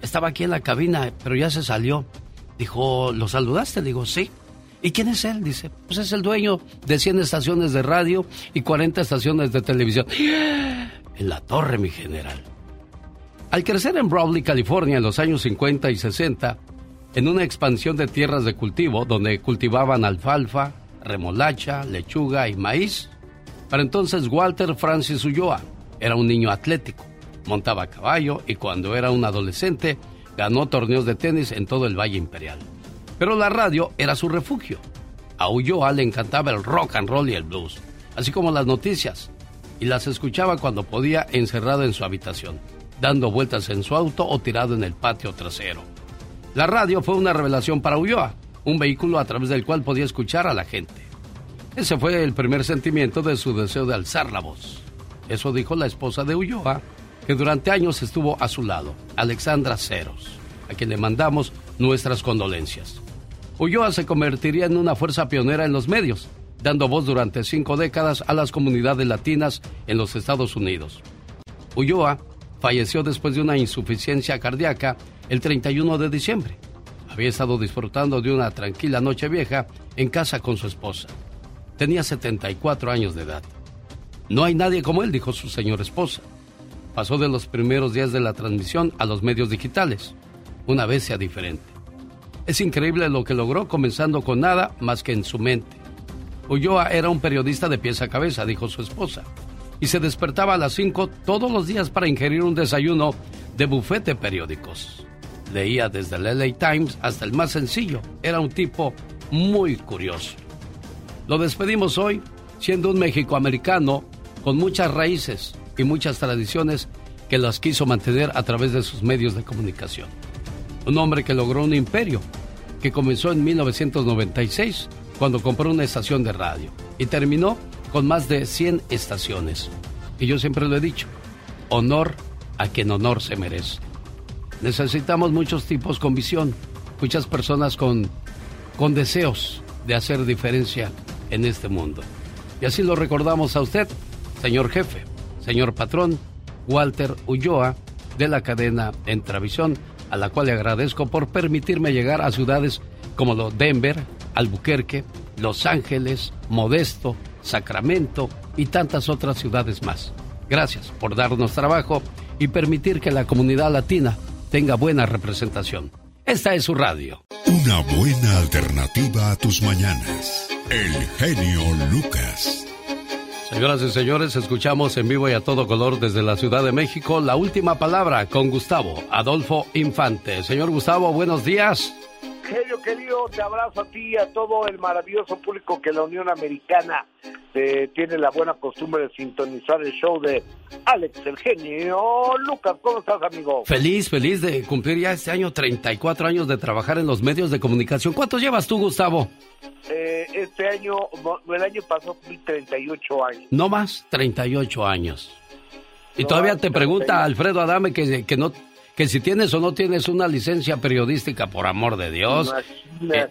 estaba aquí en la cabina, pero ya se salió. Dijo, ¿lo saludaste? Le digo, sí. ¿Y quién es él? Dice, pues es el dueño de 100 estaciones de radio y 40 estaciones de televisión. En la torre, mi general. Al crecer en Brawley, California, en los años 50 y 60, en una expansión de tierras de cultivo donde cultivaban alfalfa, remolacha, lechuga y maíz, para entonces Walter Francis Ulloa era un niño atlético, montaba a caballo y cuando era un adolescente Ganó torneos de tenis en todo el Valle Imperial. Pero la radio era su refugio. A Ulloa le encantaba el rock and roll y el blues, así como las noticias, y las escuchaba cuando podía encerrado en su habitación, dando vueltas en su auto o tirado en el patio trasero. La radio fue una revelación para Ulloa, un vehículo a través del cual podía escuchar a la gente. Ese fue el primer sentimiento de su deseo de alzar la voz. Eso dijo la esposa de Ulloa, que durante años estuvo a su lado, Alexandra Ceros, a quien le mandamos nuestras condolencias. Ulloa se convertiría en una fuerza pionera en los medios, dando voz durante cinco décadas a las comunidades latinas en los Estados Unidos. Ulloa falleció después de una insuficiencia cardíaca el 31 de diciembre. Había estado disfrutando de una tranquila noche vieja en casa con su esposa. Tenía 74 años de edad. No hay nadie como él, dijo su señora esposa. Pasó de los primeros días de la transmisión a los medios digitales. Una sea diferente. Es increíble lo que logró comenzando con nada más que en su mente. Ulloa era un periodista de pies a cabeza, dijo su esposa, y se despertaba a las 5 todos los días para ingerir un desayuno de bufete periódicos. Leía desde el LA Times hasta el más sencillo. Era un tipo muy curioso. Lo despedimos hoy siendo un mexicoamericano con muchas raíces y muchas tradiciones que las quiso mantener a través de sus medios de comunicación. Un hombre que logró un imperio, que comenzó en 1996 cuando compró una estación de radio y terminó con más de 100 estaciones. Y yo siempre lo he dicho, honor a quien honor se merece. Necesitamos muchos tipos con visión, muchas personas con, con deseos de hacer diferencia en este mundo. Y así lo recordamos a usted, señor jefe, señor patrón, Walter Ulloa, de la cadena Entravisión, a la cual le agradezco por permitirme llegar a ciudades como lo Denver, Albuquerque, Los Ángeles, Modesto, Sacramento y tantas otras ciudades más. Gracias por darnos trabajo y permitir que la comunidad latina tenga buena representación. Esta es su radio. Una buena alternativa a tus mañanas. El genio Lucas. Señoras y señores, escuchamos en vivo y a todo color desde la Ciudad de México la última palabra con Gustavo Adolfo Infante. Señor Gustavo, buenos días. Genio querido, te abrazo a ti y a todo el maravilloso público que la Unión Americana eh, tiene la buena costumbre de sintonizar el show de Alex el genio. Lucas, ¿cómo estás, amigo? Feliz, feliz de cumplir ya este año 34 años de trabajar en los medios de comunicación. ¿Cuántos llevas tú, Gustavo? Eh, este año, el año pasado fui 38 años. No más, 38 años. Y todavía te pregunta Alfredo Adame que, que no que si tienes o no tienes una licencia periodística, por amor de Dios. Eh,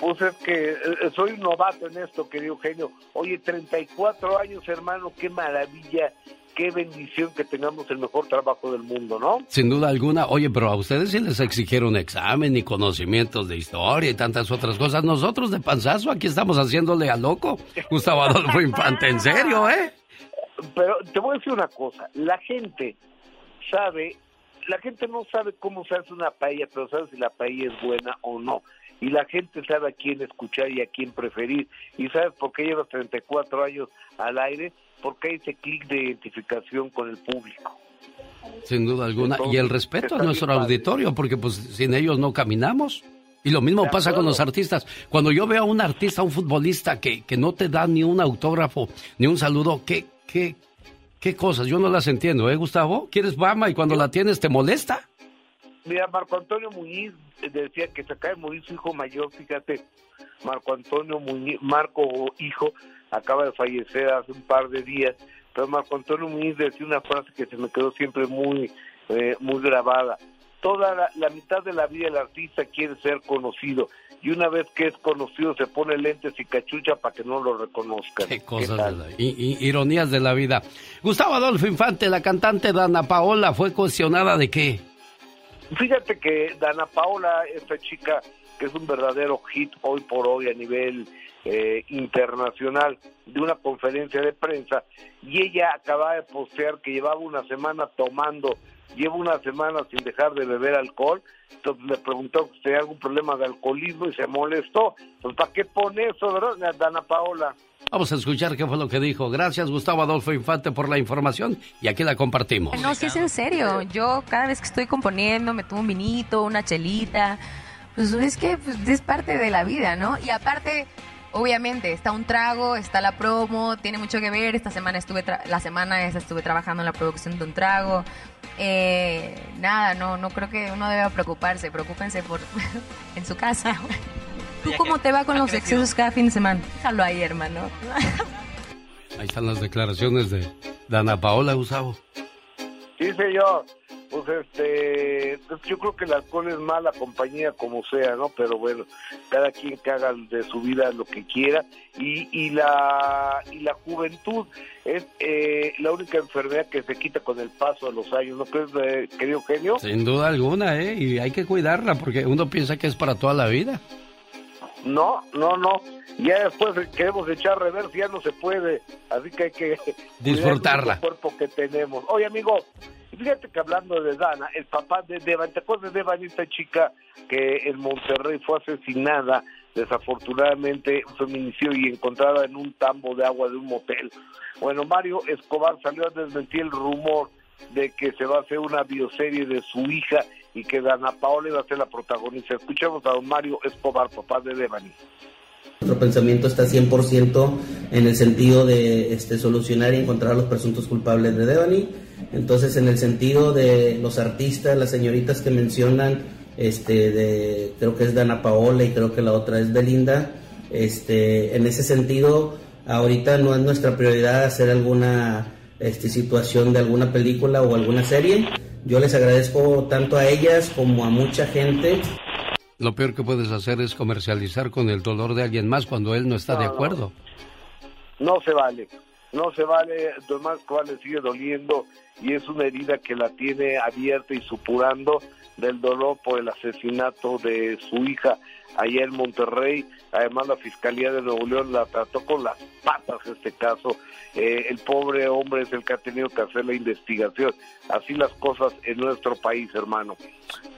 pues es que eh, soy un novato en esto, querido genio. Oye, 34 años, hermano, qué maravilla, qué bendición que tengamos el mejor trabajo del mundo, ¿no? Sin duda alguna. Oye, pero a ustedes sí les exigieron examen y conocimientos de historia y tantas otras cosas. Nosotros de panzazo aquí estamos haciéndole a loco. Gustavo Adolfo Infante, en serio, ¿eh? [laughs] Pero te voy a decir una cosa. La gente sabe la gente no sabe cómo se hace una paella, pero sabe si la paella es buena o no. Y la gente sabe a quién escuchar y a quién preferir. ¿Y sabes por qué llevas 34 años al aire? Porque hay ese clic de identificación con el público. Sin duda alguna. y el respeto a nuestro auditorio, porque pues sin ellos no caminamos. Y lo mismo pasa con los artistas. Cuando yo veo a un artista, a un futbolista que, que no te da ni un autógrafo, ni un saludo, ¿qué, qué, ¿Qué cosas? Yo no las entiendo, ¿eh, Gustavo? ¿Quieres fama y cuando la tienes te molesta? Mira, Marco Antonio Muñiz decía que se acaba de morir su hijo mayor, fíjate, Marco Antonio Muñiz, Marco hijo, acaba de fallecer hace un par de días, pero Marco Antonio Muñiz decía una frase que se me quedó siempre muy, eh, muy grabada. Toda la, la mitad de la vida del artista quiere ser conocido y una vez que es conocido se pone lentes y cachucha para que no lo reconozcan. Qué cosas, ironías de la vida. Gustavo Adolfo Infante, la cantante Dana Paola, ¿fue cuestionada de qué? Fíjate que Dana Paola, esta chica que es un verdadero hit hoy por hoy a nivel eh, internacional de una conferencia de prensa y ella acaba de postear que llevaba una semana tomando llevo una semana sin dejar de beber alcohol. Entonces le preguntó si tenía algún problema de alcoholismo y se molestó. Pues ¿para qué pone eso, verdad, Dana Paola? Vamos a escuchar qué fue lo que dijo. Gracias, Gustavo Adolfo Infante, por la información y aquí la compartimos. No, sí es en serio. Yo cada vez que estoy componiendo me tomo un vinito, una chelita. Pues es que pues, es parte de la vida, ¿no? Y aparte, obviamente, está un trago, está la promo, tiene mucho que ver. Esta semana estuve, la semana esa estuve trabajando en la producción de un trago. Eh, nada, no, no creo que uno deba preocuparse. Preocúpense por [laughs] en su casa. ¿Tú cómo te va con los excesos cada fin de semana? Déjalo ahí, hermano. Ahí están las declaraciones de Dana Paola Gustavo. Sí, señor. Pues este, pues, yo creo que el alcohol es mala compañía como sea, ¿no? Pero bueno, cada quien que haga de su vida lo que quiera y, y la y la juventud es eh, la única enfermedad que se quita con el paso de los años, ¿no crees, eh, querido genio? Sin duda alguna, ¿eh? Y hay que cuidarla porque uno piensa que es para toda la vida. No, no, no. Ya después queremos echar reversa, ya no se puede. Así que hay que [laughs] disfrutarla. El cuerpo que tenemos. Oye, amigo, fíjate que hablando de Dana, el papá de Devan, ¿te acuerdas de Devan, esta chica que en Monterrey fue asesinada, desafortunadamente, un feminicidio y encontrada en un tambo de agua de un motel? Bueno, Mario Escobar salió a desmentir el rumor de que se va a hacer una bioserie de su hija y que Dana Paola iba a ser la protagonista. Escuchemos a don Mario Escobar, papá de Devani. Nuestro pensamiento está 100% en el sentido de este, solucionar y encontrar a los presuntos culpables de Devani. Entonces, en el sentido de los artistas, las señoritas que mencionan, este, de, creo que es Dana Paola y creo que la otra es Belinda, este, en ese sentido, ahorita no es nuestra prioridad hacer alguna este, situación de alguna película o alguna serie yo les agradezco tanto a ellas como a mucha gente. Lo peor que puedes hacer es comercializar con el dolor de alguien más cuando él no está de acuerdo. No, se vale, no se vale, Tomás cual le sigue doliendo y es una herida que la tiene abierta y supurando del dolor por el asesinato de su hija allá en Monterrey. Además, la Fiscalía de Nuevo León la trató con las patas este caso. Eh, el pobre hombre es el que ha tenido que hacer la investigación. Así las cosas en nuestro país, hermano.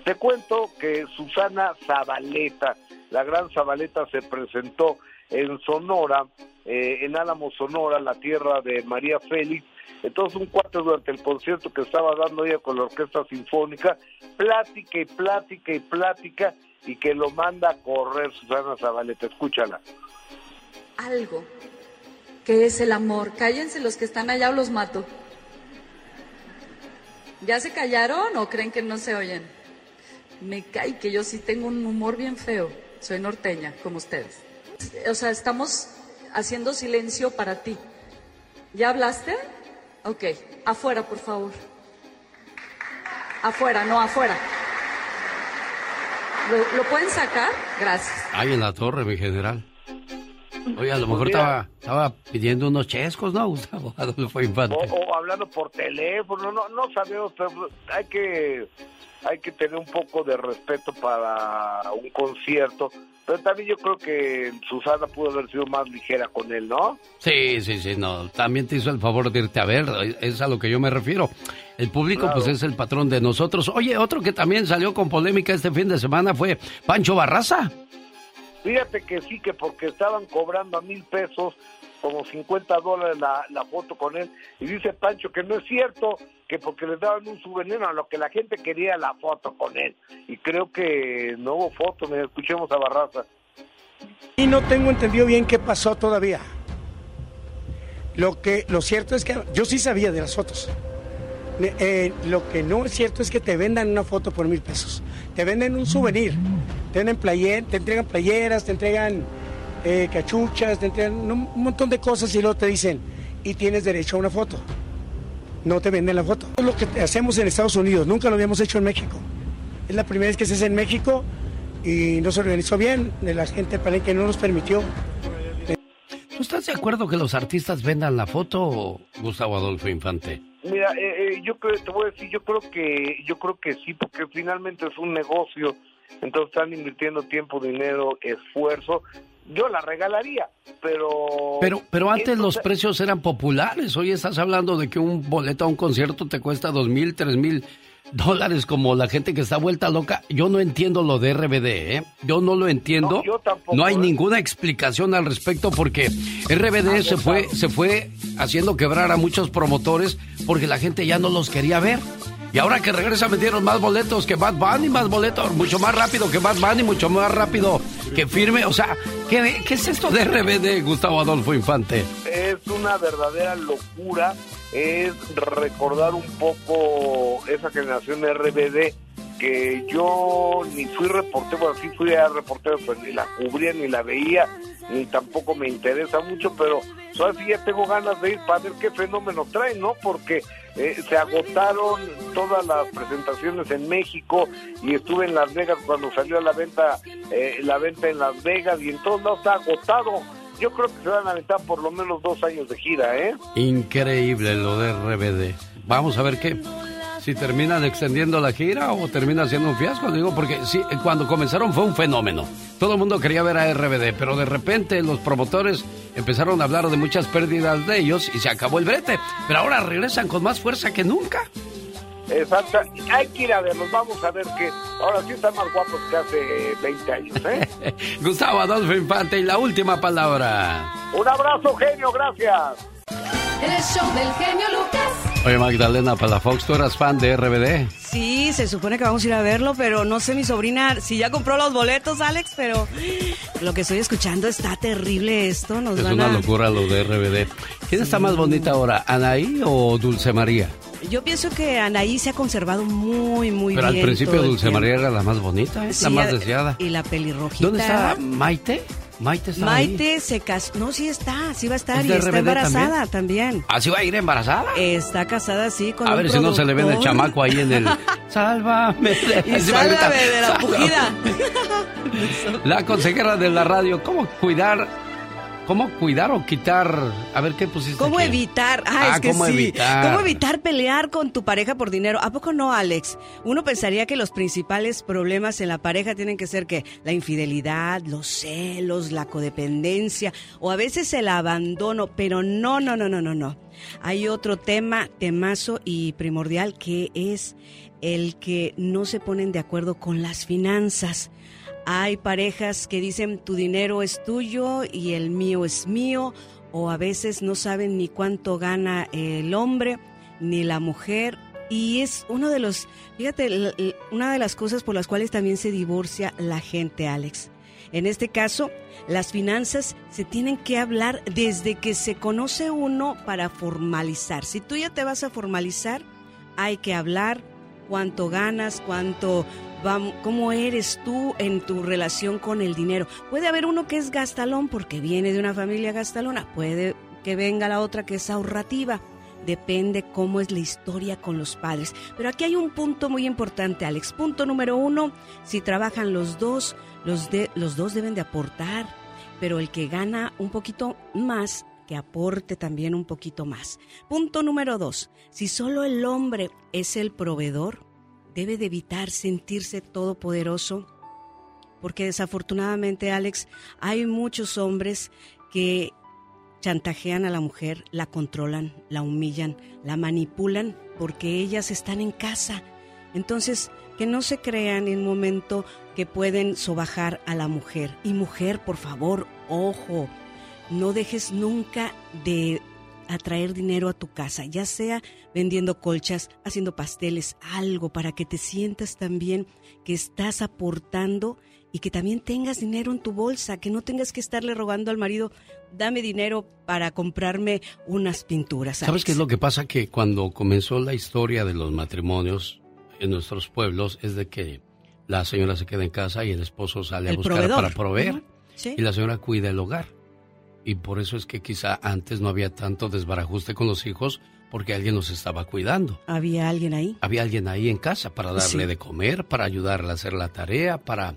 Te cuento que Susana Zabaleta, la gran Zabaleta, se presentó en Sonora, eh, en Álamo, Sonora, la tierra de María Félix. Entonces, un cuarto durante el concierto que estaba dando ella con la Orquesta Sinfónica, plática y plática y plática, y que lo manda a correr Susana Zabaleta. Escúchala. Algo que es el amor. Cállense los que están allá o los mato. ¿Ya se callaron o creen que no se oyen? Me cae que yo sí tengo un humor bien feo. Soy norteña, como ustedes. O sea, estamos haciendo silencio para ti. ¿Ya hablaste? Ok, afuera, por favor. Afuera, no afuera. ¿Lo, pueden sacar? Gracias. Ahí en la torre, mi general. Oye, a lo mejor estaba, estaba pidiendo unos chescos, ¿no, [laughs] Gustavo Adolfo Infante? O, hablando por teléfono, no, no sabemos, pero hay que, hay que tener un poco de respeto para un concierto. Pero también yo creo que Susana pudo haber sido más ligera con él, ¿no? Sí, sí, sí, no. También te hizo el favor de irte a ver, es a lo que yo me refiero. El público, pues, es el patrón de nosotros. Oye, otro que también salió con polémica este fin de semana fue Pancho Barraza. Fíjate que sí, que porque estaban cobrando a mil pesos, como 50 dólares la, foto con él. Y dice Pancho que no es cierto, que porque les daban un souvenir a lo que la gente quería la foto con él. Y creo que no hubo foto, me escuchemos a Barraza. Y no tengo entendido bien qué pasó todavía. Lo que lo cierto es que yo sí sabía de las fotos. Eh, lo que no es cierto es que te vendan una foto por mil pesos. Te venden un souvenir. Te, venden player, te entregan playeras, te entregan eh, cachuchas, te entregan un montón de cosas y luego te dicen, y tienes derecho a una foto no te venden la foto. Es lo que hacemos en Estados Unidos, nunca lo habíamos hecho en México. Es la primera vez que se hace en México y no se organizó bien, la gente que no nos permitió. ¿Tú estás de acuerdo que los artistas vendan la foto, Gustavo Adolfo Infante? Mira, eh, eh, yo creo, te voy a decir, yo creo que, yo creo que sí, porque finalmente es un negocio, entonces están invirtiendo tiempo, dinero, esfuerzo, yo la regalaría, pero... Pero, pero antes los precios eran populares. Hoy estás hablando de que un boleto a un concierto te cuesta dos mil, tres mil dólares como la gente que está vuelta loca. Yo no entiendo lo de RBD, ¿eh? Yo no lo entiendo. No, yo tampoco, No hay ¿eh? ninguna explicación al respecto porque RBD se fue, se fue haciendo quebrar a muchos promotores porque la gente ya no los quería ver. Y ahora que regresa metieron más boletos que Bad Bunny, más boletos, mucho más rápido que Bad Bunny, mucho más rápido que Firme. O sea, ¿qué, qué es esto de RBD, Gustavo Adolfo Infante? es una verdadera locura, es recordar un poco esa generación RBD que yo ni fui reportero, bueno, sí fui a reportero, pero ni la cubría, ni la veía, ni tampoco me interesa mucho, pero ¿sabes? sí ya tengo ganas de ir para ver qué fenómeno trae, ¿no? Porque eh, se agotaron todas las presentaciones en México y estuve en Las Vegas cuando salió a la venta, eh, la venta en Las Vegas y en todos lados está agotado. Yo creo que se van a aventar por lo menos dos años de gira, ¿eh? Increíble lo de RBD. Vamos a ver qué. Si terminan extendiendo la gira o termina siendo un fiasco, digo, porque sí, cuando comenzaron fue un fenómeno. Todo el mundo quería ver a RBD, pero de repente los promotores empezaron a hablar de muchas pérdidas de ellos y se acabó el brete. Pero ahora regresan con más fuerza que nunca. Exacto. Hay que ir a verlos, vamos a ver que ahora sí están más guapos que hace 20 años, ¿eh? [laughs] Gustavo Adolfo Infante y la última palabra. Un abrazo, genio, gracias. El show del genio Lucas. Oye, Magdalena Palafox, ¿tú eras fan de RBD? Sí, se supone que vamos a ir a verlo, pero no sé mi sobrina si ya compró los boletos, Alex, pero lo que estoy escuchando está terrible esto. Nos Es van una a... locura lo de RBD. ¿Quién está más bonita ahora, Anaí o Dulce María? Yo pienso que Anaí se ha conservado muy, muy Pero bien. al principio Dulce María era la más bonita, ¿eh? Sí, la más deseada. Y la pelirrojita. ¿Dónde está Maite? Maite está ahí. Maite se casó. No, sí está, sí va a estar. ¿Es Y está RBD embarazada también. ¿Así va a ir embarazada? Está casada, sí, con A un ver si no se le ve el chamaco ahí en el... Sálvame. [laughs] Y sálvame de la pujida. [laughs] La consejera de la radio, ¿cómo cuidar? ¿Cómo cuidar o quitar? A ver, ¿qué pusiste ¿Cómo aquí? evitar? Ah, Ah, es que ¿cómo sí. evitar? ¿Cómo evitar pelear con tu pareja por dinero? ¿A poco no, Alex? Uno pensaría que los principales problemas en la pareja tienen que ser que la infidelidad, los celos, la codependencia o a veces el abandono, pero no, no, no, no, no, no. Hay otro tema, temazo y primordial que es el que no se ponen de acuerdo con las finanzas. Hay parejas que dicen tu dinero es tuyo y el mío es mío, o a veces no saben ni cuánto gana el hombre ni la mujer. Y es uno de los, fíjate, una de las cosas por las cuales también se divorcia la gente, Alex. En este caso, las finanzas se tienen que hablar desde que se conoce uno para formalizar. Si tú ya te vas a formalizar, hay que hablar cuánto ganas, cuánto cómo eres tú en tu relación con el dinero. Puede haber uno que es gastalón porque viene de una familia gastalona, puede que venga la otra que es ahorrativa. Depende cómo es la historia con los padres. Pero aquí hay un punto muy importante, Alex. Punto número uno, si trabajan los dos, los, dos deben de aportar, pero el que gana un poquito más, que aporte también un poquito más. Punto número dos, si solo el hombre es el proveedor, debe de evitar sentirse todopoderoso, porque desafortunadamente, Alex, hay muchos hombres que chantajean a la mujer, la controlan, la humillan, la manipulan, porque ellas están en casa. Entonces, que no se crean en un momento que pueden sobajar a la mujer. Y mujer, por favor, ojo, no dejes nunca de atraer dinero a tu casa, ya sea vendiendo colchas, haciendo pasteles, algo para que te sientas también que estás aportando y que también tengas dinero en tu bolsa, que no tengas que estarle rogando al marido, dame dinero para comprarme unas pinturas. ¿Sabes Alex". qué es lo que pasa? Que cuando comenzó la historia de los matrimonios en nuestros pueblos es de que la señora se queda en casa y el esposo sale a El buscar proveedor. para proveer. Sí. y la señora cuida el hogar. Y por eso es que quizá antes no había tanto desbarajuste con los hijos porque alguien los estaba cuidando. Había alguien ahí. Había alguien ahí en casa para darle Sí. de comer, para ayudarle a hacer la tarea, para,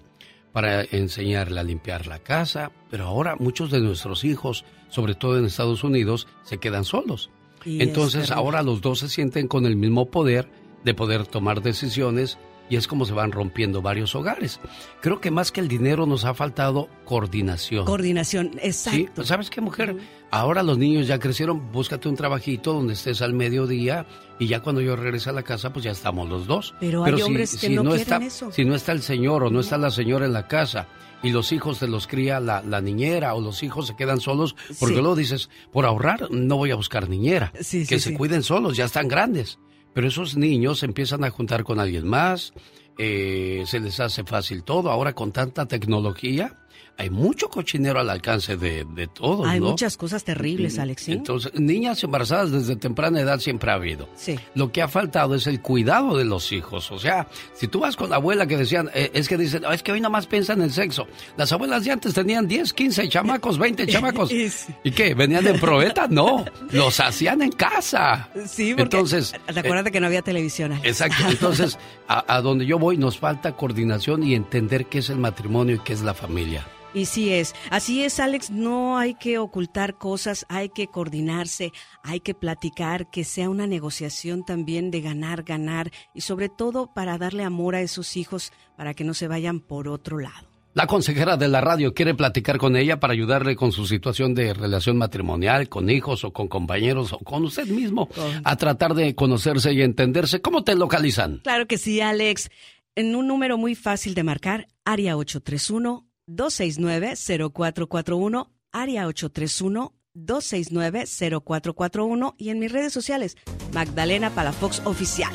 para enseñarle a limpiar la casa. Pero ahora muchos de nuestros hijos, sobre todo en Estados Unidos, se quedan solos. Y Entonces ahora los dos se sienten con el mismo poder de poder tomar decisiones y es como se van rompiendo varios hogares. Creo que más que el dinero nos ha faltado coordinación. Coordinación, exacto. Sí, ¿sabes qué, mujer? Ahora los niños ya crecieron, búscate un trabajito donde estés al mediodía y ya cuando yo regrese a la casa, pues ya estamos los dos. Pero hay hombres que no, quieren está, eso. Si no está el señor o no está la señora en la casa y los hijos te los cría la, la niñera o los hijos se quedan solos, porque Sí. luego dices, por ahorrar no voy a buscar niñera. Sí, sí, que se cuiden solos, ya están grandes. Pero esos niños empiezan a juntar con alguien más, eh, se les hace fácil todo. Ahora con tanta tecnología, hay mucho cochinero al alcance de, de todos, Hay ¿no? muchas cosas terribles, Alex. ¿sí? Entonces, niñas embarazadas desde temprana edad siempre ha habido. Sí. Lo que ha faltado es el cuidado de los hijos. O sea, si tú vas con la abuela que decían, eh, es que dicen, "Ah, es que hoy nomás piensan en el sexo. Las abuelas de antes tenían 10, 15 chamacos, 20 [laughs] chamacos. ¿Y qué? ¿Venían de probeta? No, los hacían en casa. Sí, porque Entonces, Recuerda que no había televisión. Alex. Exacto. Entonces, [laughs] a, a donde yo voy nos falta coordinación y entender qué es el matrimonio y qué es la familia. Y sí es. Así es, Alex. No hay que ocultar cosas, hay que coordinarse, hay que platicar, que sea una negociación también de ganar, ganar y sobre todo para darle amor a esos hijos para que no se vayan por otro lado. La consejera de la radio quiere platicar con ella para ayudarle con su situación de relación matrimonial, con hijos o con compañeros o con usted mismo, a tratar de conocerse y entenderse. ¿Cómo te localizan? Claro que sí, Alex. En un número muy fácil de marcar, área 831-269-0441, área 831-269-0441 y en mis redes sociales, Magdalena Palafox Oficial.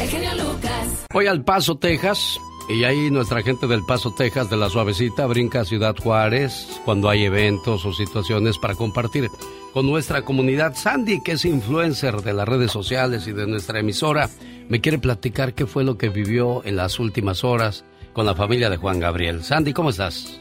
El genio Lucas. Voy al Paso, Texas. Y ahí nuestra gente del Paso, Texas, de la suavecita, brinca a Ciudad Juárez cuando hay eventos o situaciones para compartir con nuestra comunidad. Sandy, que es influencer de las redes sociales y de nuestra emisora, me quiere platicar qué fue lo que vivió en las últimas horas con la familia de Juan Gabriel. Sandy, ¿cómo estás?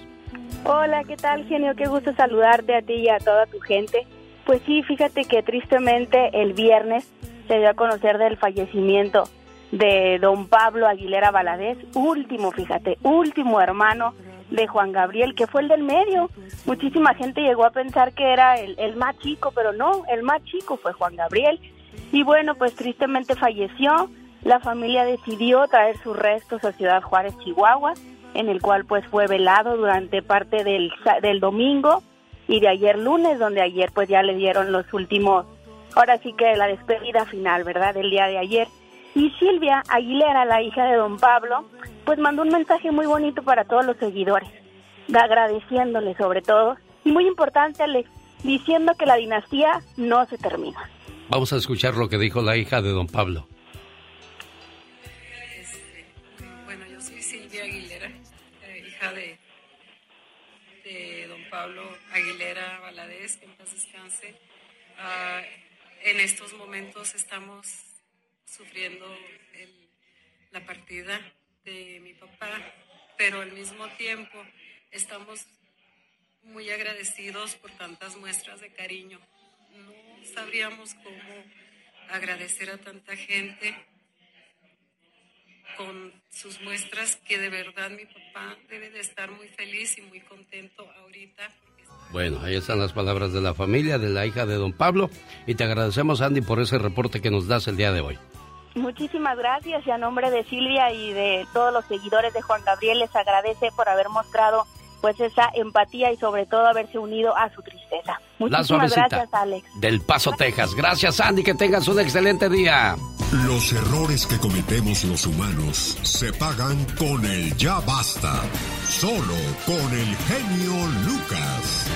Hola, ¿qué tal, genio? Qué gusto saludarte a ti y a toda tu gente. Pues sí, fíjate que tristemente el viernes se dio a conocer del fallecimiento de don Pablo Aguilera Valadez, último, fíjate, último hermano de Juan Gabriel, que fue el del medio. Muchísima gente llegó a pensar que era el, el más chico, pero no, el más chico fue Juan Gabriel. Y bueno, pues tristemente falleció. La familia decidió traer sus restos a Ciudad Juárez, Chihuahua, en el cual pues fue velado durante parte del, del domingo y de ayer lunes, donde ayer pues ya le dieron los últimos, ahora sí que la despedida final, ¿verdad? Del día de ayer. Y Silvia Aguilera, la hija de don Pablo, pues mandó un mensaje muy bonito para todos los seguidores, de agradeciéndole sobre todo, y muy importante, diciendo que la dinastía no se termina. Vamos a escuchar lo que dijo la hija de don Pablo. Aguilera Valadez, que en paz descanse. Ah, en estos momentos estamos sufriendo la partida de mi papá, pero al mismo tiempo estamos muy agradecidos por tantas muestras de cariño. No sabríamos cómo agradecer a tanta gente con sus muestras que de verdad mi papá debe de estar muy feliz y muy contento ahorita. Bueno, ahí están las palabras de la familia, de la hija de don Pablo. Y te agradecemos, Andy, por ese reporte que nos das el día de hoy. Muchísimas gracias y a nombre de Silvia y de todos los seguidores de Juan Gabriel les agradece por haber mostrado pues esa empatía y sobre todo haberse unido a su tristeza. Muchísimas gracias, Alex. del Paso, Texas. Gracias, Andy, que tengas un excelente día. Los errores que cometemos los humanos se pagan con el ya basta. Solo con el genio Lucas.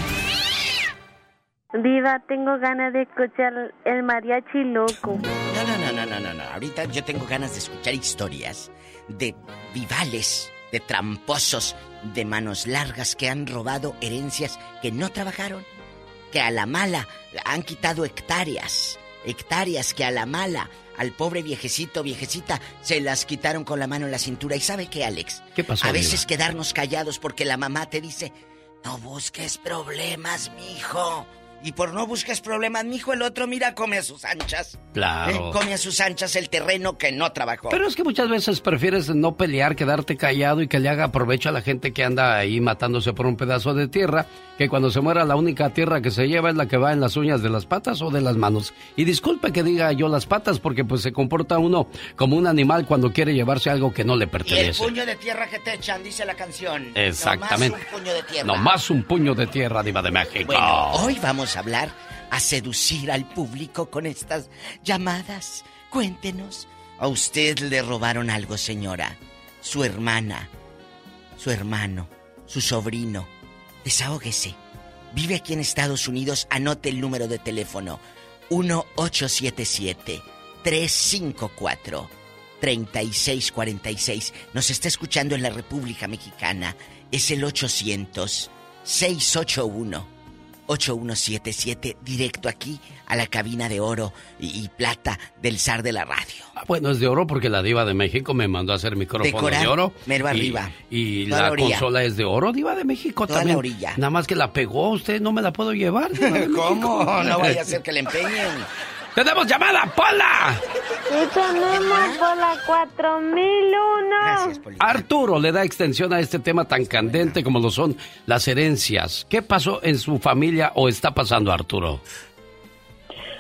Diva, tengo ganas de escuchar el mariachi loco. No, no, no, no, no, no, no. Ahorita yo tengo ganas de escuchar historias de vivales, de tramposos, de manos largas que han robado herencias que no trabajaron, que a la mala han quitado hectáreas, hectáreas que a la mala al pobre viejecito, viejecita, se las quitaron con la mano en la cintura. ¿Y sabe qué, Alex? ¿Qué pasó, A veces quedarnos callados porque la mamá te dice, no busques problemas, mijo. Y por no buscas problemas, mijo, el otro, mira, come a sus anchas. Claro. ¿Eh? Come a sus anchas el terreno que no trabajó. Pero es que muchas veces prefieres no pelear, quedarte callado y que le haga provecho a la gente que anda ahí matándose por un pedazo de tierra, que cuando se muera la única tierra que se lleva es la que va en las uñas de las patas o de las manos. Y disculpe que diga yo las patas porque pues se comporta uno como un animal cuando quiere llevarse algo que no le Y el pertenece. puño de tierra que te echan, dice la canción. Exactamente. Nomás un puño de tierra. Nomás un puño de tierra, diva de México. Bueno, hoy vamos hablar, a seducir al público con estas llamadas. Cuéntenos. ¿A usted le robaron algo, señora? Su hermana, su hermano, su sobrino. Desahógese. Vive aquí en Estados Unidos, anote el número de teléfono. 1877-354-3646. Nos está escuchando en la República Mexicana. Es el 800-681-8177, directo aquí a la cabina de oro y, y plata del zar de la radio. Ah, Bueno, es de oro porque la diva de México me mandó a hacer micrófono Decorar, de oro. mero Y- arriba. Y Toda la, la consola es de oro, diva de México Toda la también. orilla. Nada más que la pegó usted, no me la puedo llevar. [laughs] ¿Cómo? No vaya a ser [laughs] que le empeñen. ¡Tenemos llamada, Pola! Y tenemos por la 4001. Arturo le da extensión a este tema tan candente como lo son las herencias. ¿Qué pasó en su familia o está pasando, Arturo?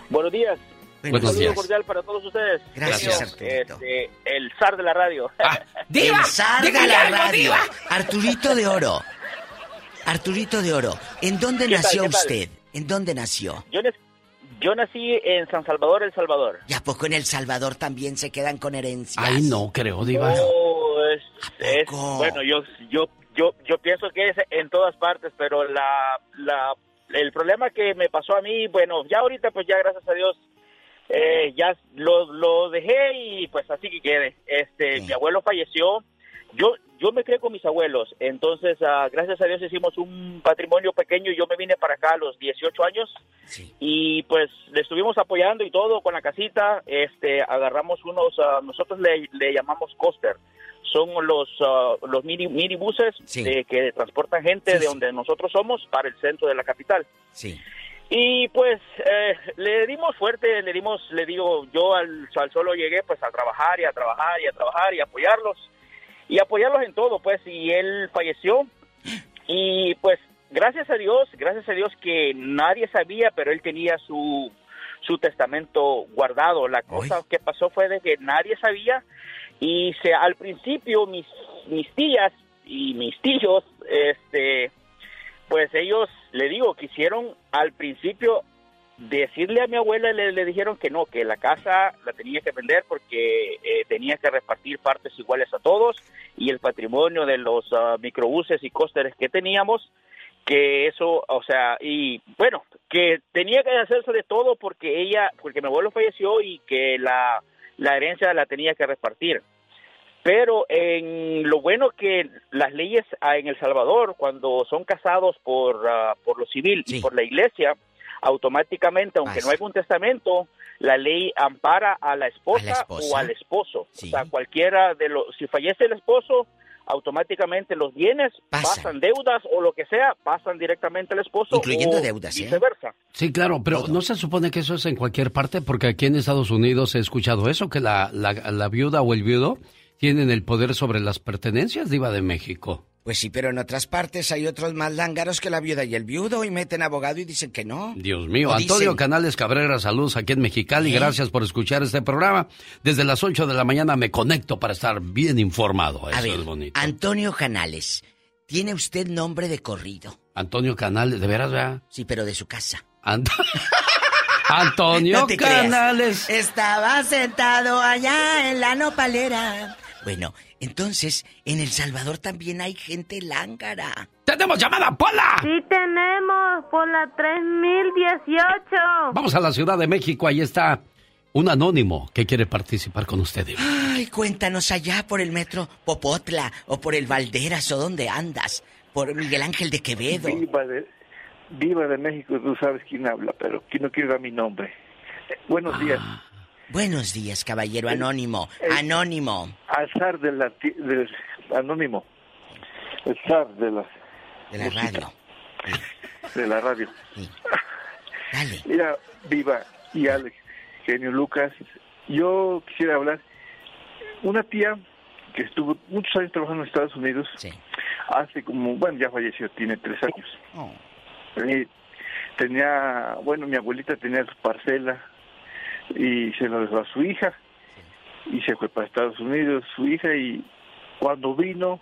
Buenos días. Buenos Un saludo días. cordial para todos ustedes. Gracias, Arturito. este, el zar de la radio. el zar de la algo, radio. diva. Arturito de Oro. Arturito de Oro. ¿En dónde ¿Qué tal, nació tal? usted? ¿En dónde nació? Yo, yo nací en San Salvador, El Salvador. ¿Y a poco en El Salvador también se quedan con herencias? Ay, no creo, diva. No, es, es- bueno, yo, yo, yo, yo pienso que es en todas partes, pero la, la, el problema que me pasó a mí, bueno, ya ahorita pues ya gracias a Dios eh, ya lo, lo dejé y pues así que quede. Este, mi abuelo falleció. Yo, yo me crié con mis abuelos, entonces ah, gracias a Dios hicimos un patrimonio pequeño y yo me vine para acá a los 18 años. Y pues le estuvimos apoyando y todo con la casita, este, agarramos unos, ah, nosotros le, le llamamos coaster, son los ah, los mini minibuses eh, que transportan gente de donde nosotros somos para el centro de la capital. Sí. Y pues eh, le dimos fuerte, le dimos, le digo, yo al, al solo llegué pues a trabajar y a trabajar y a trabajar y a apoyarlos y apoyarlos en todo, pues, y él falleció y pues gracias a Dios, gracias a Dios que nadie sabía, pero él tenía su su testamento guardado. La cosa que pasó fue de que nadie sabía y se al principio mis mis tías y mis tíos este pues ellos le digo quisieron al principio decirle a mi abuela le, le dijeron que no que la casa la tenía que vender porque eh, tenía que repartir partes iguales a todos y el patrimonio de los ah, microbuses y cósteres que teníamos que eso o sea y bueno que tenía que hacerse de todo porque ella porque mi abuelo falleció y que la la herencia la tenía que repartir. Pero en lo bueno que las leyes ah, en El Salvador, cuando son casados por, ah, por lo civil y por la iglesia, automáticamente, aunque no haya un testamento, la ley ampara a la esposa, esposa. o al esposo. O sea, cualquiera de los, si fallece el esposo, automáticamente los bienes pasan, deudas o lo que sea, pasan directamente al esposo. Incluyendo o deudas, ¿eh? Viceversa. Sí, claro, pero ¿no se supone que eso es en cualquier parte? Porque aquí en Estados Unidos he escuchado eso, que la, la, la viuda o el viudo tienen el poder sobre las pertenencias, diva de México. Pues sí, pero en otras partes hay otros más lángaros que la viuda y el viudo y meten abogado y dicen que no. Dios mío, Antonio dicen- Canales Cabrera, saludos aquí en Mexicali. ¿Eh? Gracias por escuchar este programa. Desde las 8 de la mañana me conecto para estar bien informado. Eso A ver, es bonito. Antonio Canales, ¿tiene usted nombre de corrido? Antonio Canales, ¿de veras, verdad? Sí, pero de su casa. Ant- [laughs] Antonio No te creas. Canales. Estaba sentado allá en la nopalera. Bueno, entonces, en El Salvador también hay gente lángara. ¡Tenemos llamada, Pola! Sí tenemos por la 3018. Vamos a la Ciudad de México, ahí está un anónimo que quiere participar con usted. diva. Ay, cuéntanos allá por el metro Popotla o por el Valderas o dónde andas. Por Miguel Ángel de Quevedo. Viva de, viva de México, tú sabes quién habla, pero que no quiero dar mi nombre. Eh, buenos días. Buenos días, caballero anónimo. Anónimo. Al zar de la, ti- del anónimo. El zar de la, De la radio. de la radio. Mira, Viva y Alex, genio Lucas, yo quisiera hablar. Una tía que estuvo muchos años trabajando en Estados Unidos, hace como, bueno, ya falleció, tiene tres años. Eh, tenía, bueno, mi abuelita tenía su parcela y se lo dejó a su hija y se fue para Estados Unidos su hija y cuando vino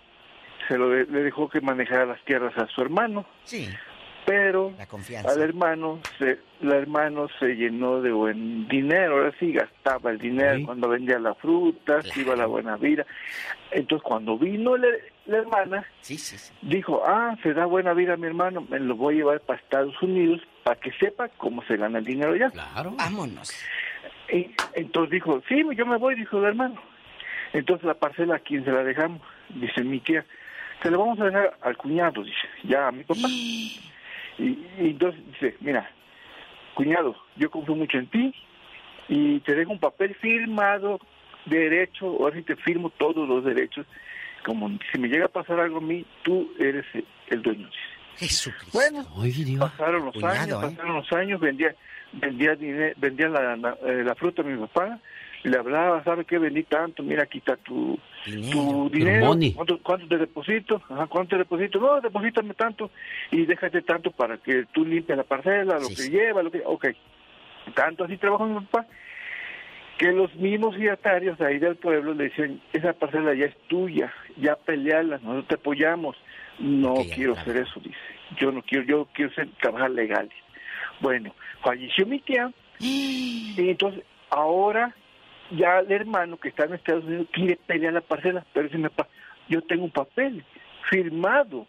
se lo de- le dejó que manejara las tierras a su hermano. Sí. Pero La confianza. al hermano se, el hermano se llenó de buen dinero, ahora sí gastaba el dinero cuando vendía la fruta, se iba a la buena vida. Entonces cuando vino la, la hermana, dijo, ah, se da buena vida a mi hermano, me lo voy a llevar para Estados Unidos para que sepa cómo se gana el dinero ya. Claro. Vámonos. Y entonces dijo, sí, yo me voy, dijo el hermano. Entonces la parcela, ¿a quién se la dejamos? Dice mi tía, se la vamos a dejar al cuñado, dice, ya a mi papá. Y, y entonces dice, mira, cuñado, yo confío mucho en ti y te dejo un papel firmado, derecho, ahora sí te firmo todos los derechos, como si me llega a pasar algo a mí, tú eres el, dueño. dice. Jesucristo. Bueno, pasaron los Cuñado, años, ¿eh? pasaron los años, vendía, vendía, vendía la, la, eh, la fruta a mi papá, le hablaba, ¿sabe qué? Vendí tanto, mira, aquí está tu tu dinero. ¿cuánto, cuánto te deposito? Ajá, ¿cuánto te deposito? No, deposítame tanto y déjate tanto para que tú limpies la parcela, lo que lleva, lo que... Ok, tanto así trabaja mi papá, que los mismos fiatarios de ahí del pueblo le decían, esa parcela ya es tuya, ya peleala, nosotros te apoyamos. No quiero hacer eso, dice. Yo no quiero, yo quiero ser, trabajar legal. Bueno, falleció mi tía. [gasps] Y entonces ahora ya el hermano que está en Estados Unidos quiere pelear la parcela, pero mi papá, yo tengo un papel firmado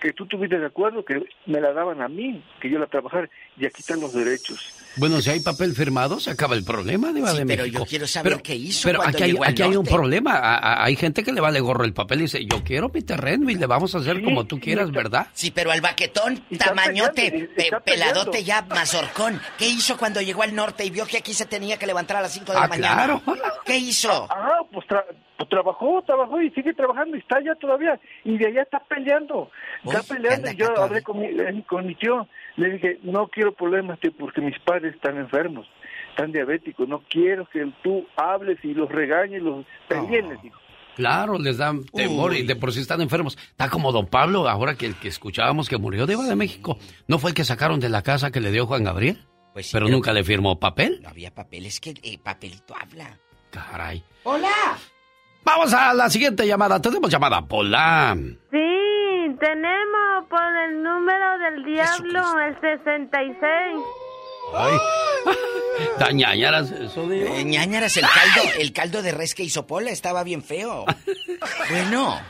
que tú tuviste de acuerdo que me la daban a mí, que yo la trabajara y aquí están los derechos. Bueno, si hay papel firmado, se acaba el problema, Diva Sí, de pero México. yo quiero saber qué hizo Pero cuando aquí, hay, llegó al aquí hay un problema. A- a- hay gente que le vale gorro el papel y dice, yo quiero mi terreno y le vamos a hacer como tú quieras, ¿verdad? Sí, pero al baquetón, está tamañote, peleando, pe- está peladote ya, mazorcón. ¿Qué hizo cuando llegó al norte y vio que aquí se tenía que levantar a las 5 de Ah, la mañana? claro. ¿Qué hizo? Ah, pues, tra- pues trabajó, trabajó y sigue trabajando y está allá todavía. Y de allá está peleando. Está peleando. Y yo hablé con mi, eh, con mi tío. Le dije, no quiero problemas, tío, porque mis padres están enfermos, están diabéticos. No quiero que tú hables y los regañes, los peleen, les digo. Claro, les dan temor y de por sí están enfermos. Está como don Pablo, ahora que el que escuchábamos que murió de Diva de México. ¿No fue el que sacaron de la casa que le dio Juan Gabriel? Pues sí, pero, pero- nunca le firmó papel. No había papel, es que el papelito habla. Caray. ¡Hola! Vamos a la siguiente llamada. Tenemos llamada Pola. Sí, tenemos por el número del diablo, el 66. Ay. [laughs] Da ñañaras eso de... Eh, ñañaras, el caldo, el caldo de res que hizo Pola estaba bien feo. [laughs] Bueno.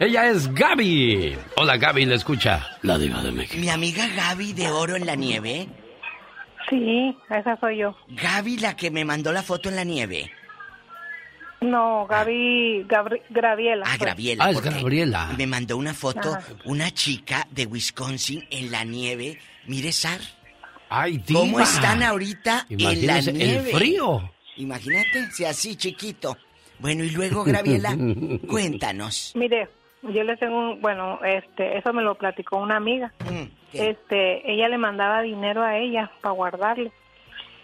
Ella es Gaby. Hola Gaby, le escucha la diva de México. Mi amiga Gaby de Oro en la Nieve. Sí, esa soy yo. Gaby, la que me mandó la foto en la nieve. No, Gaby, Gabri- Graviela. Ah. Graviela. Ah, es Gabriela. Me mandó una foto, Ajá. una chica de Wisconsin en la nieve. Mire, Sar. Ay, ¿Cómo diva. están ahorita en la Imagínese, el nieve? frío. Imagínate, si así chiquito. Bueno, y luego, Graviela, [laughs] cuéntanos. Mire, yo le tengo un, bueno, este, eso me lo platicó una amiga. Este, ella le mandaba dinero a ella para guardarle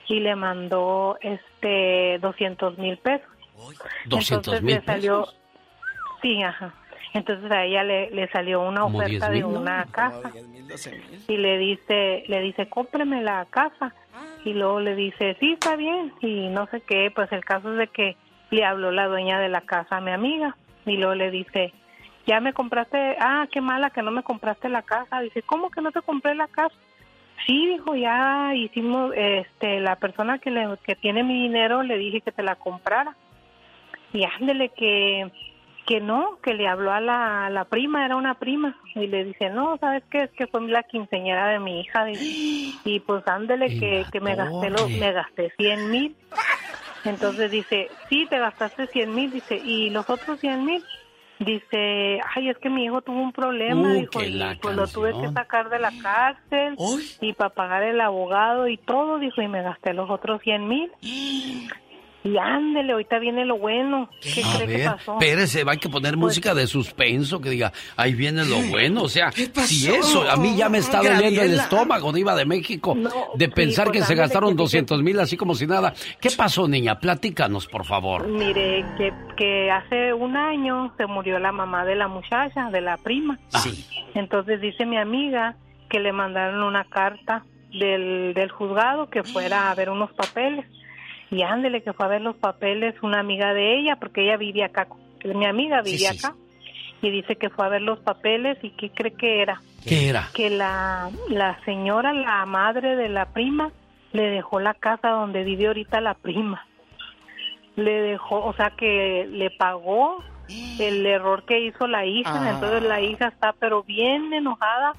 y le mandó, este, 200 mil pesos. 200 Entonces mil le salió, sí, ajá. Entonces a ella le, le salió una oferta 10 de una casa y le dice, le dice, cómpreme la casa. Y luego le dice, sí, está bien. Y no sé qué, pues el caso es de que le habló la dueña de la casa a mi amiga. Y luego le dice, ya me compraste, ah, qué mala que no me compraste la casa. Dice, ¿cómo que no te compré la casa? Sí, dijo, ya hicimos, este, la persona que, le, que tiene mi dinero le dije que te la comprara. Y ándele que, que no, que le habló a la, a la prima, era una prima. Y le dice, no, ¿sabes qué? Es que fue la quinceñera de mi hija. dice. Y pues ándele que, que me gasté, lo, me gasté 100 mil. Entonces dice, sí, te gastaste 100 mil. Dice, ¿y los otros 100 mil? Dice, ay, es que mi hijo tuvo un problema, Uh, dijo, y pues lo tuve que sacar de la cárcel y para pagar el abogado y todo, dijo, y me gasté los otros 100 mil. Y ándele, ahorita viene lo bueno. ¿Qué, A cree que pasó? espérese, va a que poner música de suspenso que diga, ahí viene lo bueno. O sea, si pasó? eso, a mí ya me está doliendo el estómago, Diva de México, de pensar pues, que se ándele, gastaron que- 200 mil así como si nada. ¿Qué pasó, niña? Platícanos, por favor. Mire, que, que hace un año se murió la mamá de la muchacha, de la prima. Sí. Entonces dice mi amiga que le mandaron una carta del, del juzgado que fuera a ver unos papeles. Y ándele que fue a ver los papeles una amiga de ella, porque ella vivía acá, mi amiga Sí, vivía sí, acá. Y dice que fue a ver los papeles y ¿qué cree que era? ¿Qué era? Que la, la señora, la madre de la prima, le dejó la casa donde vive ahorita la prima. Le dejó, o sea que le pagó el error que hizo la hija, Ah. entonces la hija está pero bien enojada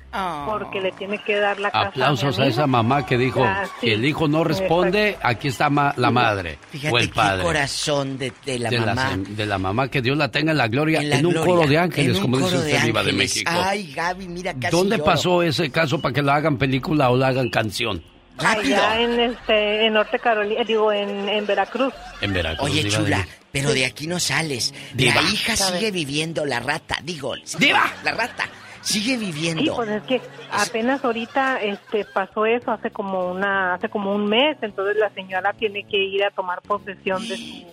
porque le tiene que dar la casa. Aplausos a esa mamá que dijo, Ah, sí. si el hijo no responde, aquí está ma- la madre Fíjate o el qué padre. corazón de, de la de, mamá. de la mamá, que Dios la tenga en la gloria, en, En la un gloria, coro de ángeles, como dice usted, de Diva de. México. Ay, Gaby, mira, casi ¿Dónde lloro. pasó ese caso para que lo hagan película o lo hagan canción? Allá en este en Norte Carolina, digo en, en Veracruz. En Veracruz. Oye, de chula, pero de aquí no sales. Diva. La hija ¿Sabe? sigue viviendo, la rata, digo. ¡Diva! La rata sigue Sí, viviendo. pues es que apenas ahorita este pasó eso hace como una hace como un mes, entonces la señora tiene que ir a tomar posesión de su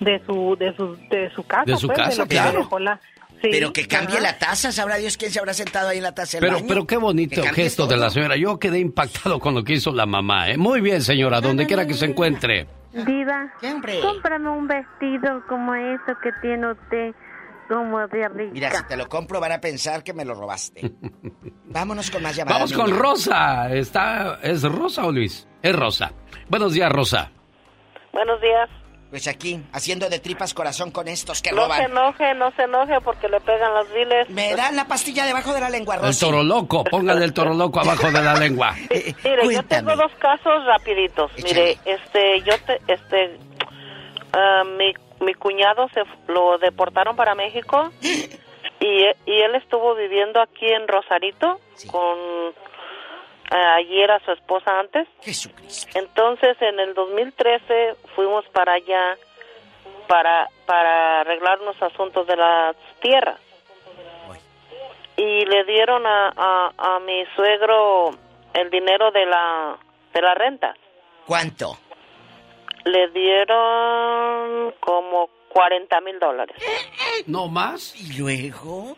de su de su de su casa, De su pues, casa, claro. dejó la- sí, pero que cambie ajá. la taza, sabrá Dios quién se habrá sentado ahí en la taza del Pero, baño. pero qué bonito gesto de la señora. Yo quedé impactado con lo que hizo la mamá. ¿eh? Muy bien, señora, donde quiera que se encuentre. Diva, cómprame un vestido como eso que tiene usted, como de rica. Mira, si te lo compro van a pensar que me lo robaste. [laughs] Vámonos con más llamadas. Vamos con niña. Rosa. Está, ¿Es Rosa o Luis? Es Rosa. Buenos días, Rosa. Buenos días. Pues aquí, haciendo de tripas corazón con estos que No se roban. enoje, no se enoje porque le pegan las viles. Me dan la pastilla debajo de la lengua, El Rosy. toro loco. Póngale el toro loco abajo de la lengua. [laughs] Mire, yo tengo dos casos rapiditos. Mire, este, yo te, este, ah, mi, mi cuñado se lo deportaron para México [gasps] y, y él estuvo viviendo aquí en Rosarito con allí era su esposa antes. Jesucristo. Entonces, en el 2013 fuimos para allá para para arreglar unos asuntos de las tierras. Y le dieron a, a, a mi suegro el dinero de la de la renta. ¿Cuánto? Le dieron como 40 mil dólares. ¿No más? ¿Y luego?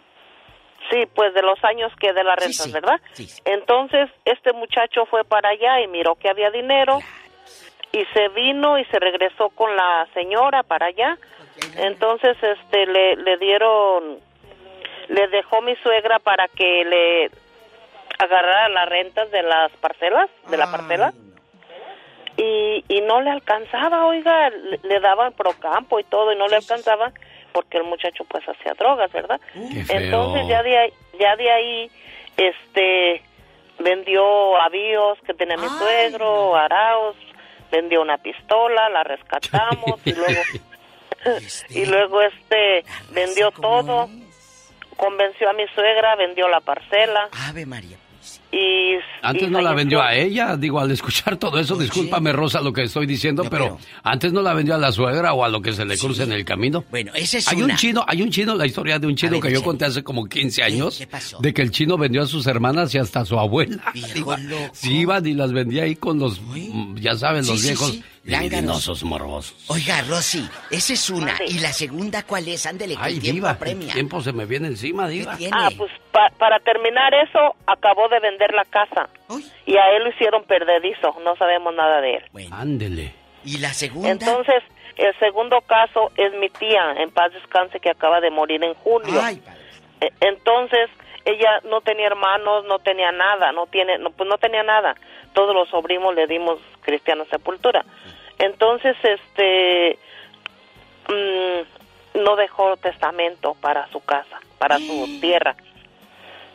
Sí, pues de los años que de la renta, ¿verdad? Entonces, este muchacho fue para allá y miró que había dinero y se vino y se regresó con la señora para allá. Entonces, este, le, le dieron, le dejó mi suegra para que le agarrara las rentas de las parcelas, de la parcela. Y, y no le alcanzaba, oiga, le, le daban procampo y todo y no le alcanzaba porque el muchacho pues hacía drogas, ¿verdad? Entonces ya de ahí, ya de ahí, este, vendió avíos que tenía mi suegro, araos, vendió una pistola, la rescatamos y luego, [laughs] y luego este, vendió todo, convenció a mi suegra, vendió la parcela. Ave María. Y Antes y no la vendió a ella, digo, al escuchar todo eso, discúlpame Rosa lo que estoy diciendo, pero, antes no la vendió a la suegra o a lo que se le cruce en el camino. Bueno, ese es hay un chino, hay un chino, la historia de un chino ver, que yo conté hace como 15 años, ¿Qué pasó? de que el chino vendió a sus hermanas y hasta a su abuela. Viejo [laughs] loco. Sí, iban y las vendía ahí con los, ya saben, los Sí, sí, viejos sí. Libidinosos morbosos. Oiga, Rosy, esa es una. ¿Y la segunda cuál es? Ándele, Ay, el tiempo diva, el apremia. tiempo se me viene encima, diva. Ah, pues pa- para terminar eso, acabó de vender la casa. Y a él lo hicieron perdedizo, no sabemos nada de él. Ándele. ¿Y la segunda? Entonces, el segundo caso es mi tía, en paz descanse, que acaba de morir en julio. E- Entonces, ella no tenía hermanos, no tenía nada, no tiene, no, pues no tenía nada. Todos los sobrinos le dimos cristiana sepultura. Entonces, este, mm, no dejó testamento para su casa, para su tierra.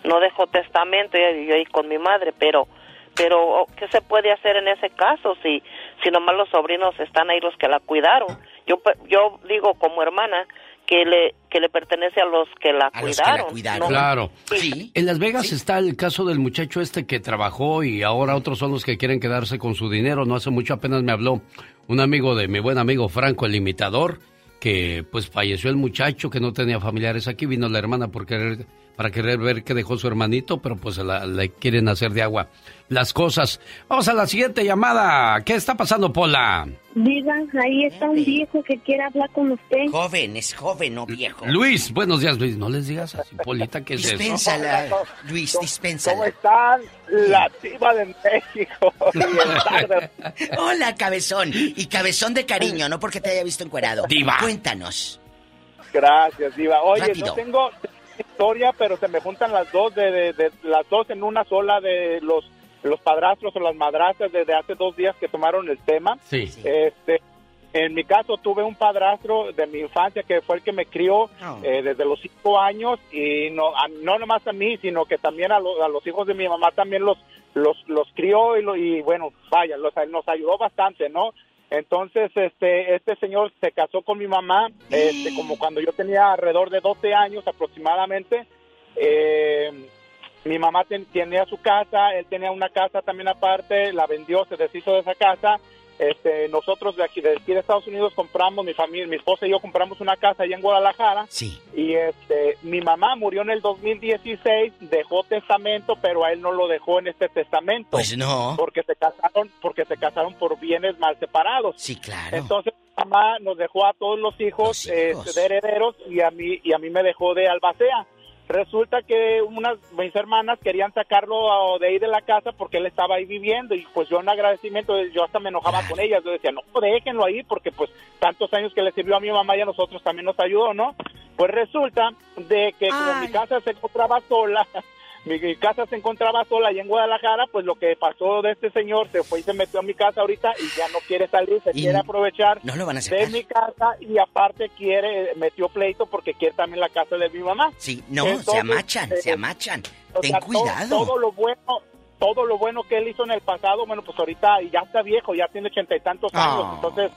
No dejó testamento, ella vivió ahí con mi madre, pero, pero, oh, ¿qué se puede hacer en ese caso si, si nomás los sobrinos están ahí los que la cuidaron? Yo, yo digo como hermana que le, que le pertenece a los que la A los que la cuidaron. cuidaron. ¿no? Claro. Sí. En Las Vegas está el caso del muchacho este que trabajó y ahora otros son los que quieren quedarse con su dinero. No hace mucho apenas me habló un amigo de mi buen amigo Franco, el imitador, que pues falleció el muchacho, que no tenía familiares aquí. Vino la hermana por querer, para querer ver qué dejó su hermanito, pero pues la- le quieren hacer de agua las cosas. Vamos a la siguiente llamada. ¿Qué está pasando, Pola? Diga, ahí está un viejo que quiere hablar con usted. Joven, es joven, no viejo. Luis, buenos días, Luis. No les digas así, Polita, ¿qué es eso? Dispénsala, Luis, ¿Cómo dispénsala. están? La diva de México. [laughs] Hola, cabezón. Y cabezón de cariño, no porque te haya visto encuerado. Diva. Cuéntanos. Gracias, diva. Oye, Rápido. no tengo historia, pero se me juntan las dos, de, de- de- las dos en una sola de los los padrastros o las madrastras desde hace dos días que tomaron el tema. Sí. Este, en mi caso tuve un padrastro de mi infancia que fue el que me crió eh, desde los cinco años y no a- no nomás a mí, sino que también a, lo- a los hijos de mi mamá también los los los crió y, lo- y bueno, vaya, los, nos ayudó bastante, ¿no? Entonces, este, este señor se casó con mi mamá, este, como cuando yo tenía alrededor de 12 años aproximadamente. Eh, mi mamá ten- tenía su casa, él tenía una casa también aparte, la vendió, se deshizo de esa casa. Este, nosotros de aquí, de aquí de Estados Unidos compramos, mi familia, mi esposa y yo compramos una casa allá en Guadalajara. Sí. Y este, mi mamá murió en el 2016, dejó testamento, pero a él no lo dejó en este testamento. Pues no. Porque se casaron, porque se casaron por bienes mal separados. Sí, claro. Entonces mi mamá nos dejó a todos los hijos, este, de herederos y a mí y a mí me dejó de albacea. Resulta que unas mis hermanas querían sacarlo a- de ahí de la casa porque él estaba ahí viviendo y pues yo en agradecimiento yo hasta me enojaba con ellas, yo decía, "No, déjenlo ahí porque pues tantos años que le sirvió a mi mamá y a nosotros también nos ayudó, ¿no?" Pues resulta de que como mi casa se encontraba sola, [laughs] mi casa se encontraba sola allá en Guadalajara, pues lo que pasó de este señor se fue y se metió a mi casa ahorita y ya no quiere salir, se Y quiere aprovechar no lo van a de mi casa y aparte quiere, metió pleito porque quiere también la casa de mi mamá. Sí, no, se amachan, se eh, amachan. o Ten sea, cuidado. Todo, lo bueno, todo lo bueno que él hizo en el pasado, bueno, pues ahorita ya está viejo, ya tiene ochenta y tantos Ah. años, entonces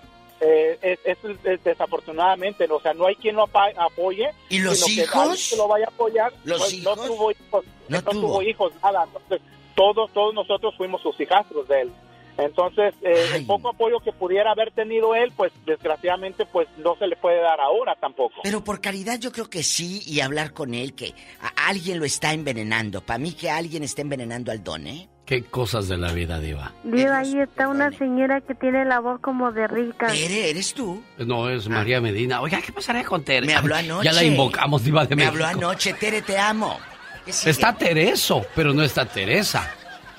eh, es, es- es desafortunadamente, o sea, no hay quien lo apoye. ¿Y los sino que hijos? alguien que lo vaya a apoyar, ¿Los pues, no tuvo hijos, No no, tuvo. tuvo hijos, nada. Entonces, todos, todos nosotros fuimos sus hijastros de él. Entonces, eh, el poco apoyo que pudiera haber tenido él, pues desgraciadamente, pues no se le puede dar ahora tampoco. Pero por caridad yo creo que sí y hablar con él que a- alguien lo está envenenando. Para mí que alguien está envenenando al don, ¿eh? Qué cosas de la vida, Diva. Diva, ahí está una señora que tiene la voz como de rica. ¿Eres, eres tú? No, es María Medina. Oiga, ¿qué pasará con Tere? Me habló anoche. Ya la invocamos, Diva de Me México. habló anoche, Tere, te amo. Está Tereso, pero no está Teresa.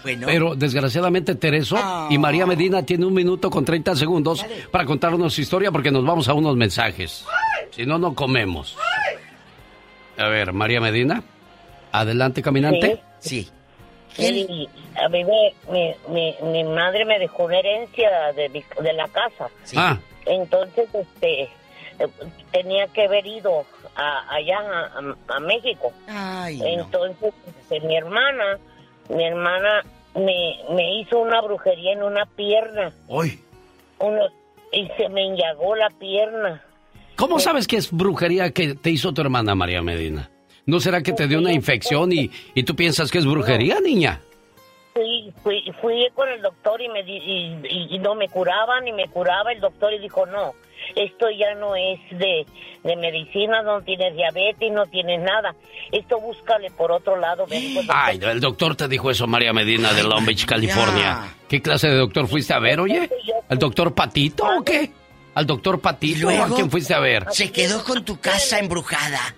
Bueno. Pero desgraciadamente Tereso y María Medina tiene un minuto con 30 segundos para contarnos su historia porque nos vamos a unos mensajes. Si no, no comemos. A ver, María Medina. Adelante, caminante. Sí. Sí, a mí me, mi, mi, mi madre me dejó una herencia de, mi- de la casa. Ah, Entonces, este, eh, tenía que haber ido a- allá a, a México. Ay, Entonces, este, mi hermana, mi hermana me, me hizo una brujería en una pierna. Hoy. Uno, y se me enllagó la pierna. ¿Cómo sabes que es brujería que te hizo tu hermana María Medina? ¿No será que te dio una infección y, y tú piensas que es brujería, niña? Fui, fui, fui con el doctor y, me di- y, y- y no me curaban y me curaba el doctor y dijo, no, esto ya no es de, de medicina, no tienes diabetes, no tienes nada. Esto búscale por otro lado. doctor. Ay, el doctor te dijo eso, María Medina, de Long Beach, California. ¿Qué clase de doctor fuiste a ver, oye? ¿Al doctor Patito o qué? ¿Al doctor Patito o a quién fuiste a ver? Se quedó con tu casa embrujada.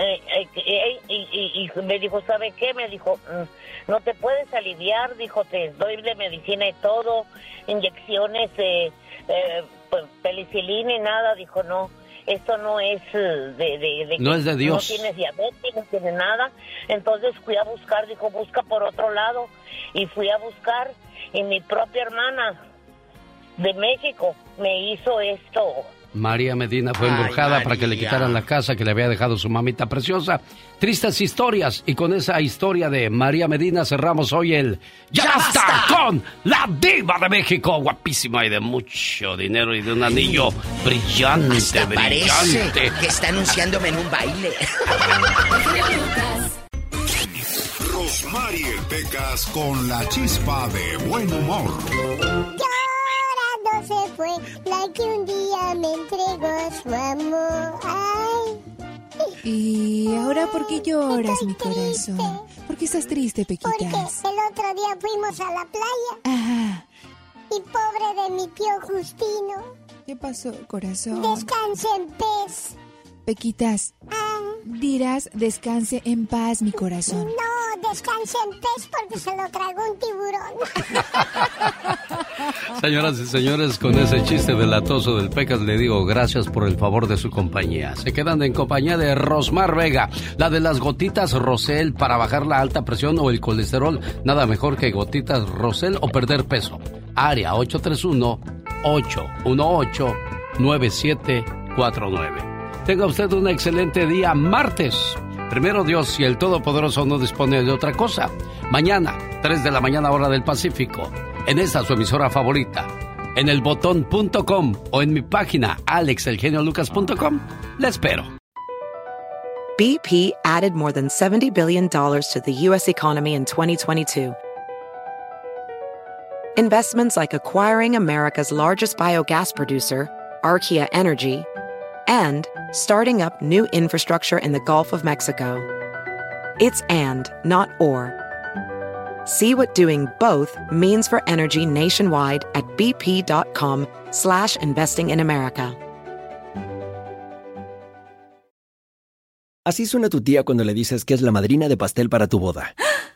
Eh, eh, eh, y, y- y me dijo, ¿sabe qué? Me dijo, "Mm, no te puedes aliviar, dijo, te doy de medicina y todo, inyecciones, eh, eh, pues, penicilina y nada, dijo, no, esto no es eh, de, de, de No que es de Dios. No tienes diabetes, no tienes nada. Entonces fui a buscar, dijo, busca por otro lado. Y fui a buscar y mi propia hermana de México me hizo esto. María Medina fue embrujada para que le quitaran la casa que le había dejado su mamita preciosa. Tristes historias. Y con esa historia de María Medina cerramos hoy el Ya, está con la diva de México. Guapísima y de mucho dinero y de un anillo brillante, brillante. que está anunciándome en un baile. Rosmarie Pecas con la chispa de buen humor se fue, la que un día me entregó su amor. Ay. ¿Y ahora por qué lloras, mi corazón? ¿Por qué estás triste, Pequitas? Porque el otro día fuimos a la playa. Ajá. Y pobre de mi tío Justino. ¿Qué pasó, corazón? Descanse en pez. Pequitas. Dirás descanse en paz, mi corazón. No, descanse en pez porque se lo tragó un tiburón. [laughs] Señoras y señores, con ese chiste delatoso del Pecas le digo gracias por el favor de su compañía. Se quedan en compañía de Rosmar Vega, la de las gotitas Rosel para bajar la alta presión o el colesterol. Nada mejor que gotitas Rosel o perder peso. Área 831 818 9749. Tenga usted un excelente día martes. Primero Dios, si el Todopoderoso no dispone de otra cosa. Mañana, 3 de la mañana hora del Pacífico. En esta su emisora favorita. En el botón.com o en mi página alexelgeniolucas.com. Le espero. BP added more than $70 billion to the U.S. economy in 2022. Investments like acquiring America's largest biogas producer, Archaea Energy, and starting up new infrastructure in the Gulf of Mexico. It's and, not or. See what doing both means for energy nationwide at bp.com slash investing in America. Así suena tu tía cuando le dices que es la madrina de pastel para tu boda. [gasps]